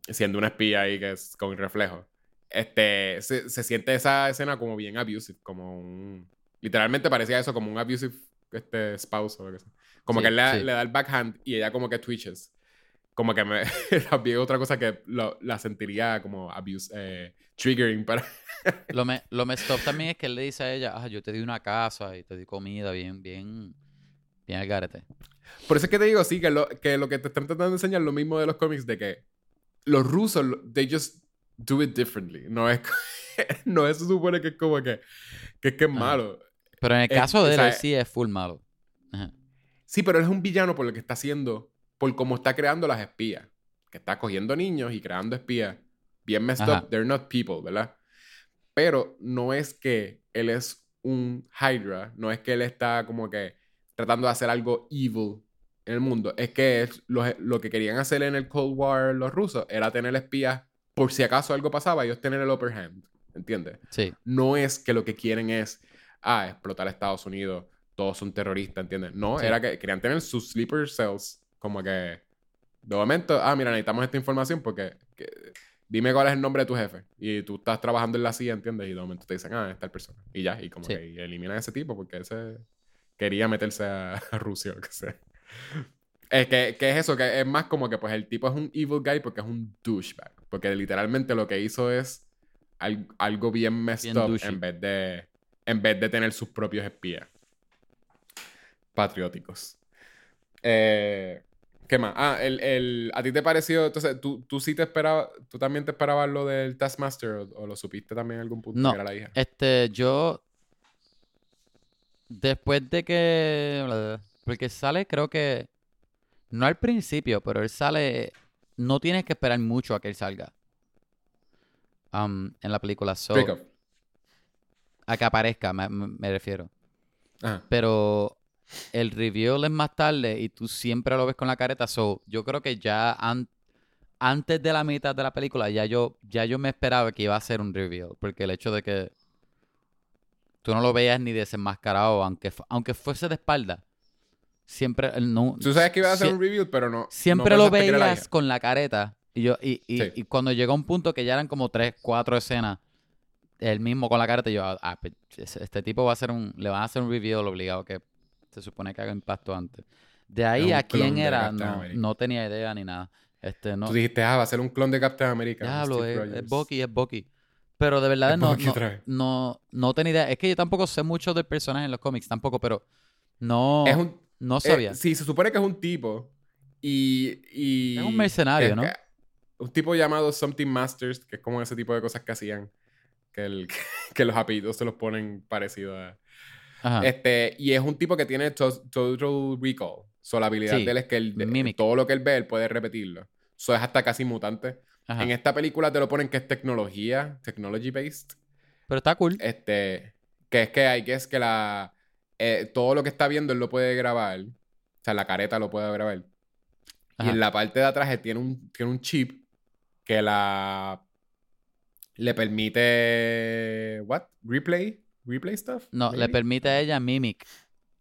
Siendo una espía ahí que es con reflejo. Este, se, se siente esa escena como bien abusive, como un... Literalmente parecía eso, como un abusive este, spouse o lo que sea. Como Sí, que él le, sí. le da el backhand y ella como que twitches. Como que me... también otra cosa que lo- la sentiría como abuse... eh, triggering para... Lo, me, lo messed up también es que él le dice a ella, ah, yo te di una casa y te di comida, bien, bien, bien al garete. Por eso es que te digo, sí, que lo que, lo que te están tratando de enseñar lo mismo de los cómics, de que los rusos, they just do it differently. No es, no es, se supone que es como que, que es que es Ajá. malo. Pero en el caso de o él, sea, él sí es full malo. Ajá. Sí, pero él es un villano por lo que está haciendo, por cómo está creando las espías. Que está cogiendo niños y creando espías. Bien messed Ajá. up, they're not people, ¿verdad? Pero no es que él es un Hydra, no es que él está como que tratando de hacer algo evil en el mundo. Es que es lo, lo que querían hacer en el Cold War los rusos era tener espías por si acaso algo pasaba, ellos tener el upper hand, ¿entiendes? Sí, no es que lo que quieren es, ah, explotar a Estados Unidos, todos son terroristas, ¿entiendes? No, Sí. era que querían tener sus sleeper cells, como que, de momento, ah, mira, necesitamos esta información porque, que- dime cuál es el nombre de tu jefe. Y tú estás trabajando en la CIA, ¿entiendes? Y de momento te dicen, ah, es tal persona. Y ya, y como Sí. que eliminan a ese tipo porque ese quería meterse a, a Rusia o lo que sea. Es que, que es eso, que es más como que pues el tipo es un evil guy porque es un douchebag. Porque literalmente lo que hizo es al- algo bien messed Bien up douchey. en vez de en vez de tener sus propios espías patrióticos. Eh, ¿Qué más? Ah, el, el- ¿a ti te pareció? Entonces, ¿tú, tú sí te esperabas, tú también te esperabas lo del Taskmaster o, o lo supiste también en algún punto No. que era la hija? este, yo, después de que, Porque sale, creo que. No al principio, pero él sale. No tienes que esperar mucho a que él salga. Um, en la película. So, a que aparezca, me, refiero. Ajá. Pero el reveal es más tarde y tú siempre lo ves con la careta. So, yo creo que ya an- antes de la mitad de la película, ya yo, ya yo me esperaba que iba a ser un reveal. Porque el hecho de que tú no lo veías ni desenmascarado, aunque, aunque fuese de espalda, siempre él no. Tú sabes que iba a ser sie- un reveal, pero no. Siempre no lo la veías con la careta. Y yo, y, y, Sí. y cuando llegó un punto que ya eran como tres, cuatro escenas, él mismo con la careta, yo, ah, ese- este tipo va a hacer un, le van a hacer un reveal obligado que se supone que haga impacto antes. De ahí a quién era, no, no tenía idea ni nada. Este, no, Tú dijiste, ah, va a ser un clon de Captain America. diablo, Steve es, es Bucky, es Bucky. Pero de verdad no, no, no, no tenía idea. Es que yo tampoco sé mucho del personaje en los cómics, tampoco, pero no, Es un. No eh, sabía. sí, se supone que es un tipo. Y. y Es un mercenario, que- ¿no? que- Un tipo llamado Something Masters, que es como ese tipo de cosas que hacían. Que, el, que los apellidos se los ponen parecidos a. Ajá. Este, y es un tipo que tiene to- Total Recall. So, la habilidad Sí, de él es que él, de- todo lo que él ve, él puede repetirlo. So, es hasta casi mutante. Ajá. En esta película te lo ponen que es tecnología, technology based. Pero está cool. Este, que es que hay que es que la eh, todo lo que está viendo él lo puede grabar. O sea, la careta lo puede grabar. Y en la parte de atrás él tiene un, tiene un chip que la le permite what? Replay? Replay stuff? No, le permite a ella mimic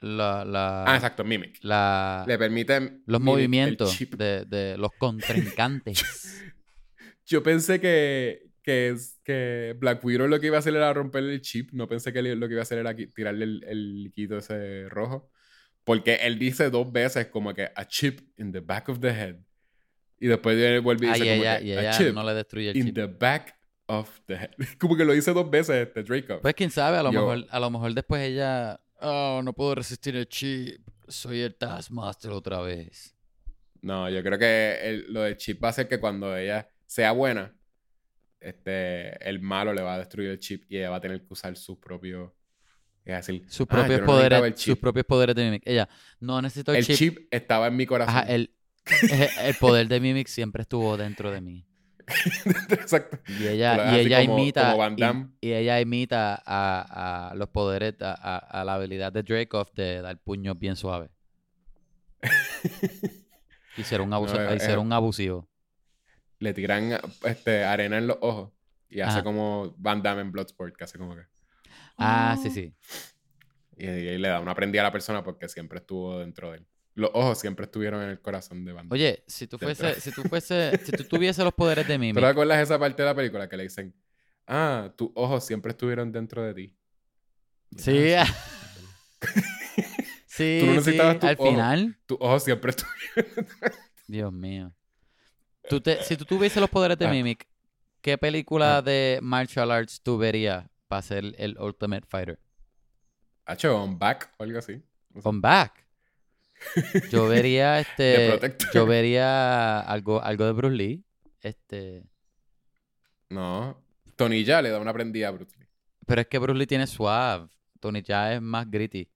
la, la, Ah, exacto, Mimic. la- Le permite los movimientos de, de los contrincantes. Yo pensé que, que, es, que Black Widow lo que iba a hacer era romperle el chip. No pensé que lo que iba a hacer era tirarle el, el líquido ese rojo. Porque él dice dos veces como que a chip in the back of the head. Y después él vuelve y Ah, dice y como que a chip no le destruye el in chip. the back of the head. Como que lo dice dos veces este Draco. Pues quién sabe, a lo, Yo- mejor, a lo mejor después ella... Oh, no puedo resistir el chip. Soy el Taskmaster otra vez. No, yo creo que el- lo del chip va a hacer que cuando ella sea buena, este, el malo le va a destruir el chip y ella va a tener que usar su propio... Es decir, Sus "Ah, propios no poderes, sus chip". propios poderes de Mimic. Ella, no necesito el, El chip. chip estaba en mi corazón. Ajá, el, el poder de Mimic siempre estuvo dentro de mí. Exacto. Y ella, y ella como- imita como y- y, ella imita a, a los poderes, a, a- a la habilidad de Dracoff de dar puños bien suaves. y ser un, abuso- No, y es- ser un abusivo. Le tiran este, arena en los ojos y hace como Van Damme en Bloodsport, que hace como que... Ah, sí, sí. Y, y ahí le da una prendida a la persona porque siempre estuvo dentro de él. Los ojos siempre estuvieron en el corazón de Van Damme. Oye, si tú Dentro. fuese, si tú fuese, si tú tuvieses los poderes de Mimic, ¿Pero te acuerdas esa parte de la película que le dicen, ah, tus ojos siempre estuvieron dentro de ti? Y, Sí. "Ah, sí, Tú no sí, necesitabas tu al ojo. final, Tus ojos siempre estuvieron... Dios mío. Tú te- si tú tuvieses los poderes de Ah. Mimic, ¿qué película Ah. de martial arts tú verías para ser el Ultimate Fighter? Hacho, on back o algo así. No sé. Come back. Yo vería este. Yo vería algo, algo de Bruce Lee. Este. No. Tony ya le da una prendida a Bruce Lee. Pero es que Bruce Lee tiene suave. Tony ya es más gritty.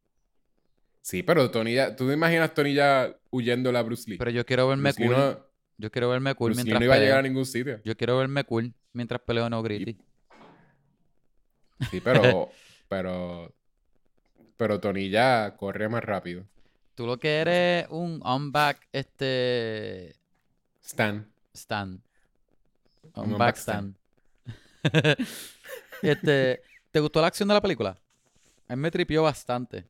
Sí, pero Tony ya... ¿Tú te imaginas Tony ya huyendo a Bruce Lee? Pero yo quiero verme Bruce Lee cool. no, Yo quiero verme cool Lee mientras no iba a peleo. llegar a ningún sitio. Yo quiero verme cool mientras peleo no gritty. Sí, pero... pero... Pero Tony ya corre más rápido. Tú lo que eres un on-back este Stan. Un on-back back stand. este, ¿te gustó la acción de la película? A mí me tripió bastante.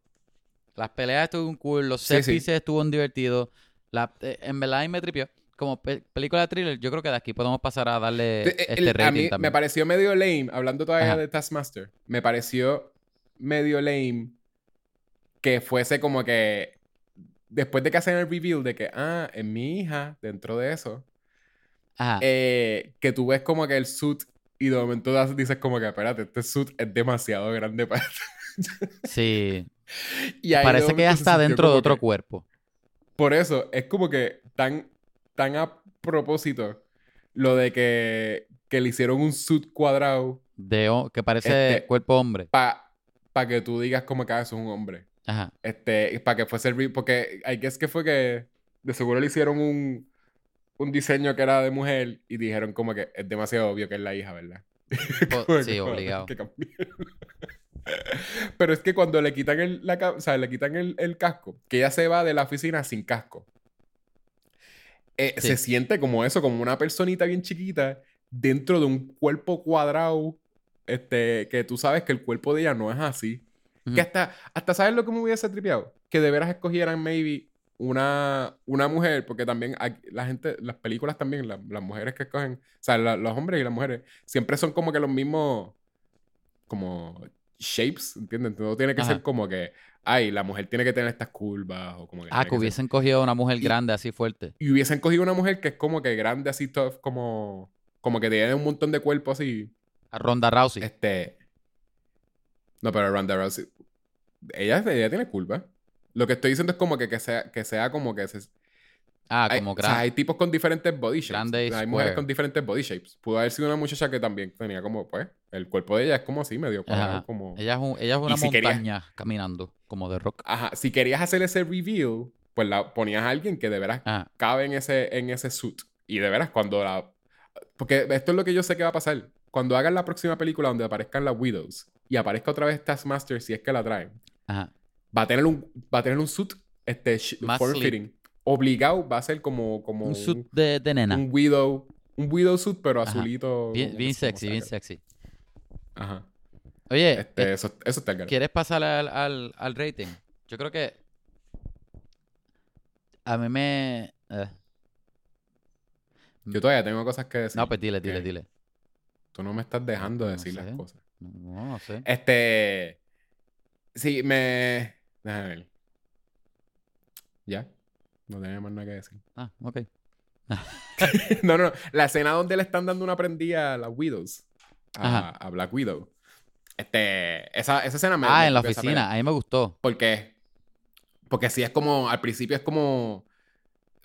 Las peleas estuvieron cool, los Sí, set sí. pieces estuvieron divertidos. La, eh, en verdad a mí me tripió. Como pe- película de thriller, yo creo que de aquí podemos pasar a darle Eh, este el- a mí me pareció medio lame, hablando todavía Ajá. de Taskmaster, me pareció medio lame que fuese como que después de que hacen el reveal de que, ah, es mi hija, dentro de eso, Ajá. eh, que tú ves como que el suit y de momento dices como que, espérate, este suit es demasiado grande para... sí. y de Parece que ya está dentro de otro que- cuerpo. Por eso, es como que tan, tan a propósito lo de que, que le hicieron un suit cuadrado De, que parece Este- cuerpo hombre. para que tú digas como que ah, eso es un hombre. Ajá. Este, para que fuese re- porque hay que es que fue que de seguro le hicieron un, un diseño que era de mujer y dijeron como que es demasiado obvio que es la hija, ¿verdad? Sí, que, "Oh, obligado. hay que cambiar". Pero es que cuando le quitan el, la, o sea, le quitan el, el casco, que ella se va de la oficina sin casco, eh, Sí. se siente como eso, como una personita bien chiquita dentro de un cuerpo cuadrado, este, que tú sabes que el cuerpo de ella no es así. Que hasta, hasta ¿sabes lo que me hubiese tripeado? Que de veras escogieran maybe una, una mujer, porque también hay- la gente, las películas también, la- las mujeres que escogen, o sea, la- los hombres y las mujeres, siempre son como que los mismos, como shapes, ¿entiendes? No tiene que Ajá. ser como que, ay, la mujer tiene que tener estas curvas, o como que... Ah, que ser- hubiesen cogido a una mujer Y- grande así fuerte. Y hubiesen cogido una mujer que es como que grande, así, tough, como, como que tiene un montón de cuerpo así. A Ronda Rousey. Este. No, pero Ronda Rousey. Ella, ella tiene curva. Lo que estoy diciendo es como que, que, sea, que sea como que se. Ah, hay, como o sea, gran. hay tipos con diferentes body shapes. Hay mujeres con diferentes body shapes. Pudo haber sido una muchacha que también tenía como, pues, el cuerpo de ella es como así, medio cuadrado, como. Ella es, un- ella es una si querías- montaña caminando, como de rock. Ajá. Si querías hacer ese reveal, pues la ponías a alguien que de veras Ajá. cabe en ese, en ese suit. Y de veras, cuando la. Porque esto es lo que yo sé que va a pasar. Cuando hagan la próxima película donde aparezcan las Widows y aparezca otra vez Taskmaster, si es que la traen, Ajá. va a tener un, va a tener un suit este, sh- Obligado va a ser como, como Un suit de, de nena. un Widow. Un Widow suit, pero Ajá. azulito. bien bien sexy, bien sexy. Ajá. Oye, Este, eh, eso, eso está el. ¿quieres pasar al, al, al rating? Yo creo que. A mí me. eh, Yo todavía tengo cosas que decir. No, pues dile, dile, que dile. Tú no me estás dejando No decir sé. las cosas. No, no sé. Este. Sí, me. Déjame ver. ¿Ya? No tenía más nada que decir. Ah, ok. no, no, no. La escena donde le están dando una prendida a las Widows. A, Black Widow. Este. Esa, esa escena me. Ah, me en la oficina. A mí me gustó. ¿Por qué? Porque sí es como. Al principio es como.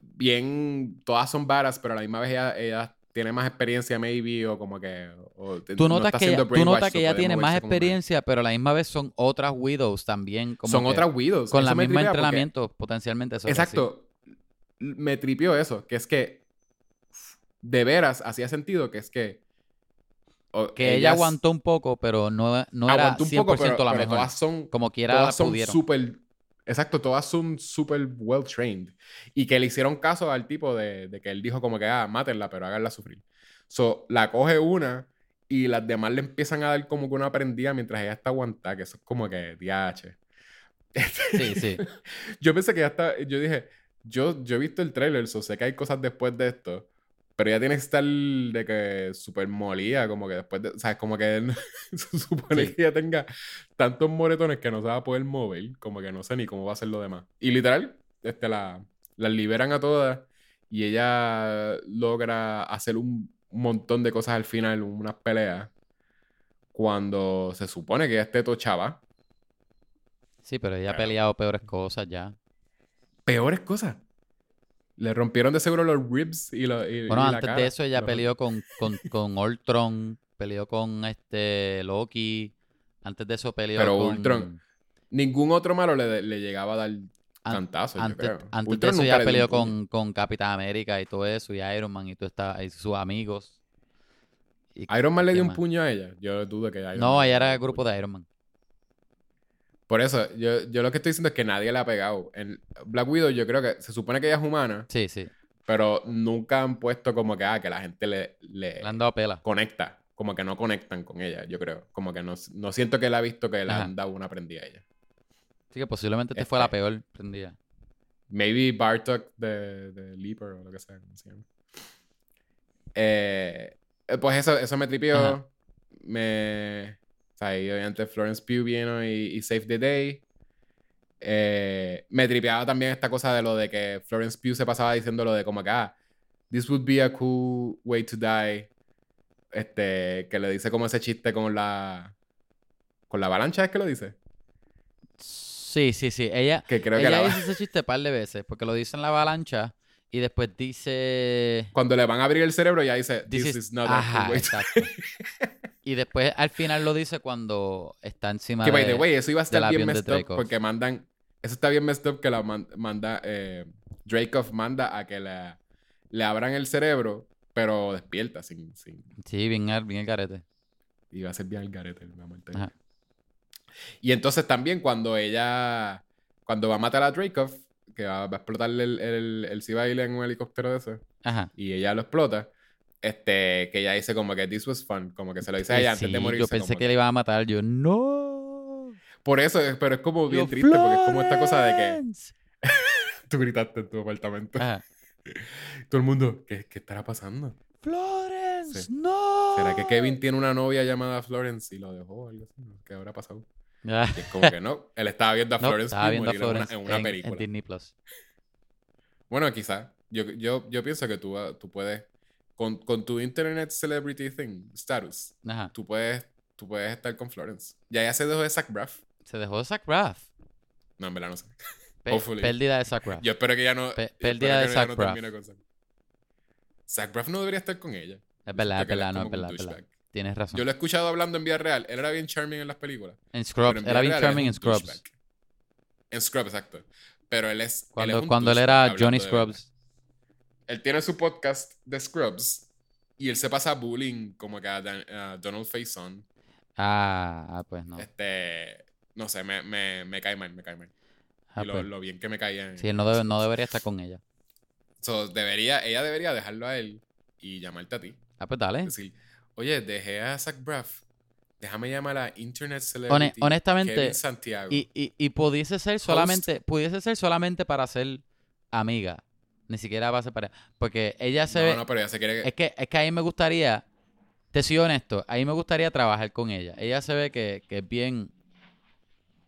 Bien. Todas son varas, pero a la misma vez ella, ella tiene más experiencia, maybe, o como que. o Tú no notas está que, ella, tú notas que ella tiene más experiencia, pero a la misma vez son otras Widows también. Como Son otras Widows. Con tripea porque- entrenamiento, potencialmente. eso. Exacto. Me tripió eso, que es que de veras hacía sentido que es que o- Que ella aguantó un poco, pero no, no era aguantó 100% un poco, pero, la pero mejor. todas son Como quiera todas son súper exacto, todas son súper well trained y que le hicieron caso al tipo de, de que él dijo como que ah, mátenla, pero háganla sufrir. So, la coge una y las demás le empiezan a dar como que una prendida mientras ella está aguantada, que eso es como que diache. Sí, sí. Yo pensé que ya está. Yo dije, yo, yo he visto el trailer, so sé que hay cosas después de esto. Pero ya tiene que estar de que súper molida, como que después de. O sea, como que se supone Sí. que ya tenga tantos moretones que no se va a poder mover, como que no sé ni cómo va a ser lo demás. Y literal, este, la, las liberan a todas y ella logra hacer un montón de cosas al final, unas peleas, cuando se supone que ya esté tochaba. Sí, pero ella ha peleado peores cosas ya. Peores cosas. Le rompieron de seguro los ribs y, lo, y- Bueno, y la antes cara. de eso ella peleó con, con, con Ultron, peleó con este Loki. Antes de eso peleó Pero con... Ultron, Ningún otro malo le, le llegaba a dar An- cantazos, yo Antes, creo. antes de eso ya peleó con, con Capitán América y todo eso, y Iron Man y, todo está, y sus amigos. Y- Iron Man le ¿qué dio un puño a ella. Yo dudo que Iron No, Man ella era el grupo de Iron Man. Por eso, yo, yo lo que estoy diciendo es que nadie le ha pegado. En Black Widow yo creo que se supone que ella es humana, Sí, sí. pero nunca han puesto como que, ah, que la gente le, le Le han dado pela. conecta. Como que no conectan con ella, yo creo. Como que no, no siento que la ha visto que le Ajá. han dado una prendida a ella. Así que posiblemente esta fue la Este- peor prendida. Maybe Bartok de, de Leaper o lo que sea. ¿cómo se llama? Eh, eh, pues eso, eso me tripió. Ajá. Me. O sea, y obviamente Florence Pugh vino y, y Save the Day. Eh, me tripeaba también esta cosa de lo de que Florence Pugh se pasaba diciendo lo de como que, ah, this would be a cool way to die. Este, que le dice como ese chiste con la. Con la avalancha, ¿es que lo dice? Sí, sí, sí. Ella, Que creo que ella la- hizo ese chiste un par de veces, porque lo dice en la avalancha y después dice... cuando le van a abrir el cerebro, ya dice, this This is is- not a cool way to exacto. Y después al final lo dice cuando está encima Que, by de... the way, eso iba a estar bien messed up porque mandan... Eso está bien messed up que la man- manda... Eh, Dracov manda a que la- le abran el cerebro, pero despierta sin... sin Sí, bien, bien el carete. y va a ser bien el garete muerte. Ajá. Y entonces también cuando ella... Cuando va a matar a Dracov, que va, va a explotarle el, el, el Civil en un helicóptero de ese, Ajá. y ella lo explota, este, que ella dice como que this was fun, como que se lo dice a ella antes de Sí, morirse. yo pensé como que le iba a matar. Yo, no. Por eso, es- pero es como bien Yo, triste, porque es como esta cosa de que tú gritaste en tu apartamento. Ajá. Todo el mundo, ¿qué, qué estará pasando? Florence, Sí. no. ¿Será que Kevin tiene una novia llamada Florence y lo dejó o algo así? ¿Qué habrá pasado? Ah, Y es como que no, él estaba viendo a no, Florence estaba Pugh viendo a morir en una- Florence en una, en, película. en Disney Plus. Bueno, quizás. Yo, yo, yo pienso que tú, ah, tú puedes, con, con tu Internet Celebrity Thing, status, Ajá. tú puedes, tú puedes estar con Florence. Ya ya se dejó de Zach Braff. Se dejó de Zach Braff. No, en verdad no sé. Pe- Hopefully. pérdida de Zach Braff. Yo espero que ya no. Pe- pérdida de ya Zach no Braff. con Zach. Zach Braff no debería estar con ella. Es verdad, es verdad, no, es verdad, es. Tienes razón. Yo lo he escuchado hablando en vida real. Él era bien charming en las películas. En Scrubs, era bien charming en Scrubs. douchebag. En Scrubs, exacto. Pero él es. él es Cuando, cuando él era Johnny. Scrubs. Él tiene su podcast de Scrubs y él se pasa bullying como que a, Dan- a Donald Faison. Ah, ah, pues no. Este. No sé, me, me, me cae mal, me cae mal. Ah, y lo, pues. lo bien que me caía. en- Sí, él no, debe- no debería estar con ella. So, debería, ella debería dejarlo a él y llamarte a ti. Ah, pues dale. Decir, oye, dejé a Zach Braff. Déjame llamar a Internet Celebrity. honestamente, Kevin Santiago. Y, y, y pudiese ser solamente, pudiese ser solamente para ser amiga. Ni siquiera para ser pareja. Porque ella se no, ve. no, pero ella se quiere. Es que, es que ahí me gustaría. Te soy honesto, ahí me gustaría trabajar con ella. Ella se ve que, que es bien.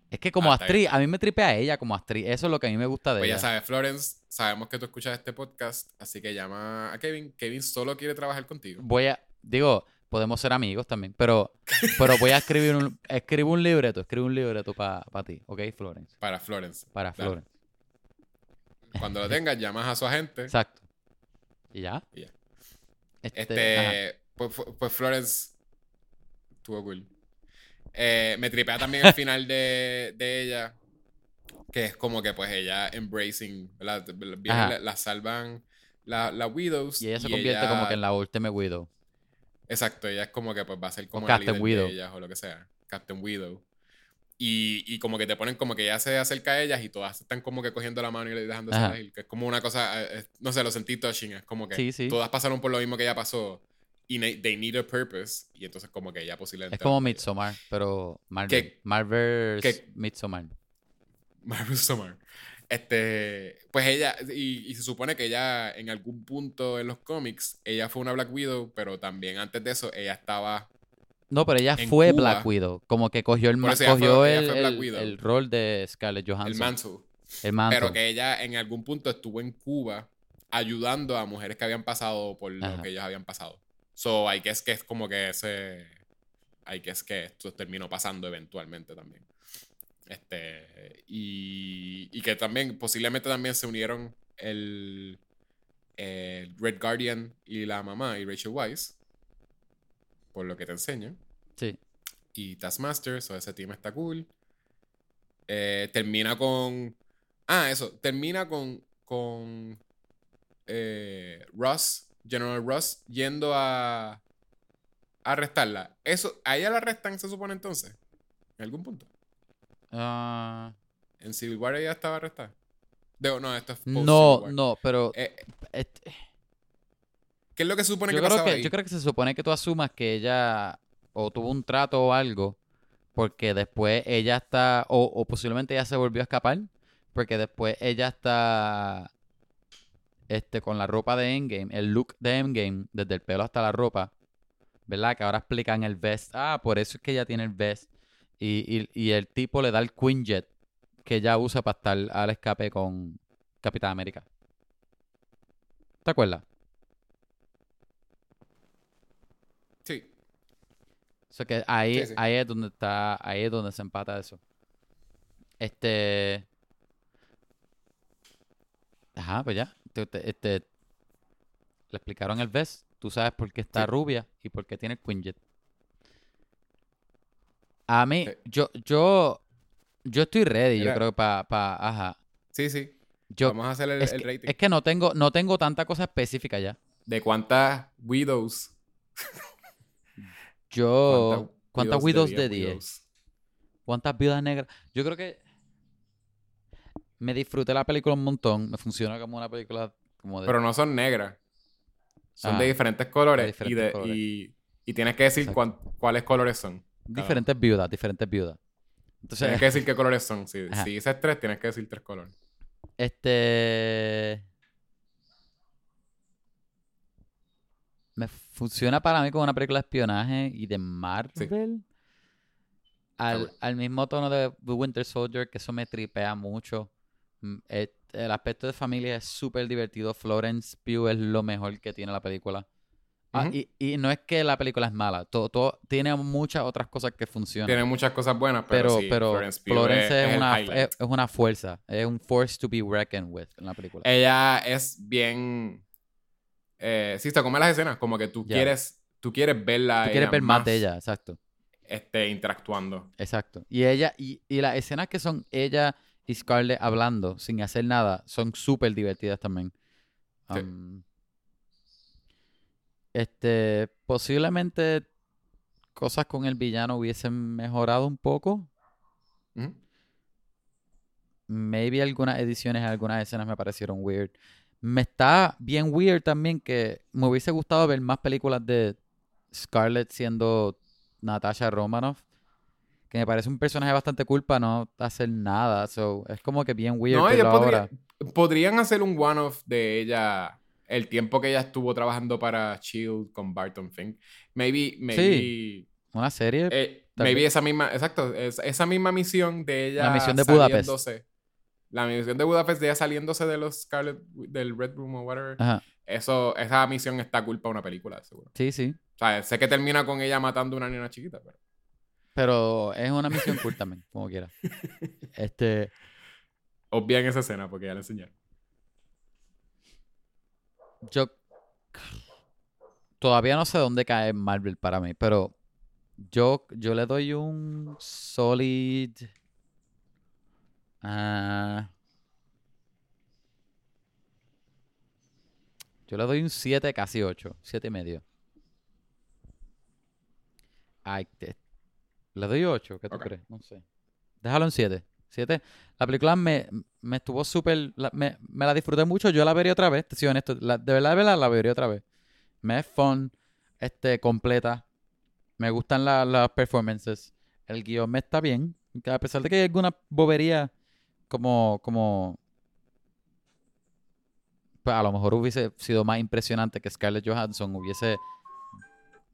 Es que como Ah, actriz, a mí me tripea ella como actriz. Eso es lo que a mí me gusta de Pues ya ella. sabes, Florence, sabemos que tú escuchas este podcast, así que llama a Kevin. Kevin solo quiere trabajar contigo. Voy a, digo, podemos ser amigos también, pero, pero voy a escribir un, escribo un libreto, escribo un libreto para ti, ¿ok, Florence? Para Florence. Para. Florence. Cuando lo tengas, llamas a su agente. Exacto. ¿Y ya? Y ya. Este, Este, pues, pues Florence estuvo cool. Eh, me tripea también el final de, de ella, que es como que pues ella embracing, la, la salvan las la Widows. Y ella se convierte como que en la Ultimate Widow. Exacto, ella es como que pues va a ser como O la líder Widow. de ellas o lo que sea. Captain Widow. Y, y como que te ponen como que ella se acerca a ellas y todas están como que cogiendo la mano y dejándose Ajá. ir. Que es como una cosa, eh, eh, no sé, lo sentí touching. Es como que Sí, sí. todas pasaron por lo mismo que ella pasó y they need a purpose. Y entonces como que ella posiblemente... Es como Midsommar, pero Marvel. ¿Qué- Marvel's qué- Midsommar. Marvel Summer. Este, pues ella, y, y se supone que ella en algún punto en los cómics, ella fue una Black Widow, pero también antes de eso ella estaba No, pero ella En fue Cuba- Black Widow. Como que cogió el, cogió fue- el, el- rol de Scarlett Johansson. el mantle. El manto. Pero que ella en algún punto estuvo en Cuba ayudando a mujeres que habían pasado por lo que ellos habían pasado. So, I guess que es como que ese. I guess que esto terminó pasando eventualmente también. Este. Y, y que también, posiblemente también se unieron el, el Red Guardian y la mamá y Rachel Weisz. Por lo que te enseño. Sí. Y Taskmaster, so ese team está cool. Eh, termina con. Ah, eso. Termina con. Con. eh, Ross, General Ross, yendo a. a arrestarla. Eso, ¿A ella la arrestan, se supone entonces? En algún punto. Ah, En Civil War ella estaba arrestada. Digo, no, esto es no, no, pero Eh, este, ¿Qué es lo que se supone yo, que creo pasaba que, ahí? yo creo que se supone que tú asumas que ella o tuvo un trato o algo, porque después ella está, o, o posiblemente ella se volvió a escapar, porque después ella está este, con la ropa de Endgame, el look de Endgame, desde el pelo hasta la ropa, ¿verdad? Que ahora explican el vest. Ah, por eso es que ella tiene el vest. Y, y, y el tipo le da el Quinjet que ella usa para estar al escape con Capitán América. ¿Te acuerdas? Sí. O sea que ahí, Sí, sí. ahí es donde está, ahí es donde se empata eso. Este. Ajá, pues ya. Te- te- Este, le explicaron el vest. Tú sabes por qué está Sí. rubia y por qué tiene el Quinjet. A mí, Sí. yo, yo, yo estoy ready, yo creo, para, pa, ajá. Sí, sí. Yo, Vamos a hacer el, es, el que, rating. es que no tengo, no tengo tanta cosa específica ya. ¿De cuántas widows? Yo, ¿cuántas widows de 10 10? ¿Cuántas viudas negras? Yo creo que me disfruté la película un montón. Me funciona como una película como de... Pero no son negras. Son Ah, de diferentes colores. de diferentes y, de- colores. Y, y tienes que decir cuán- cuáles colores son. diferentes viudas, diferentes viudas. Entonces, Tienes que decir qué colores son. Si, si dices tres, tienes que decir tres colores. este... Me funciona para mí como una película de espionaje y de Marvel. Al, al mismo tono de The Winter Soldier, que eso me tripea mucho. Mm, eh, El aspecto de familia es súper divertido. Florence Pugh es lo mejor que tiene la película. Ah, y, y no es que la película es mala, todo, todo- tiene muchas otras cosas que funcionan. Tiene muchas cosas buenas, pero, pero sí, pero Florence es, una, es una fuerza, es un force to be reckoned with en la película. Ella es bien... Eh, sí, se come las escenas. Como que tú quieres... Tú quieres verla. Tú quieres ver más de ella, exacto. Este, interactuando. Exacto. Y ella, y, y las escenas que son ella y Scarlett hablando sin hacer nada son súper divertidas también. Sí. Este, posiblemente cosas con el villano hubiesen mejorado un poco. Maybe algunas ediciones, algunas escenas me parecieron weird. Me está bien weird también que me hubiese gustado ver más películas de Scarlett siendo Natasha Romanoff. Que me parece un personaje bastante cool para no hacer nada. So, es como que bien weird No, podría- ahora. podrían hacer un one-off de ella el tiempo que ella estuvo trabajando para Shield con Barton Fink. Maybe, maybe, Una serie. eh, maybe esa misma, exacto, es- esa misma misión de ella La misión de Budapest. La misión de Budapest de ella saliéndose de los Scarlet, del Red Room o whatever. Ajá. Eso, esa misión está cool para una película, seguro. Sí, sí. O sea, sé que termina con ella matando a una niña chiquita, pero... Pero es una misión cool también, como quiera. Este. Obvian esa escena porque ya la enseñaron. Yo todavía no sé dónde cae Marvel para mí, pero yo, yo le doy un solid. Ah, yo le doy un 7, casi 8. 7 y medio. Ay, te- le doy 8, ¿qué tú Ok. crees? No sé. Déjalo en 7. 7. La película me, me estuvo súper. Me, me la disfruté mucho. Yo la vería otra vez, te soy honesto. La- de verdad, de verdad, la vería otra vez. Me es fun, este, completa. Me gustan la- las performances. El guion me está bien. A pesar de que hay alguna bobería, como, como. Pues a lo mejor hubiese sido más impresionante que Scarlett Johansson hubiese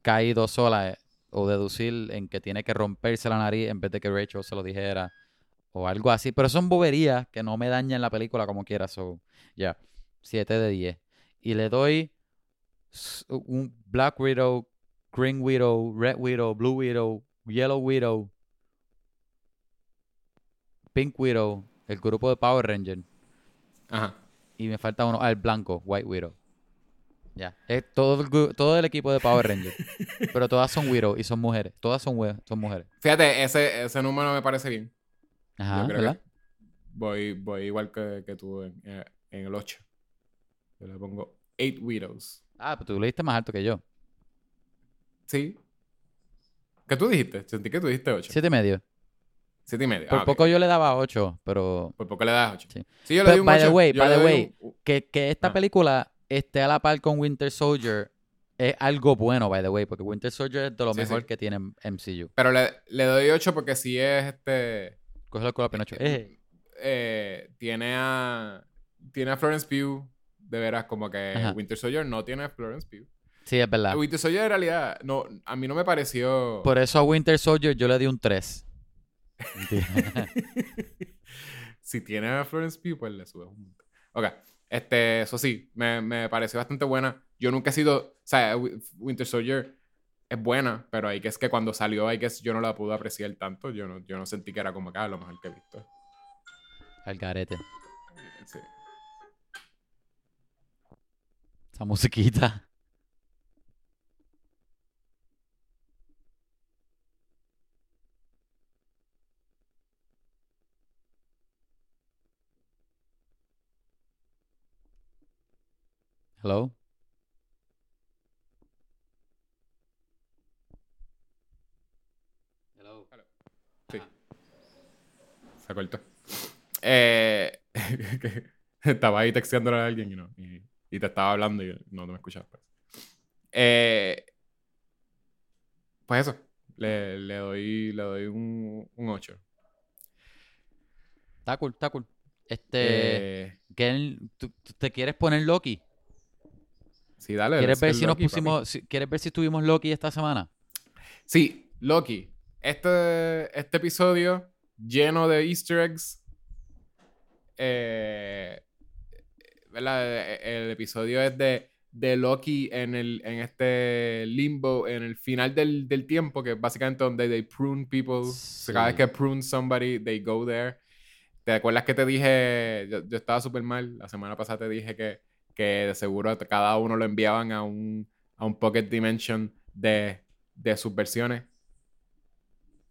caído sola eh, o deducir en que tiene que romperse la nariz en vez de que Rachel se lo dijera o algo así. Pero son boberías que no me dañan la película como quiera. So, ya, 7 de 10. Y le doy un Black Widow, Green Widow, Red Widow, Blue Widow, Yellow Widow, Pink Widow, el grupo de Power Ranger. Ajá. Y me falta uno, ah, el blanco, White Widow. Ya, es todo el, todo el equipo de Power Ranger. Pero todas son Widow y son mujeres. Todas son, son mujeres. Fíjate, ese, ese número me parece bien. Ajá, Yo creo ¿verdad? que voy, voy igual que, que tú en, eh, en el 8. Yo le pongo 8 Widows. Ah, pero tú lo diste más alto que yo. Sí. ¿Qué tú dijiste? Sentí que tú dijiste 8. Siete y medio. 7 y medio. Por Ah, poco yo le daba 8, pero Por poco le das 8. Sí. Sí, yo le un by the 8. way, by the way, un- que, que esta Ah. película esté a la par con Winter Soldier es algo bueno, by the way, porque Winter Soldier es de lo Sí, mejor sí. que tiene MCU. Pero le, le doy 8 porque si es este. Con la Pinocho. Eh, eh, tiene a. Tiene a Florence Pugh. De veras, como que Ajá. Winter Soldier no tiene a Florence Pugh. sí, es verdad. Winter Soldier en realidad, no, a mí no me pareció. Por eso a Winter Soldier yo le di un 3. si tiene a Florence Pugh, pues le subes un punto. Ok. Este, eso sí, me, me pareció bastante buena. Yo nunca he sido. O sea, Wi- Winter Soldier es buena, pero hay que es que cuando salió, hay que yo no la pude apreciar tanto. Yo no, yo no sentí que era como acá lo mejor que he visto. Al garete. Sí. Esa musiquita. Hello. Hello. Sí. Se cortó. Eh, estaba ahí texteándole a alguien y no. Y, y te estaba hablando y no, no me escuchabas. Pues. Eh, pues eso. Le, le doy, le doy un, un 8. Está cool, está cool. Este, Eh, ¿qué- tú- tú ¿te quieres poner Loki? Sí, dale. ¿Quieres ver si nos Loki, papi. pusimos, si- quieres ver si tuvimos Loki esta semana? Sí, Loki. Este, este episodio lleno de easter eggs. Eh, ¿verdad? El episodio es de, de Loki en, el, en este limbo, en el final del, del tiempo, que es básicamente donde they prune people. Cada vez que prune somebody, they go there. ¿Te acuerdas que te dije? Yo, yo estaba súper mal. La semana pasada te dije que, que de seguro cada uno lo enviaban a un, a un Pocket Dimension de, de sus versiones.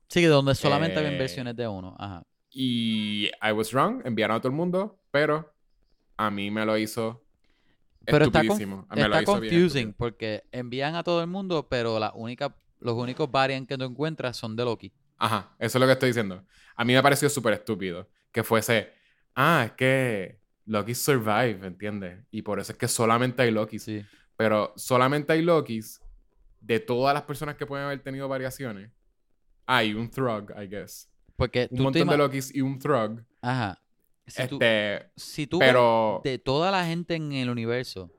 Sí, donde solamente había Eh, versiones de uno. Ajá. Y I was wrong, enviaron a todo el mundo, pero a mí me lo hizo Pero está, lo está confusing porque envían a todo el mundo, pero la única, los únicos variants que tú encuentras son de Loki. Ajá, eso es lo que estoy diciendo. A mí me pareció súper estúpido que fuese, ah, es que Loki survive, ¿entiendes? Y por eso es que solamente hay Lokis. Sí. Pero solamente hay Lokis de todas las personas que pueden haber tenido variaciones. Hay un Throg, I guess. Porque Un tú montón de Lokis y un Throg. Ajá. Si tú, Este, si tú pero... de toda la gente en el universo,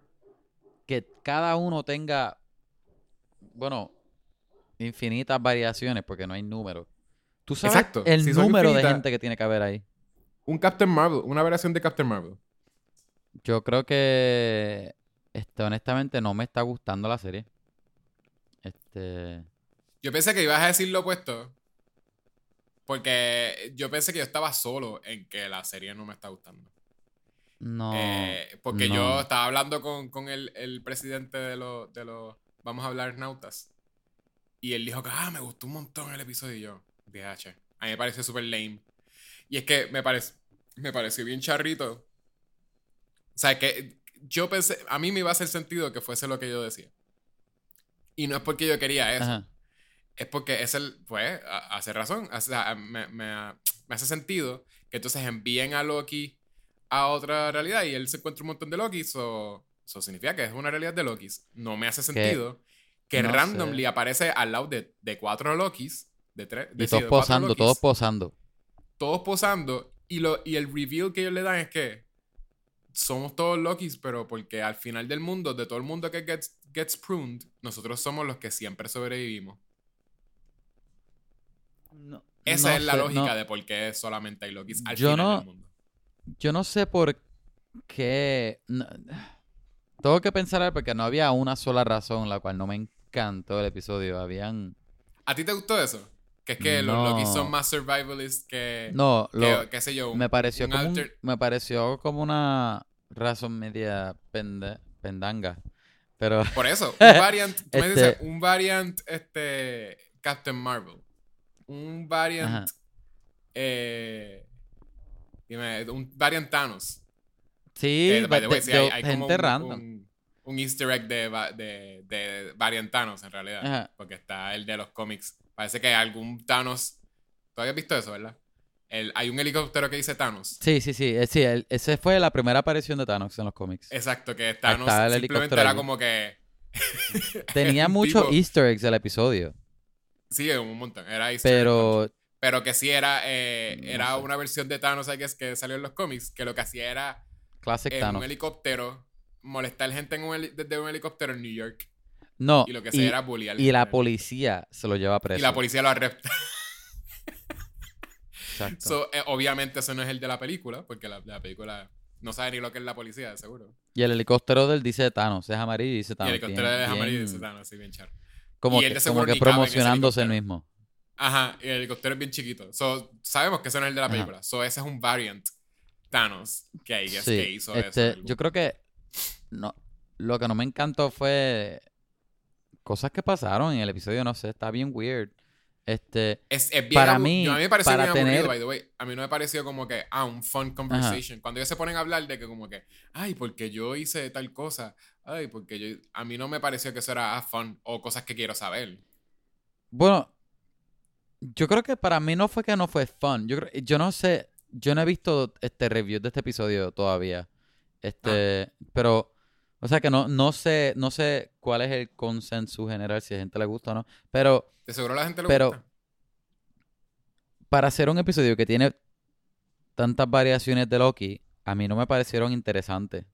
que cada uno tenga, bueno, infinitas variaciones, porque no hay número. Tú sabes Exacto, el si número de gente que tiene que haber ahí. Un Captain Marvel, una variación de Captain Marvel. Yo creo que, este, honestamente, no me está gustando la serie. Este, Yo pensé que ibas a decir lo opuesto. Porque yo pensé que yo estaba solo en que la serie no me está gustando. no. Eh, porque no. yo estaba hablando con, con el, el presidente de los, de los Vamos a hablar nautas. Y él dijo que, ah, me gustó un montón el episodio. Y yo, DH. A mí me pareció súper lame. Y es que me, parece, me pareció bien charrito. O sea, que yo pensé, a mí me iba a hacer sentido que fuese lo que yo decía. Y no es porque yo quería eso. Ajá. Es porque es el, pues, hace razón. O sea, me, me- me hace sentido que entonces envíen a Loki a otra realidad y él se encuentra un montón de Lokis. O eso significa que es una realidad de Lokis. No me hace sentido que no randomly sé. aparece al lado de, de cuatro Lokis. De tres. de, Y sí, todos de posando, Lokis, todos posando. Todos posando. Y, lo, y el reveal que ellos le dan es que somos todos Lokis, pero porque al final del mundo, de todo el mundo que gets, gets pruned, nosotros somos los que siempre sobrevivimos. No, Esa no es la sé, lógica no. de por qué solamente hay Lokis al Yo final no- del mundo. Yo no sé por qué. Tengo que pensar porque no había una sola razón la cual no me encantó el episodio. Habían. ¿A ti te gustó eso? Que es que los No. Lokis son más survivalist que, No, lo, qué sé yo, un- me pareció un como un- me pareció como una razón media pende- pendanga. Pero Por eso, un variant, tú me dices, Este- un variant este, Captain Marvel. Un variant eh, dime, un variant Thanos. sí, Que, by the way, sí, hay, gente un, random. Un- easter egg de, de, de variant Thanos en realidad. Ajá. Porque está el de los cómics. Parece que algún Thanos. ¿Tú habías visto eso, verdad? El, hay un helicóptero que dice Thanos. Sí, sí, sí. eh, sí el- ese fue la primera aparición de Thanos en los cómics. Exacto, que Thanos está el simplemente era como que. Tenía muchos easter eggs del episodio. Sí, un montón. Era easter egg Pero Pero que sí era, eh, No era sé. una versión de Thanos I guess, que salió en los cómics, que lo que hacía era Classic en Thanos. un helicóptero, molestar gente en un heli- desde un helicóptero en New York. No, Y lo que y, hacía era bullear. y la policía se lo lleva preso. Y la policía lo arresta. Exacto. So, eh, obviamente eso no es el de la película, porque la, la película no sabe ni lo que es la policía, de seguro. Y el helicóptero del dice Thanos, es amarillo y dice y Thanos. el helicóptero bien- de amarillo y dice Thanos, así bien charro. Como y que, como que promocionándose el mismo. Ajá, y el helicóptero es bien chiquito. So, sabemos que ese no es el de la Ajá. película. So, ese es un variant Thanos que, Sí, que hizo este, eso. yo creo que no, lo que no me encantó fue cosas que pasaron en el episodio, no sé, está bien weird. Este, Es, es bien Para mí, yo- a mí me pareció para bien aburrido, by the way. A mí no me pareció como que, ah, un fun conversation. Cuando ellos se ponen a hablar de que como que, ay, porque yo hice tal cosa. Ay, porque yo... A mí no me pareció que eso era ah, fun o cosas que quiero saber. bueno, yo creo que para mí no fue que no fue fun. Yo creo, yo no sé, yo no he visto este review de este episodio todavía. Este, Ah. pero, o sea que no, no sé, no sé cuál es el consenso general, si a gente le gusta o no. Pero De seguro a la gente le Pero- gusta. para hacer un episodio que tiene tantas variaciones de Loki, a mí no me parecieron interesantes.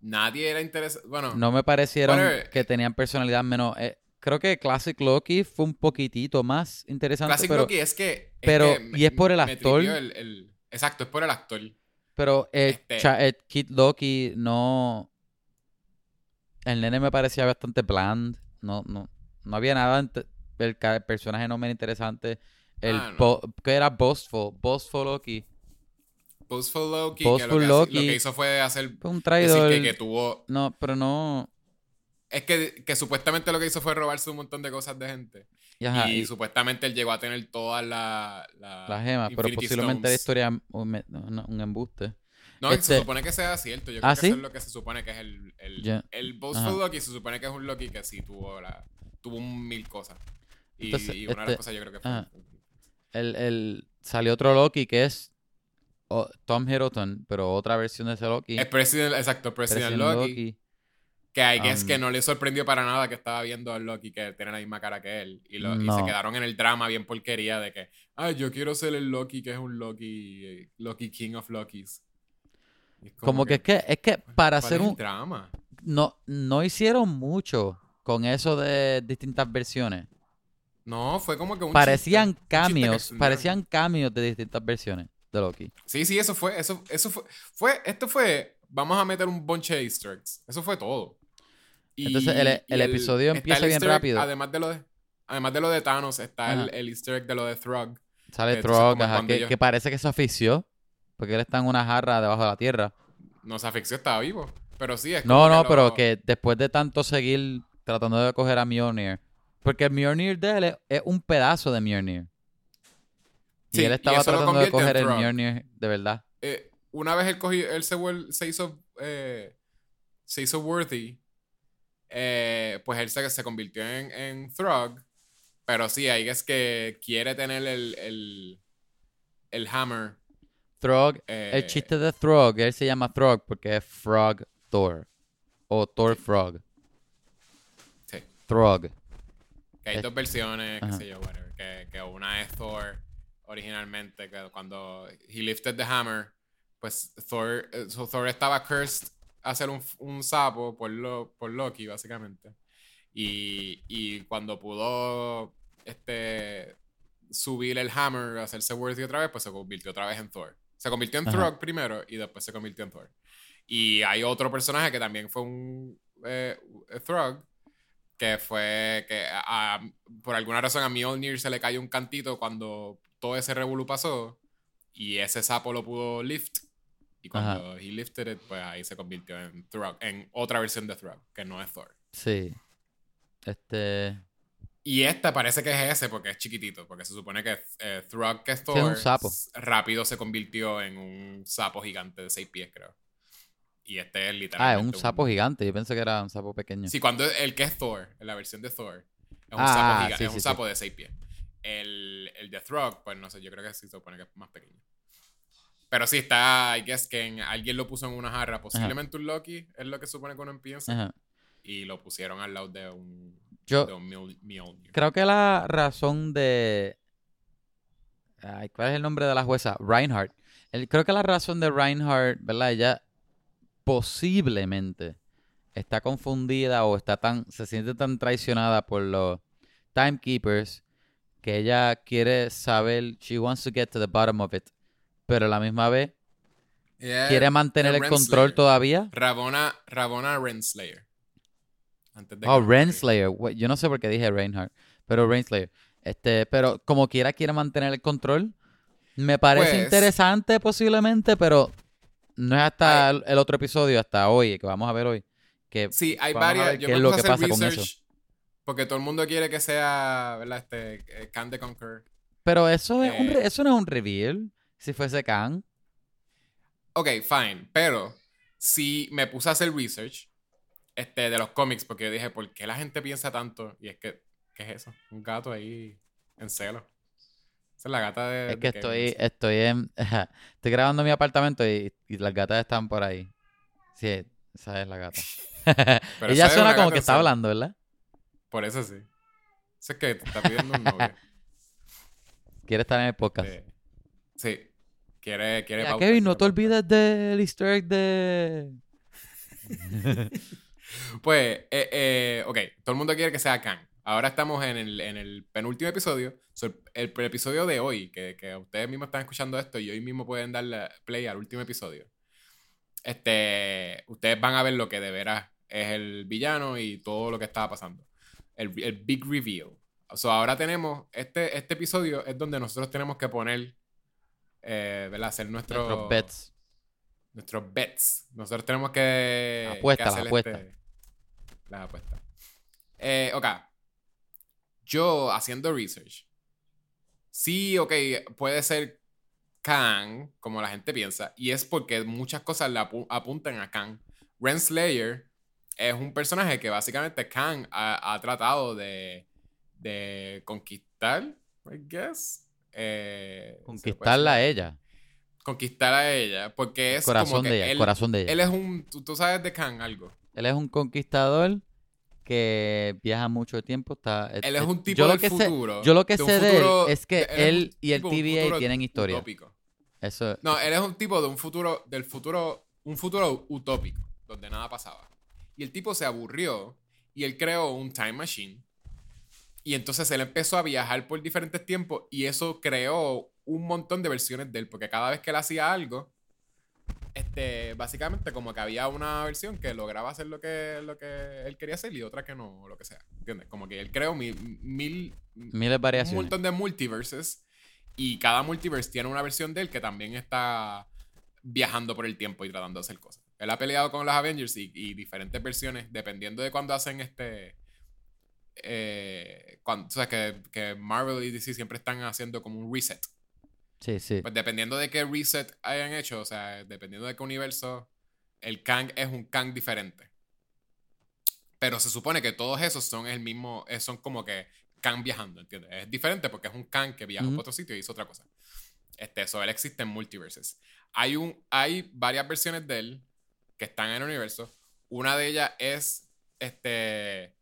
Nadie era interesado. Bueno, No me parecieron Whatever. que tenían personalidad menos. eh, creo que Classic Loki fue un poquitito más interesante, Classic pero, Loki es que. es pero- que y es por el actor. tripió el- el- exacto, es por el actor. pero eh, Este- Cha- eh, Kid Loki no. El nene me parecía bastante bland. No, no, no había nada. El, el personaje no me era interesante. El Ah, no. que era Boastful. Boastful Loki. Boastful Loki, Boastful que, lo que, hace- Loki. lo que hizo fue hacer. Un Decir traidor. que, que tuvo. No, pero no. Es que, que supuestamente lo que hizo fue robarse un montón de cosas de gente. y ajá, y, y supuestamente él llegó a tener todas la- la- las gemas, pero posiblemente la historia un- un embuste. No, se este- supone que sea cierto. Yo ¿Ah, creo que sí? eso es lo que se supone que es el. El, Ya. el Boastful. Loki se supone que es un Loki que sí tuvo la, tuvo mil cosas. Y, Entonces, y una de este- las cosas yo creo que fue. El, el, salió otro Loki que es oh, Tom Hiddleston, pero otra versión de ese Loki. Es President, exacto, President, President Loki, Que hay que es Um, que no le sorprendió para nada que estaba viendo a Loki que tiene la misma cara que él. Y, lo- y se quedaron en el drama bien porquería de que, ay, yo quiero ser el Loki que es un Loki, eh, Loki King of Lokis. Como que es que, es que para ¿cuál hacer un... drama. No, no hicieron mucho con eso de distintas versiones. No, fue como que un Parecían chiste, cambios, parecían cambios de distintas versiones de Loki. Sí, sí, eso fue, eso, eso fue, fue, esto fue, vamos a meter un bunch de easter eggs. Eso fue todo. Y- Entonces, el- episodio empieza el bien egg, rápido. Además de lo de, además de lo de Thanos, está el, easter egg de lo de Throg. Sale Throg, ajá, que, ellos- que parece que se asfixió. Porque él está en una jarra debajo de la tierra. No se asfixió, estaba vivo. Pero sí, es No, no, pero que después de tanto seguir tratando de coger a Mjolnir. Porque el Mjolnir de él es, es un pedazo de Mjolnir. Y Sí, y él estaba tratando de coger el. Mjolnir de verdad. eh, una vez él cogió, él se hizo, eh, se hizo worthy, eh, pues él se, se convirtió en, en Throg. Pero sí, ahí es que quiere tener el, el, el hammer. Throg, eh, el chiste de Throg, él se llama Throg porque es Frog Thor. O Thor Frog. Sí. Throg. Que hay Es- dos versiones, qué sé yo, whatever. Que, que una es Thor originalmente, que cuando he lifted the hammer, pues Thor, eh, so Thor estaba cursed a hacer un, un sapo por, lo, por Loki, básicamente. Y, y cuando pudo este, subir el hammer, hacerse worthy otra vez, pues se convirtió otra vez en Thor. Se convirtió en Ajá. Throg primero y después se convirtió en Thor. Y hay otro personaje que también fue un eh, Throg, que fue que a- a- por alguna razón a Mjolnir se le cayó un cantito cuando todo ese revolú pasó y ese sapo lo pudo lift y cuando he lifted it pues ahí se convirtió en Throg en otra versión de Throg que no es Thor Sí. Este. Y esta parece que es ese porque es chiquitito porque se supone que eh, Throg que es Thor un sapo. rápido se convirtió en un sapo gigante de seis pies creo y este es Ah, literalmente es un sapo gigante. Yo pensé que era un sapo pequeño. Sí, cuando el que es Thor, en la versión de Thor, es un Ah, sapo, giga- sí, es un sí, sí. sapo de 6 pies. El, el de Throg, pues no sé, yo creo que sí se supone que es más pequeño. Pero sí está, I guess que en- alguien lo puso en una jarra, posiblemente un Loki, es lo que supone que uno piensa, Ajá. y lo pusieron al lado de un, Yo creo que la razón de. Ay, ¿Cuál es el nombre de la jueza? Reinhardt. El- creo que la razón de Reinhardt, ¿verdad? Ella posiblemente está confundida o está tan. se siente tan traicionada por los timekeepers que ella quiere saber. She wants to get to the bottom of it. Pero a la misma vez Yeah, quiere mantener el control todavía. Rabona, Rabona Renslayer. Antes de Oh. Güey, Yo no sé por qué dije Reinhardt, pero Renslayer. Este, pero como quiera quiere mantener el control. Me parece Pues- interesante posiblemente, pero no es hasta el, otro episodio, hasta hoy, que vamos a ver hoy. Que Sí, hay varias. Yo qué me es lo que hacer pasa con research. Porque todo el mundo quiere que sea, ¿verdad? Este, eh, Khan the Conqueror. Pero eso, es un Eh. re- eso no es un reveal. Si fuese Khan. Ok, fine. Pero si me puse a hacer research este, de los cómics, porque yo dije, ¿por qué la gente piensa tanto? Y es que, ¿qué es eso? Un gato ahí en celo. Esa es la gata de. Es que de estoy, Kevin. estoy en. Estoy grabando en mi apartamento y, y las gatas están por ahí. Sí, esa es la gata. Pero Ella suena como gata que está hablando, ¿verdad? Por eso sí. Eso es que te está pidiendo un novio. Quiere estar en el podcast. Eh, sí. Quiere, quiere Ya, pauta, Kevin, no te olvides del easter egg de... Pues, eh, eh, ok, todo el mundo quiere que sea Khan. Ahora estamos en el, en el penúltimo episodio. So, el, el episodio de hoy, que, que ustedes mismos están escuchando esto y hoy mismo pueden darle play al último episodio. Este, ustedes van a ver lo que de veras es el villano y todo lo que estaba pasando. El, el big reveal. So, ahora tenemos, este, este episodio es donde nosotros tenemos que poner, eh, ¿verdad? Hacer nuestro, Nuestros bets. nuestros bets. Nosotros tenemos que. Apuesta, que la hacer apuesta. este- las apuestas. Eh, ok. Yo haciendo research. Sí, ok, puede ser Khan, como la gente piensa. Y es porque muchas cosas le apu- apuntan a Khan. Renslayer es un personaje que básicamente Khan ha, ha tratado de, de conquistar, I guess. Eh, ¿se puede Conquistarla a ella. conquistar a ella, porque es como Corazón que de ella, él, corazón de ella. él es un, tú, tú sabes de Khan algo. Él es un conquistador que viaja mucho tiempo. Está, Él es un tipo yo lo del sé- futuro. yo lo que de sé de él es que él y el TVA tienen historia. utópico. Eso, No, él es un tipo de un futuro, del futuro, un futuro utópico, donde nada pasaba. Y el tipo se aburrió y él creó un time machine. Y entonces él empezó a viajar por diferentes tiempos y eso creó un montón de versiones de él, porque cada vez que él hacía algo, este, básicamente como que había una versión que lograba hacer lo que, lo que él quería hacer y otra que no, lo que sea. ¿Entiendes? Como que él creó mil, mil, miles de un variaciones. montón de multiverses y cada multiverse tiene una versión de él que también está viajando por el tiempo y tratando de hacer cosas. Él ha peleado con los Avengers y, y diferentes versiones, dependiendo de cuando hacen este... Eh, cuando, o sea, que, que Marvel y DC siempre están haciendo como un reset. Sí, sí. Pues dependiendo de qué reset hayan hecho, o sea, dependiendo de qué universo, el Kang es un Kang diferente. Pero se supone que todos esos son el mismo, eh, son como que Kang viajando, ¿entiendes? Es diferente porque es un Kang que viaja Ujú. a otro sitio y hizo otra cosa. Este, eso, él existe en multiverses. Hay, un, hay varias versiones de él que están en el universo. Una de ellas es, este,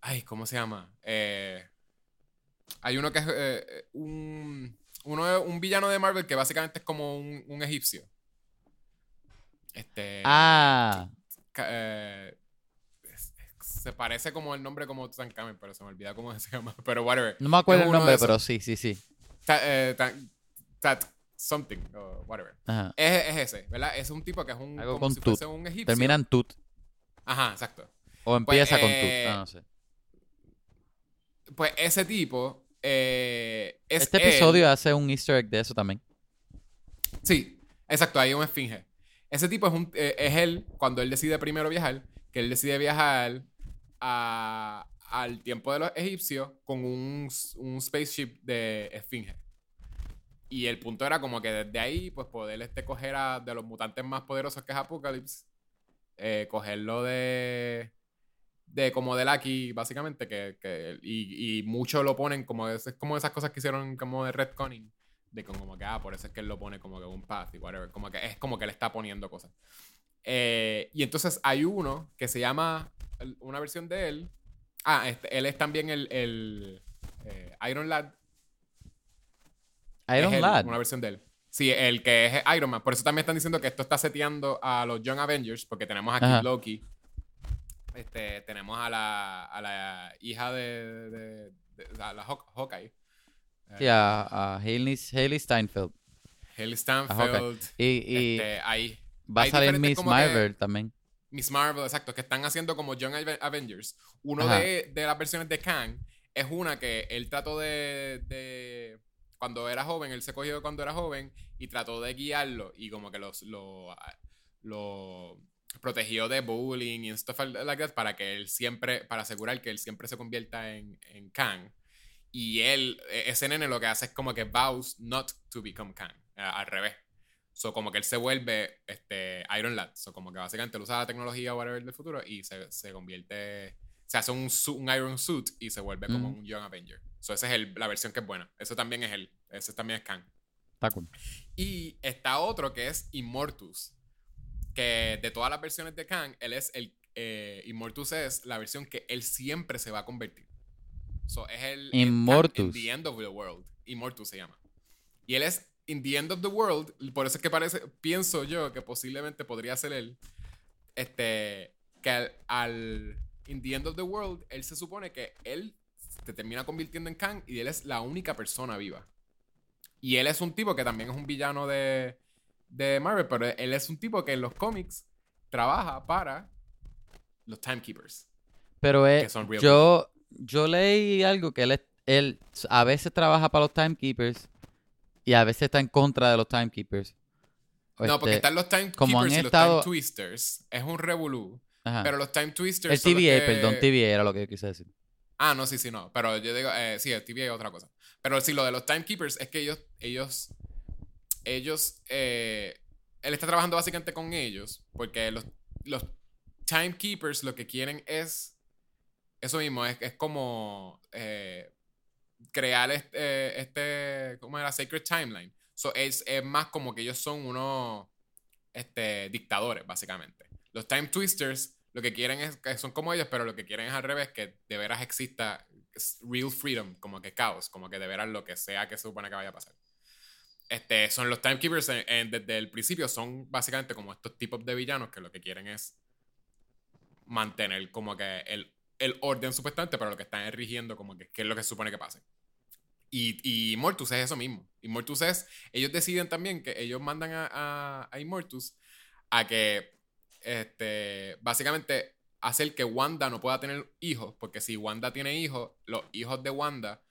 ay, ¿cómo se llama? Eh, hay uno que es eh, un, uno, un villano de Marvel que básicamente es como un, un egipcio. Este. Ah, eh, es- es- se parece como el nombre como Tutankhamen, pero se me olvida cómo se llama. Pero whatever. no me acuerdo Es el nombre, pero sí, sí, sí. Eh, ta- tat something, o whatever. Ajá. Es, es ese, ¿verdad? Es un tipo que es un. Algo como con si tut. fuese un egipcio. Termina en tut. Ajá, exacto. O empieza con eh, tut. Ah, no sé. Pues ese tipo. Eh, es Este él- episodio hace un easter egg de eso también. Sí, exacto, hay un esfinge. Ese tipo es, un, eh, es él, cuando él decide primero viajar, que él decide viajar a- al tiempo de los egipcios con un, un spaceship de esfinge. Y el punto era como que desde ahí, pues poder este, coger a de los mutantes más poderosos que es Apocalypse, eh, cogerlo de, de como de Lucky, básicamente, que, que- y, y muchos lo ponen como, es, es como esas cosas que hicieron como de retconning de con- como que, ah, por eso es que él lo pone como que un path y whatever. Como que es como que le está poniendo cosas. Eh, y entonces hay uno que se llama, una versión de él. Ah, este, él es también el, el eh, Iron Lad. Iron él, Lad. Una versión de él. Sí, el que es Iron Man. Por eso también están diciendo que esto está seteando a los Young Avengers, porque tenemos aquí Ajá. Loki. Este, tenemos a la, a la hija de, de, de- a la Haw- Hawkeye. Sí, a, a Hailey, Hailey Steinfeld. Haley A Stanfield. Y, y este, ahí. va a salir Miss que- Marvel también. Miss Marvel, exacto, que están haciendo como Young Ave- Avengers. Uno de, de las versiones de Kang es una que él trató de, de- Cuando era joven, él se cogió cuando era joven y trató de guiarlo y como que los, lo, lo protegió de bullying y stuff like that para que él siempre, para asegurar que él siempre se convierta en, en Kang. Y él, e, ese nene lo que hace es como que vows not to become Kang, al revés. So, como que él se vuelve este, Iron Lad. So, como que básicamente él usa la tecnología o whatever del futuro y se, se convierte. Se hace un, un, Iron Suit y se vuelve como un Young Avenger. So, esa es el, la versión que es buena. Eso también es él. Ese también es Kang. Está cool. Y está otro que es Immortus. Que de todas las versiones de Kang, él es el. Eh, Immortus es la versión que él siempre se va a convertir. So, es el. Immortus. the end of the world. Immortus se llama. Y él es in the end of the world, por eso es que parece, pienso yo que posiblemente podría ser él, este, que al, in the end of the world, él se supone que él se termina convirtiendo en Kang y él es la única persona viva. Y él es un tipo que también es un villano de, de Marvel, pero él es un tipo que en los cómics trabaja para los Timekeepers. Pero es, yo, yo leí algo que él, él a veces trabaja para los Timekeepers y a veces está en contra de los timekeepers. no, porque este, están los timekeepers y los time twisters. Es un revolú. Pero los time twisters. El TVA, perdón, TVA era lo que yo quise decir. Ah, no, sí, sí, no. Pero yo digo, eh, sí, el TVA es otra cosa. Pero sí, lo de los timekeepers es que ellos, ellos, ellos, eh, él está trabajando básicamente con ellos porque los, los timekeepers lo que quieren es, eso mismo, es, es como eh, crear este, este ¿cómo era? Sacred Timeline. So, es, es, más como que ellos son unos este, dictadores, básicamente. Los Time Twisters lo que quieren es, que son como ellos, pero lo que quieren es al revés, que de veras exista real freedom, como que caos, como que de veras lo que sea que se supone que vaya a pasar. Este, son los Timekeepers desde el principio, son básicamente como estos tipos de villanos que lo que quieren es mantener como que el, el orden supuestamente, pero lo que están rigiendo como que qué es lo que supone que pase. Y, y Immortus es eso mismo. Immortus es, ellos deciden también que ellos mandan a, a, Immortus a que, este, básicamente, hacer que Wanda no pueda tener hijos, porque si Wanda tiene hijos, los hijos de Wanda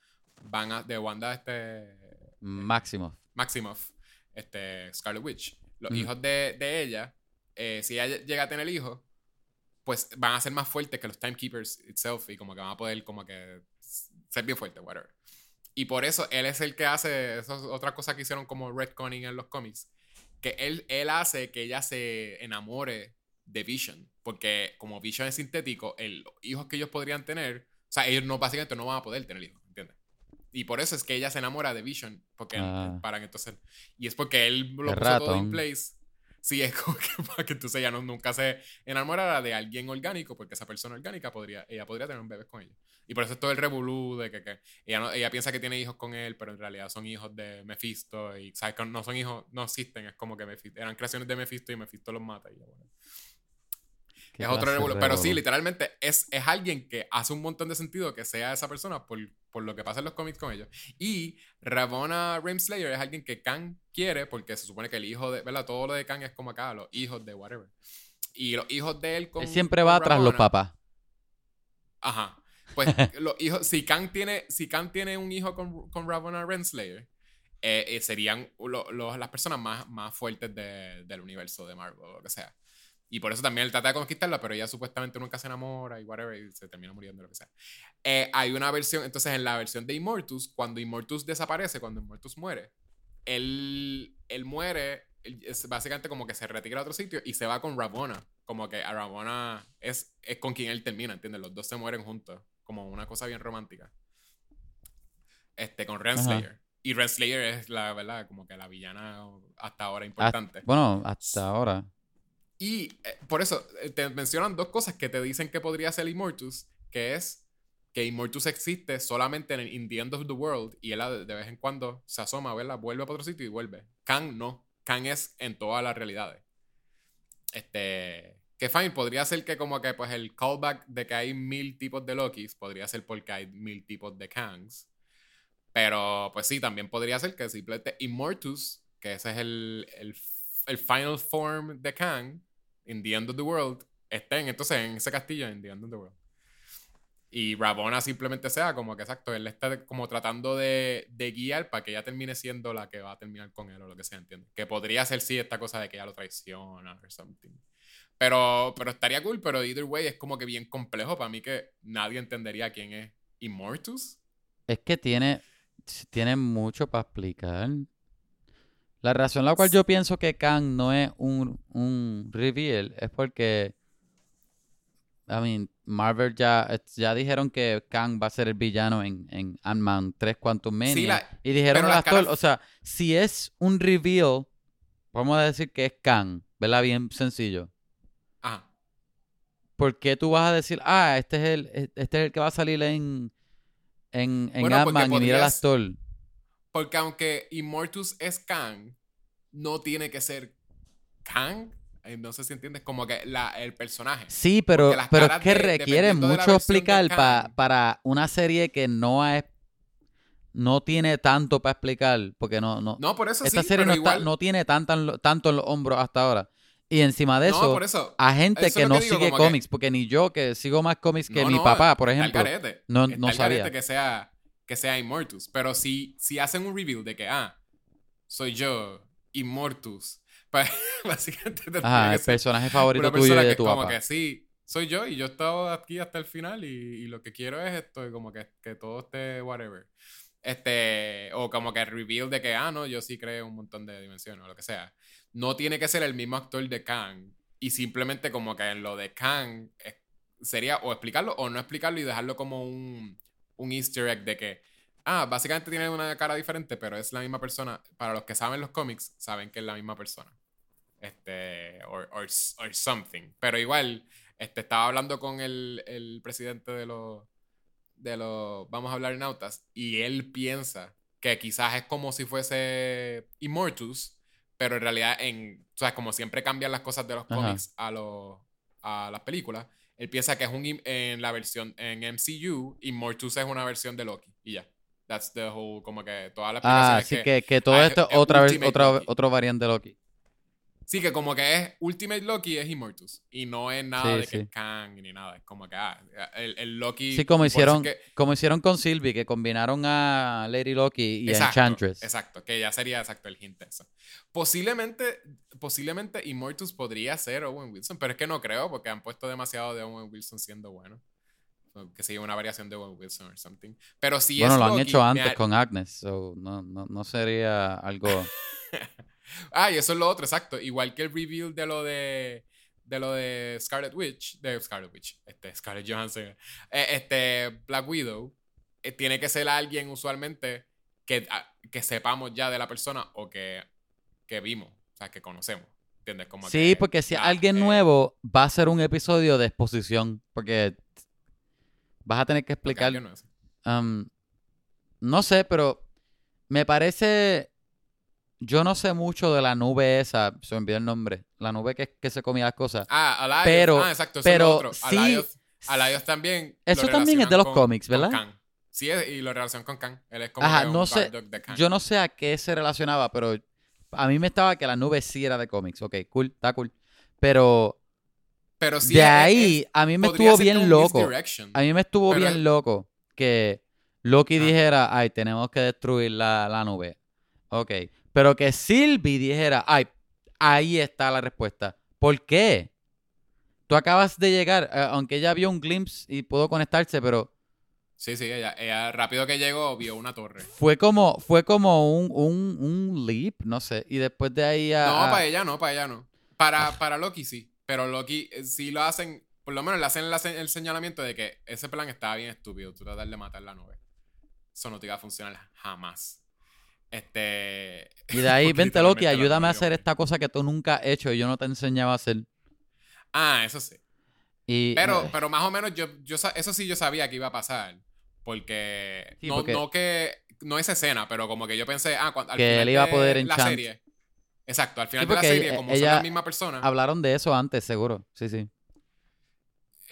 van a, de Wanda, este... Maximoff. Maximoff, este, Scarlet Witch. Los mm. hijos de, de ella, eh, si ella llega a tener hijos, pues van a ser más fuertes que los Timekeepers itself y como que van a poder como que ser bien fuertes, whatever. Y por eso él es el que hace esas otras cosas que hicieron como Conning en los cómics. Que él, él hace que ella se enamore de Vision. Porque como Vision es sintético, el, los hijos que ellos podrían tener, o sea, ellos no, básicamente no van a poder tener hijos. Y por eso es que ella se enamora de Vision. Porque ah. para entonces. Y es porque él lo puso todo en place Sí, es como que para que entonces ella no, nunca se enamorara de alguien orgánico, porque esa persona orgánica podría, ella podría tener un bebé con ella. Y por eso es todo el revolú de que, que ella, no, ella piensa que tiene hijos con él, pero en realidad son hijos de Mephisto. Y sabes que no son hijos, no existen, es como que Mephisto, eran creaciones de Mephisto y Mephisto los mata. Y bueno. Es otro revolú. Pero sí, literalmente es, es alguien que hace un montón de sentido que sea esa persona por, por lo que pasa en los cómics con ellos. Y Ravonna Renslayer es alguien que Kang quiere porque se supone que el hijo de, ¿verdad? Todo lo de Kang es como acá, los hijos de whatever. Y los hijos de él con. Él siempre va tras los papás. Ajá. Pues los hijos, si Kang tiene, si Kang tiene un hijo con, con Ravonna Renslayer, eh, eh, serían las personas más, más fuertes del universo de Marvel o lo que sea. Y por eso también él trata de conquistarla, pero ella supuestamente nunca se enamora y whatever, y se termina muriendo, lo que sea. Eh, hay una versión, entonces en la versión de Immortus, cuando Immortus desaparece, cuando Immortus muere, él, él muere, es básicamente como que se retira a otro sitio y se va con Ravonna. Como que a Ravonna es, es con quien él termina, ¿entiendes? Los dos se mueren juntos, como una cosa bien romántica. Este, con Renslayer. Y Renslayer es la verdad, como que la villana hasta ahora importante. bueno, hasta ahora. Y eh, por eso eh, te mencionan dos cosas que te dicen que podría ser Immortus, que es que Immortus existe solamente en el In the End of the World y él de, vez en cuando se asoma, ¿verdad? Vuelve para otro sitio y vuelve. Kang no. Kang es en todas las realidades. Este. Que fine, podría ser que como que pues el callback de que hay mil tipos de Lokis, podría ser porque hay mil tipos de Kangs. Pero pues sí, también podría ser que simplemente Immortus, que ese es el, el final form de Kang, in the end of the world, estén entonces en ese castillo in the end of the world. Y Ravonna simplemente sea como que exacto, él está como tratando de, de, guiar para que ella termine siendo la que va a terminar con él o lo que sea, ¿entiendes? Que podría ser sí esta cosa de que ella lo traiciona o something. Pero, pero estaría cool, pero either way es como que bien complejo para mí que nadie entendería quién es Immortus. Es que tiene, tiene mucho para explicar. La razón la cual yo pienso que Kang no es un, un reveal es porque, I mean, Marvel ya, ya dijeron que Kang va a ser el villano en, en Ant-Man 3 Quantum Mania. Sí, la- y dijeron al actor, caras- o sea, si es un reveal, vamos a decir que es Kang, ¿verdad? Bien sencillo. Ajá. ¿Por qué tú vas a decir, ah, este es el, este es el que va a salir en, en, en Bueno, porque Ant-Man y mira al actor? Porque aunque Immortus es Kang, no tiene que ser Kang. Eh, No sé si entiendes, como que la, el personaje. Sí, pero, pero es que de- requiere mucho explicar pa- para una serie que no es, no tiene tanto para explicar, porque no, no, No, por eso esta sí, serie no, está- no tiene tanta en lo- tanto en los hombros hasta ahora. Y encima de No, eso, eso. a gente eso que no que digo, sigue que- cómics, porque ni yo que sigo más cómics que No, mi no, papá, por ejemplo, garete. no, no sabía. que sea, que sea Immortus. Pero si, si hacen un reveal de que, ah, soy yo, Immortus. Pues, básicamente tendría Ajá, el personaje favorito una tuyo y de tu como papá. que sí, soy yo y yo he estado aquí hasta el final y, y lo que quiero es esto, y como que, que todo esté whatever. Este, o como que el reveal de que, ah, no, yo sí creo un montón de dimensiones o lo que sea. No tiene que ser el mismo actor de Kang y simplemente como que en lo de Kang eh, sería o explicarlo o no explicarlo y dejarlo como un, un easter egg de que, ah, básicamente tiene una cara diferente, pero es la misma persona. Para los que saben los cómics, saben que es la misma persona este, or, or, or something. Pero igual, este, estaba hablando con el, el presidente de los, de los, vamos a hablar en autas, y él piensa que quizás es como si fuese Immortus, pero en realidad, en, o sea, como siempre cambian las cosas de los Ajá. cómics a, los, a las películas, él piensa que es un, en la versión, en MCU, Immortus es una versión de Loki, y ya. That's the whole, como que todas las Ah, así que, que todo ah, esto es otra vez, otra, otro variante de Loki. Sí, que como que es Ultimate Loki es Immortus. Y no es nada Sí, de que sí. es Kang ni nada. Es como que ah, el, el Loki. Sí, como hicieron, que- como hicieron con Sylvie, que combinaron a Lady Loki y a exacto, Enchantress. Exacto, que ya sería exacto el hint de eso. Posiblemente, posiblemente Immortus podría ser Owen Wilson, pero es que no creo porque han puesto demasiado de Owen Wilson siendo bueno. Que sigue una variación de Owen Wilson o something. Pero si bueno, es lo han Loki, hecho me antes ha- con Agnes, so no, no, no sería algo... Ah, y eso es lo otro, exacto. Igual que el reveal de lo de de lo de Scarlet Witch, de Scarlet Witch, este, Scarlett Johansson, eh, este, Black Widow, eh, tiene que ser alguien usualmente que, ah, que sepamos ya de la persona o que, que vimos, o sea, que conocemos, ¿entiendes? Como Sí, que, porque si alguien eh, nuevo va a ser un episodio de exposición, porque vas a tener que explicar... no um, no sé, pero me parece... Yo no sé mucho de la nube esa, se me olvidó el nombre, la nube que, que se comía las cosas. Ah, Alioth, Pero- ah, exacto, eso pero es lo otro. sí- Alioth también. Eso también es de los con- cómics, con ¿verdad? Kang. Sí, es- y lo relacionan con Kang. Él es como Ajá, no sé, de Kang. Yo no sé a qué se relacionaba, pero a mí me estaba que la nube sí era de cómics. Ok, cool, está cool. Pero Pero sí, de ahí es- a mí me estuvo bien loco. A mí me estuvo bien loco que Loki Ah. dijera, ay, tenemos que destruir la, la nube. Ok. Pero que Sylvie dijera, ay, ahí está la respuesta. ¿Por qué? Tú acabas de llegar, eh, aunque ella vio un glimpse y pudo conectarse, pero Sí, sí, ella, ella rápido que llegó vio una torre. fue como, fue como un, un, un leap, no sé. Y después de ahí a... No, para ella no, para ella no. Para, para Loki sí. Pero Loki eh, sí lo hacen, por lo menos le hacen la el señalamiento de que ese plan estaba bien estúpido. Tú tratar de matar la nube. Eso no te iba a funcionar jamás. Este. Y de ahí, vente Loki, la ayúdame a hacer esta cosa que tú nunca has hecho y yo no te enseñaba a hacer. Ah, eso sí. Y, Pero, eh, pero más o menos yo, yo eso sí yo sabía que iba a pasar. Porque. Sí, no, porque- no que. No esa escena, pero como que yo pensé, ah, cuando, al Que final él iba a de poder la enchant- serie. Exacto, al final Sí, de la serie, ella- como son ella- la misma persona. hablaron de eso antes, seguro. Sí, sí.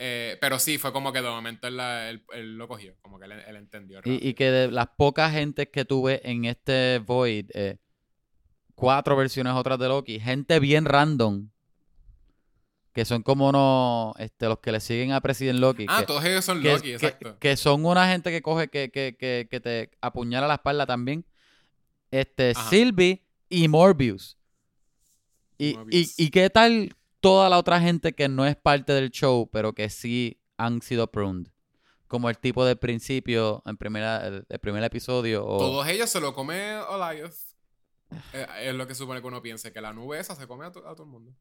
Eh, pero sí, fue como que de momento él, la- él- él lo cogió. Como que él, él entendió. Y, que de las pocas gentes que tuve en este Void, eh, cuatro versiones otras de Loki, gente bien random, que son como unos, este, los que le siguen a President Loki. Ah, que, todos ellos son que- Loki, que- exacto. que son una gente que coge, que, que, que, que te apuñala la espalda también. Este, Ajá. Sylvie y Morbius. Y, y, Morbius. y qué tal toda la otra gente que no es parte del show, pero que sí han sido pruned. Como el tipo del principio, en primera, el, el primer episodio. O... Todos ellos se lo come Olias. Eh, es lo que supone que uno piense, que la nube esa se come a, to- a todo el mundo.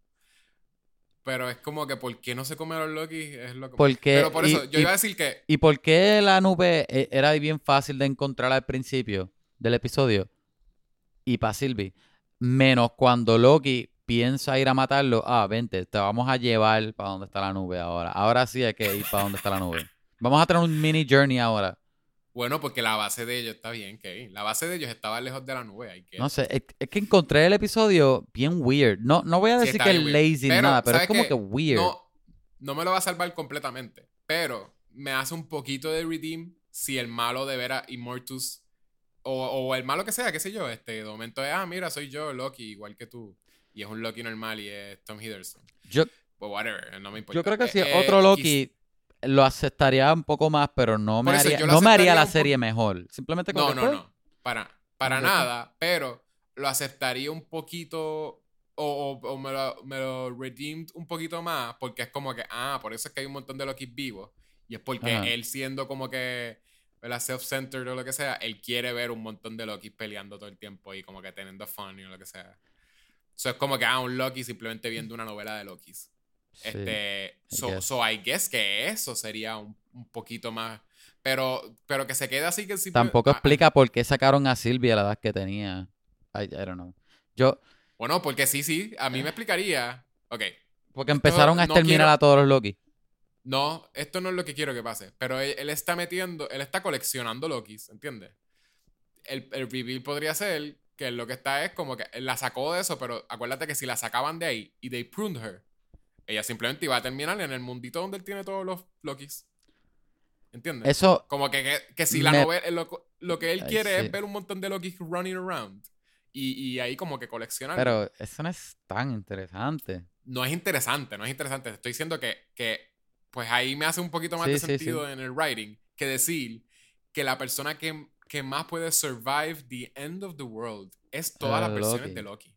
Pero es como que, ¿por qué no se come a los Loki? Es lo que... Porque, Pero por eso, y- yo iba a decir que... ¿Y por qué la nube eh, era bien fácil de encontrar al principio del episodio? Y para Sylvie. Menos cuando Loki piensa ir a matarlo. Ah, vente, te vamos a llevar para donde está la nube ahora. Ahora sí hay que ir para donde está la nube. Vamos a tener un mini journey ahora. Bueno, porque la base de ellos está bien, Kevin. La base de ellos estaba lejos de la nube. Hay que... No sé, es, es que encontré el episodio bien weird. No, no voy a decir que es lazy Pero, nada, pero es ¿sabes como que weird. No, no me lo va a salvar completamente. Pero me hace un poquito de redeem si el malo de veras Immortus o, o el malo que sea, qué sé yo, este, de momento es, ah, mira, soy yo, Loki, igual que tú. Y es un Loki normal y es Tom Hiddleston. Yo, Pues whatever, no me importa. yo creo que si Eh, es otro Loki lo aceptaría un poco más, pero no me haría, no me haría la serie mejor. Simplemente como No, no, no. Para, para nada, pero lo aceptaría un poquito o, o- o me, lo, me lo redeemed un poquito más porque es como que, ah, por eso es que hay un montón de Loki vivos. Y es porque Ajá. él siendo como que ¿verdad? self-centered o lo que sea, él quiere ver un montón de Loki peleando todo el tiempo y como que teniendo fun y lo que sea. Eso es como que, ah, un Loki simplemente viendo una novela de Lokis. sí. Este, I so, guess. so I guess que eso sería un, un poquito más. Pero, pero que se quede así que simple- Tampoco ah, explica por qué sacaron a Silvia a la edad que tenía. I, I don't know. Yo, Bueno, porque sí, sí, a mí me explicaría. Ok, porque empezaron a no exterminar quiero- a todos los Loki. no, esto no es lo que quiero que pase, pero él, él está metiendo, él está coleccionando Lokis, ¿entiendes? El, el reveal podría ser que lo que está es como que la sacó de eso, pero acuérdate que si la sacaban de ahí y they pruned her, ella simplemente iba a terminar en el mundito donde él tiene todos los Lokis. ¿Entiendes? Eso, Como que, que, que si la Me- novela, lo, lo que él Ay, quiere sí. es ver un montón de Lokis running around. Y, y ahí como que coleccionar. pero eso no es tan interesante. no es interesante, no es interesante. Te estoy diciendo que, que pues ahí me hace un poquito más Sí, de sí, sentido sí. en el writing que decir que la persona que, que más puede survive the end of the world es todas las Eh, versiones Loki. de Loki.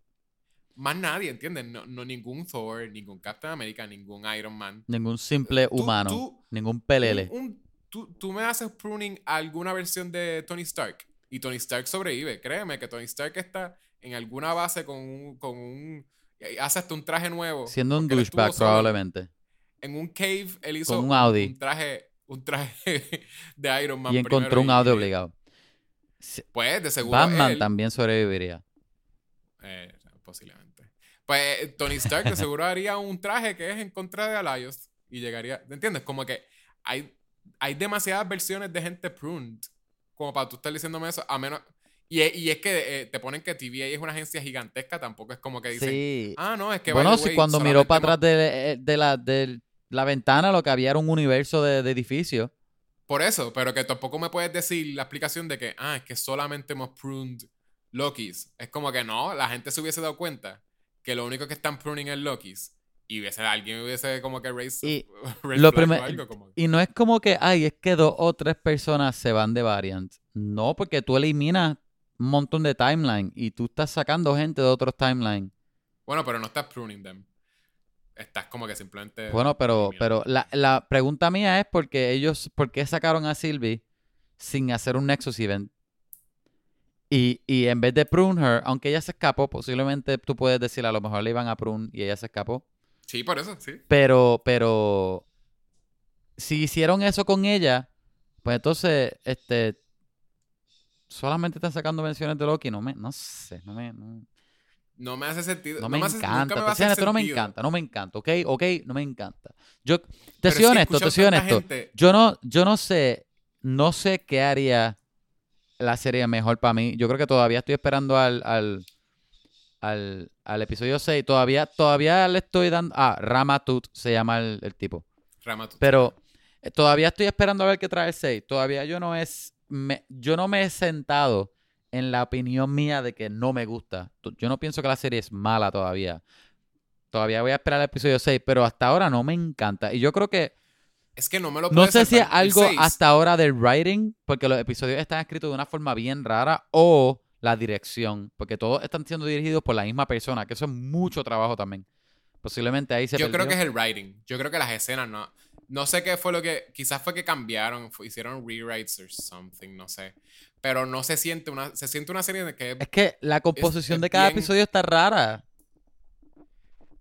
Más nadie, ¿entiendes? No, no ningún Thor, ningún Captain America, ningún Iron Man. Ningún simple Tú- humano. tú- ningún pelele. Un- un- tú, tú me haces pruning a alguna versión de Tony Stark y Tony Stark sobrevive. Créeme que Tony Stark está en alguna base con un... Con un hace hasta un traje nuevo. Siendo un douchebag, probablemente. En un cave, él hizo Con un Audi. un traje, un traje de Iron Man. Y encontró primero un y- obligado. Pues, de seguro Batman él- también sobreviviría. Eh, posiblemente. Pues Tony Stark de seguro haría un traje que es en contra de Allios y llegaría, ¿entiendes? Como que hay, hay demasiadas versiones de gente pruned como para tú estar diciéndome eso, a menos... Y, es- y es que eh, te ponen que TVA es una agencia gigantesca, tampoco es como que dicen, Sí. ah, no, es que... bueno, si way, cuando miró para atrás de, de la, de la ventana, lo que había era un universo de, de edificios. Por eso, pero que tampoco me puedes decir la explicación de que, ah, es que solamente hemos pruned Lokis. Es como que no, la gente se hubiese dado cuenta que lo único que están pruning es Lokis. Y hubiese, alguien hubiese como que raised, Y lo o algo como- Y no es como que, ay, es que dos o tres personas se van de variant. No, porque tú eliminas un montón de timeline y tú estás sacando gente de otros timeline. Bueno, pero no estás pruning them. Estás como que simplemente. Bueno, pero, pero la, la pregunta mía es porque ellos, ¿por qué sacaron a Sylvie sin hacer un Nexus Event? Y, y en vez de prune her, aunque ella se escapó, posiblemente tú puedes decir a lo mejor le iban a prune y ella se escapó. Sí, por eso, sí. Pero, pero, si hicieron eso con ella, pues entonces, este, solamente están sacando menciones de Loki. No me, no sé, no me, no, No me hace sentido. no me hace- nunca encanta. me Te a soy hacer honesto, no me encanta, no me encanta, ¿ok? Ok, no me encanta. Yo, te Pero soy honesto, te soy honesto. gente- Yo no, yo no sé, no sé qué haría la serie mejor para mí. Yo creo que todavía estoy esperando al, al, al, al episodio 6. Todavía, todavía le estoy dando. Ah, Ramatut se llama el, el tipo. Ramatut. Pero eh, todavía estoy esperando a ver qué trae el 6. Todavía yo no es. me- yo no me he sentado en la opinión mía de que no me gusta. Yo no pienso que la serie es mala todavía. Todavía voy a esperar el episodio 6, pero hasta ahora no me encanta. Y yo creo que Es que no me lo no sé si es algo hasta ahora del writing, porque los episodios están escritos de una forma bien rara, o la dirección, porque todos están siendo dirigidos por la misma persona, que eso es mucho trabajo también. Posiblemente ahí se Yo creo que es el writing. Yo creo que las escenas no. No sé qué fue lo que. Quizás fue que cambiaron, hicieron rewrites or something, no sé. Pero no se siente una. Se siente una serie de que. Es que la composición es de cada bien- episodio está rara.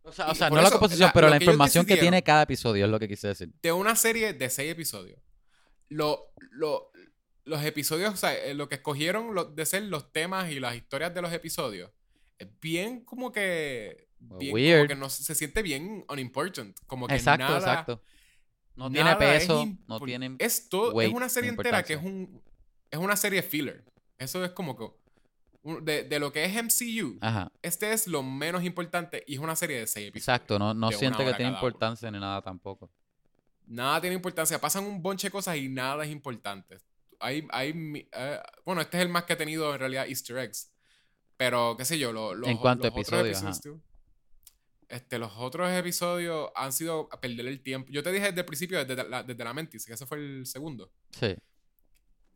O sea, o sea no la composición, la- pero la que información que tiene cada episodio es lo que quise decir. de una serie de seis episodios. Lo, lo- los episodios, o sea, eh, lo que escogieron lo- de ser los temas y las historias de los episodios, es bien como que. Bien, Weird. Como que no, se siente bien unimportant. Como que Exacto, nada, exacto. No tiene nada peso, no tiene... Es, todo, es una serie entera que es un. Es una serie filler. Eso es como que. De, de lo que es MCU, Ajá, este es lo menos importante y es una serie de seis episodios. exacto. No, no siente que tiene uno. importancia ni nada tampoco. Nada tiene importancia. Pasan un bonche de cosas y nada es importante. Hay, hay, eh, bueno, este es el más que ha tenido en realidad Easter eggs. Pero, qué sé yo, lo- los, En cuanto los otros episodios, episodios, este, los otros episodios han sido a perder el tiempo. Yo te dije desde el principio, desde la, desde la Mentis, que ese fue el segundo. Sí.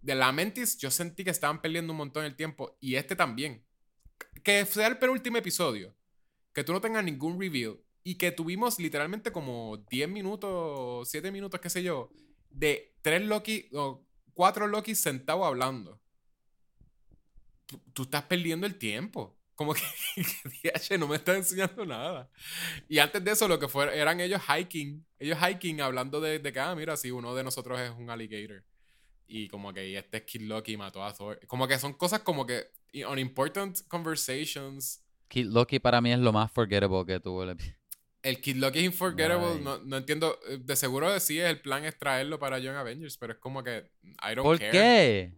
De la Mentis, yo sentí que estaban perdiendo un montón el tiempo. Y este también. Que sea el penúltimo episodio. Que tú no tengas ningún reveal. Y que tuvimos literalmente como 10 minutos, 7 minutos, qué sé yo. De tres Loki, o cuatro Loki sentados hablando. Tú, tú estás perdiendo el tiempo. Como que, DH, no me estás enseñando nada. Y antes de eso, lo que fue, eran ellos hiking. Ellos hiking hablando de, de que, ah, mira, si uno de nosotros es un alligator. Y como que y este es Kid Loki mató a Thor. Como que son cosas como que unimportant conversations. Kid Loki para mí es lo más forgettable que tuvo el El Kid Loki es unforgettable. No, no entiendo. eh, De seguro sí el plan es traerlo para Young Avengers, pero es como que I don't ¿Por care. qué?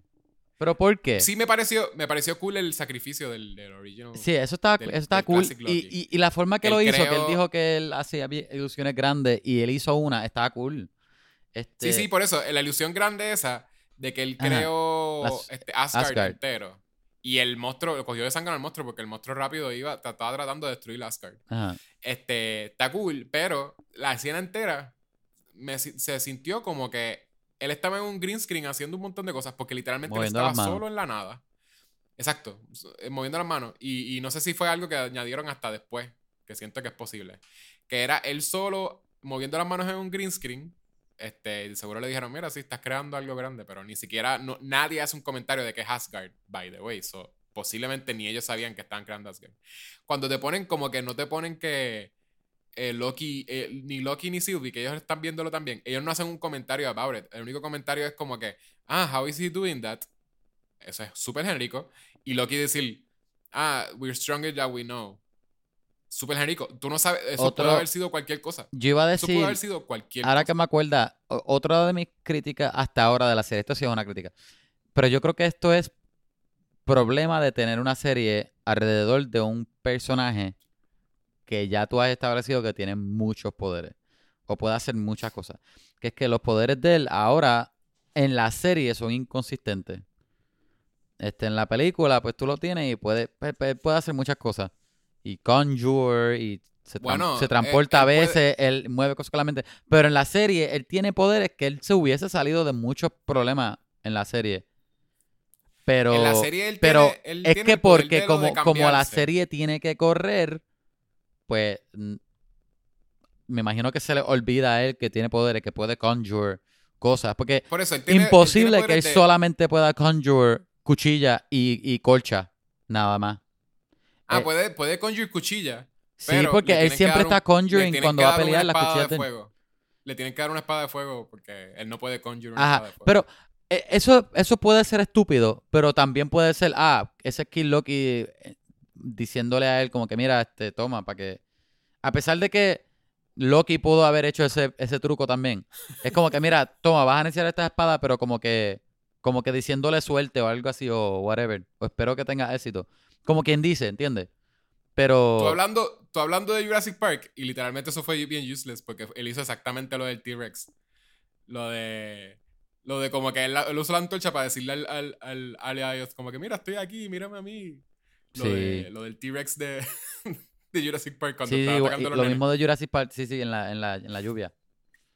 ¿Pero por qué? Sí me pareció, me pareció cool el sacrificio del, del original. Sí, eso estaba, del- eso estaba cool. Y, y, y la forma que Él lo hizo, que él dijo que él hacía ilusiones grandes y él hizo una, estaba cool. Este, Sí, sí, por eso. La ilusión grande esa de que él Ajá. creó este, Asgard, Asgard. entero. Y el monstruo, cogió de sangre al monstruo porque el monstruo rápido iba, estaba tratando de destruir Asgard. Ajá. Este, está cool, pero la escena entera me se sintió como que él estaba en un green screen haciendo un montón de cosas porque literalmente él estaba solo en la nada. Exacto, eh, moviendo las manos. Y, y no sé si fue algo que añadieron hasta después, que siento que es posible. Que era él solo moviendo las manos en un green screen. Este, seguro le dijeron, mira, sí, estás creando algo grande, pero ni siquiera, no- nadie hace un comentario de que es Asgard, by the way. So, posiblemente ni ellos sabían que estaban creando Asgard. Cuando te ponen como que no te ponen que eh, Loki, eh, ni Loki ni Sylvie, que ellos están viéndolo también, ellos no hacen un comentario about it. El único comentario es como que, ah, how is he doing that? Eso es súper genérico. Y Loki decir, ah, we're stronger than we know. Súper genérico. Tú no sabes, eso Otro- puede haber sido cualquier cosa. Yo iba a Eso puede decir, haber sido cualquier ahora cosa. que me acuerda, otra de mis críticas hasta ahora de la serie, esto sí es una crítica, pero yo creo que esto es problema de tener una serie alrededor de un personaje que ya tú has establecido que tiene muchos poderes o puede hacer muchas cosas. Que es que los poderes de él ahora en la serie son inconsistentes. Este, en la película, pues tú lo tienes y puede, pues, pues, puede hacer muchas cosas. Y conjure y se, tran- Bueno, se eh, transporta a él veces, él mueve cosas con la mente. Pero en la serie, él tiene poderes que él se hubiese salido de muchos problemas en la serie. Pero, en la serie él pero tiene, él es tiene que porque como, como la serie tiene que correr, pues me imagino que se le olvida a él que tiene poderes, que puede conjure cosas. Porque Por eso, tiene- imposible que él de- solamente pueda conjure cuchilla y, y colcha, nada más. Ah, eh, puede, puede conjure cuchilla. Sí, pero porque le él siempre un- está le conjuring cuando va a pelear las cuchillas de fuego. Le tienen que dar una espada de fuego porque él no puede conjure una Ajá, espada de fuego. pero eh, eso, eso puede ser estúpido, pero también puede ser, ah, ese es Kid Loki eh, diciéndole a él como que mira, este, toma, para que... A pesar de que Loki pudo haber hecho ese, ese truco también, es como que mira, toma, vas a necesitar esta espada, pero como que, como que diciéndole suerte o algo así o whatever, o espero que tenga éxito. Como quien dice, ¿entiendes? Pero... Tú hablando, tú hablando de Jurassic Park, y literalmente eso fue bien useless, porque él hizo exactamente lo del T-Rex. Lo de. Lo de como que él, él usó la antorcha para decirle al, al, al alias, como que mira, estoy aquí, mírame a mí. Lo, Sí. de, lo del T-Rex de, de Jurassic Park cuando Sí, estaba atacando a y los lo nenes. mismo de Jurassic Park, sí, sí, en la, en la, en la lluvia.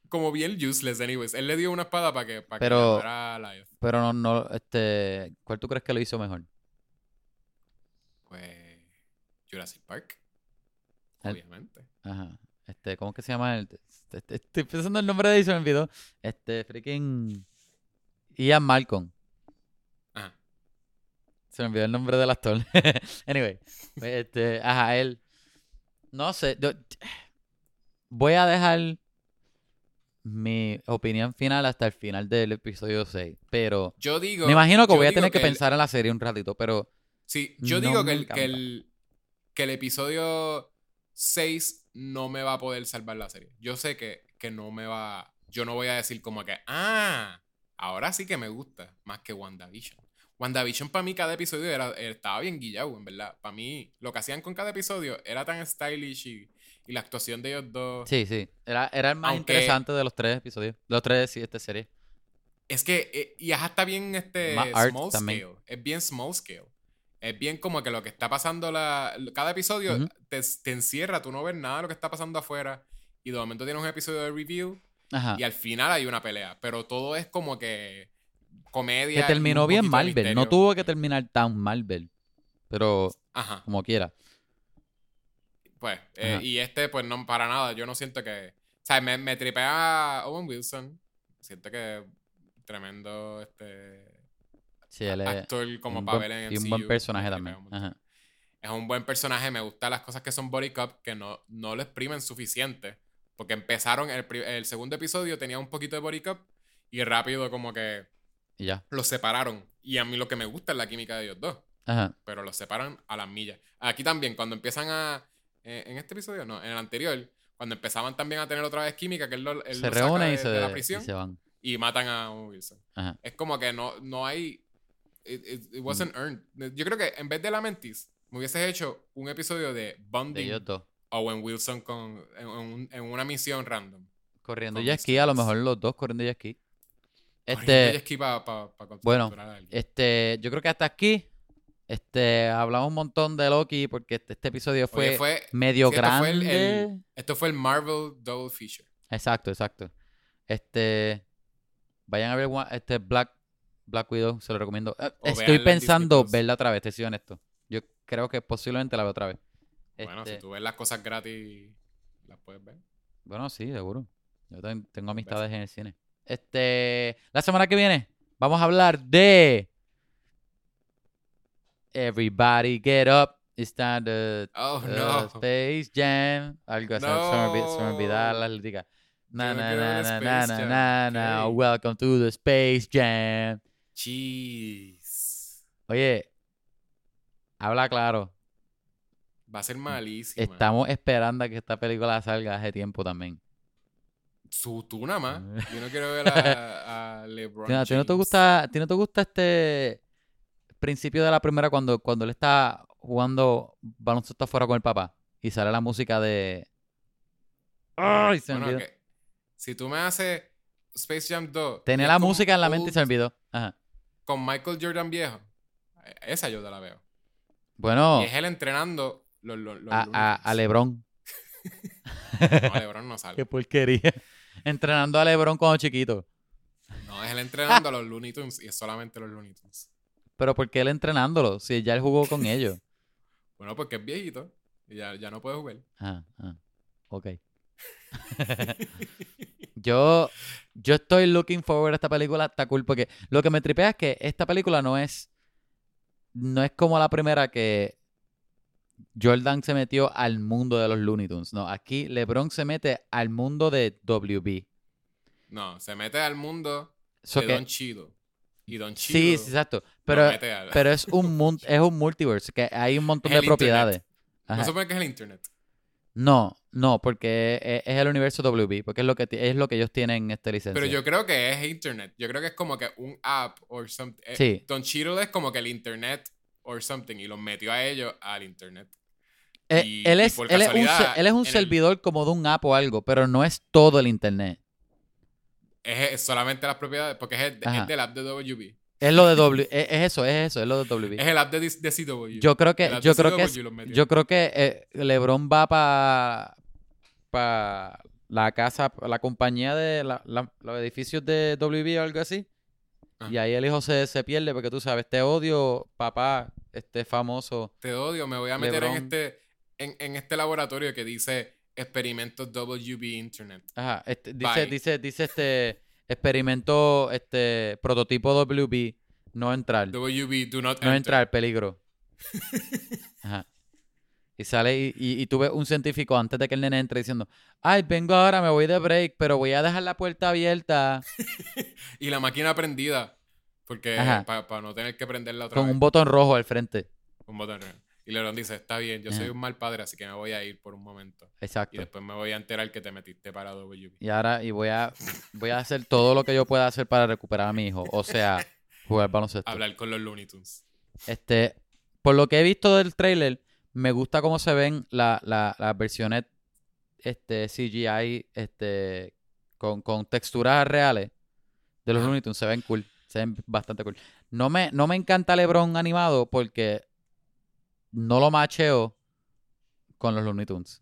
Como bien useless, anyways. Él le dio una espada para que, para Pero- que a. Pero no, no, este, ¿cuál tú crees que lo hizo mejor? Pues. Jurassic Park. El- Obviamente. Ajá. Este, ¿cómo es que se llama? El, este- este- estoy pensando el nombre de ahí, se me olvidó. Este, freaking. Ian Malcolm. Se me olvidó el nombre del actor. anyway, pues, este, ajá, él. No sé, yo- voy a dejar mi opinión final hasta el final del episodio 6, pero Yo digo. me imagino que voy a tener que pensar en la serie un ratito, pero Sí, yo No digo que el, que, el, que el episodio 6 no me va a poder salvar la serie. Yo sé que, que no me va. Yo no voy a decir como que, ah, ahora sí que me gusta más que WandaVision. WandaVision para mí cada episodio era, estaba bien guillado, en verdad. Para mí, lo que hacían con cada episodio era tan stylish y, y la actuación de ellos dos. sí, sí, era, era el más Aunque- interesante de los tres episodios, de los tres, sí, esta serie. Es que, eh, y es hasta bien este Más small scale. Es bien small scale. Es bien como que lo que está pasando la, cada episodio Ujú. te, te encierra, tú no ves nada de lo que está pasando afuera. Y de momento tienes un episodio de review Ajá. y al final hay una pelea. Pero todo es como que comedia. Que terminó bien Marvel, no tuvo que terminar tan Marvel, pero Ajá. como quiera. Pues, eh, y este, pues no, para nada. Yo no siento que. O sea, me, me tripea Owen Wilson. Siento que tremendo este Sí, él actor como para ver en y un buen personaje también. Ajá. Es un buen personaje, me gustan las cosas que son body cop, que no, no lo exprimen suficiente. Porque empezaron, el, el segundo episodio tenía un poquito de body cop y rápido como que Y ya. los separaron. Y a mí lo que me gusta es la química de ellos dos, Ajá. pero los separan a las millas. Aquí también, cuando empiezan a... eh, en este episodio, no, en el anterior, cuando empezaban también a tener otra vez química, que él, lo, él Se lo reúnen de, y se, de la y se van. y matan a Wilson. Ajá. Es como que no, no hay. It, it- it wasn't earned. Yo creo que en vez de la Mentis, me hubieses hecho un episodio de De Bonding ellos dos. Owen Wilson con, en, en en una misión random. Corriendo jet ski, a lo mejor los dos corriendo jet ski. Este. Este, bueno, este, yo creo que hasta aquí, este, hablamos un montón de Loki porque este, este episodio fue, Oye, fue, medio sí, esto fue el- grande. el- esto fue el Marvel Double Feature. Exacto, exacto. Este, vayan a ver este Black, Black Widow, se lo recomiendo. Eh, O Estoy pensando verla otra vez, te soy honesto. Yo creo que posiblemente la veo otra vez. Bueno, Este, si tú ves las cosas gratis, las puedes ver. Bueno, sí, seguro. Yo ten- tengo amistades en el cine. Este, la semana que viene vamos a hablar de Everybody Get Up. It's time to Oh, no. Space Jam. Algo así. Se, me olvidó, se me olvidaba No. la lírica. Na, no na, na, na, na, na, na, na. Welcome to the Space Jam. Jeez. Oye, habla claro. Va a ser malísima. Estamos esperando a que esta película salga hace tiempo también. Su, tú nada más. Yo no quiero ver a, a LeBron. ¿A ti no te James. gusta, no te gusta este principio de la primera cuando, cuando él está jugando baloncesto afuera con el papá y sale la música de... ¡Ay! Se me Bueno, olvidó. que si tú me haces Space Jam 2. Tenía y es la música en la mente y se me olvidó. Ajá. Con Michael Jordan viejo. Esa yo te la veo. Bueno, Y es él entrenando los, los, los a, a, a LeBron. No, LeBron no sale. Qué porquería. Entrenando a LeBron cuando chiquito. No, es él entrenando a los Looney Tunes y es solamente los Looney Tunes. Pero ¿por qué él entrenándolo? Si ya él jugó con ellos. Bueno, porque es viejito y ya, ya no puede jugar. Ah, ah. Ok. Yo, yo estoy looking forward a esta película, está cool, porque lo que me tripea es que esta película no es, no es como la primera que Jordan se metió al mundo de los Looney Tunes. No, aquí LeBron se mete al mundo de WB. No, se mete al mundo So de que- Don Chido. Y Don Chido. sí, sí, exacto. Pero, al- pero es un es un multiverse, que hay un montón de propiedades. No se supone que es el internet. No, no, porque es, es el universo WB, porque es lo que es lo que ellos tienen esta licencia. Pero yo creo que es internet. Yo creo que es como que un app o something. Eh, Sí. Don Cheadle es como que el internet or something y los metió a ellos al internet. Eh, Y- él, es, él, es un, él es un el- servidor como de un app o algo, pero no es todo el internet. Es, es solamente las propiedades, porque es, el, es del app de WB. Es lo de W, es, es eso, es eso, es lo de WB. Es el app de, de CW. Yo creo que, yo creo que, yo creo que eh, LeBron va para pa la casa, la compañía de la- la- los edificios de WB o algo así. Ajá. Y ahí el hijo se, se pierde porque tú sabes, te odio, papá, este famoso. Te odio, me voy a meter en este, en, en este laboratorio que dice experimento WB Internet. Ajá, este, dice, dice, dice este experimento, este prototipo WB, no entrar, no WB do not enter. entrar, peligro. Ajá. Y sale y, y, y tú ves un científico antes de que el nene entre diciendo, ay, vengo ahora, me voy de break, pero voy a dejar la puerta abierta Y la máquina prendida. Porque para no tener que prenderla otra con vez. un botón rojo al frente. Un botón rojo. Y Lebron dice, está bien, yo soy un mal padre, así que me voy a ir por un momento. Y Exacto. después me voy a enterar que te metiste para WB. Y ahora y voy a voy a hacer todo lo que yo pueda hacer para recuperar a mi hijo, o sea, jugar baloncesto. Hablar con los Looney Tunes. Este, por lo que he visto del trailer, me gusta cómo se ven la- la- las versiones este, CGI este, con, con texturas reales de los. Looney Tunes. Se ven cool. Se ven bastante cool. No me, no me encanta LeBron animado porque no lo macheo con los Looney Tunes.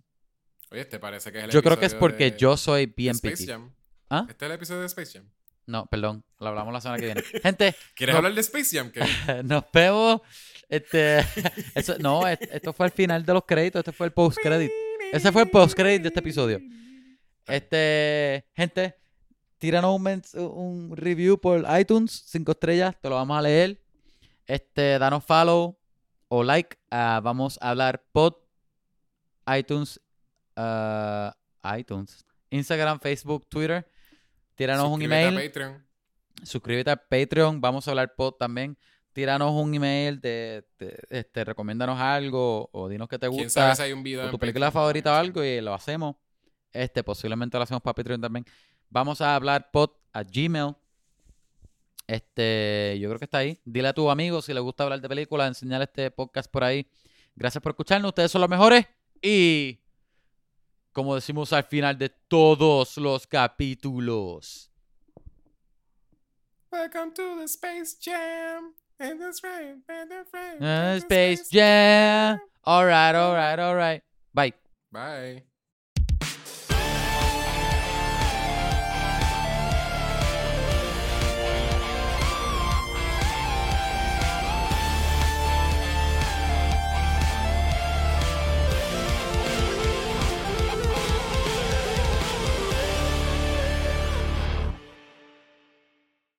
Oye, ¿te parece que es el Yo creo que es porque de- yo soy bien Space picky. Jam? ¿Ah? ¿Este es el episodio de Space Jam? No, perdón. Lo hablamos la semana que viene. Gente, ¿Quieres No. hablar de Space Jam? Nos vemos. Este, eso, no, es- esto fue el final de los créditos. Este fue el post credit. Ese fue el post credit de este episodio. Este, gente, tíranos un, un review por iTunes, cinco estrellas, te lo vamos a leer. Este, danos follow o like. Ah, vamos a hablar pod, iTunes, ah, iTunes, Instagram, Facebook, Twitter. Tíranos un Suscríbete a email Patreon. suscríbete a Patreon, vamos a hablar pod también. Tíranos un email de, de- este, recomiéndanos algo o dinos que te ¿Quién gusta sabe si hay un video o tu película Patreon? favorita o algo y lo hacemos. Este, posiblemente lo hacemos para Patreon también. Vamos a hablar pod a Gmail. Este, yo creo que está ahí. Dile a tus amigos si les gusta hablar de películas, enseñar este podcast por ahí. Gracias por escucharnos, ustedes son los mejores y como decimos al final de todos los capítulos. Welcome to the Space Jam. And that's right, and that's right, Uh, and the Space Jam. All right, all right, all right. Bye. Bye.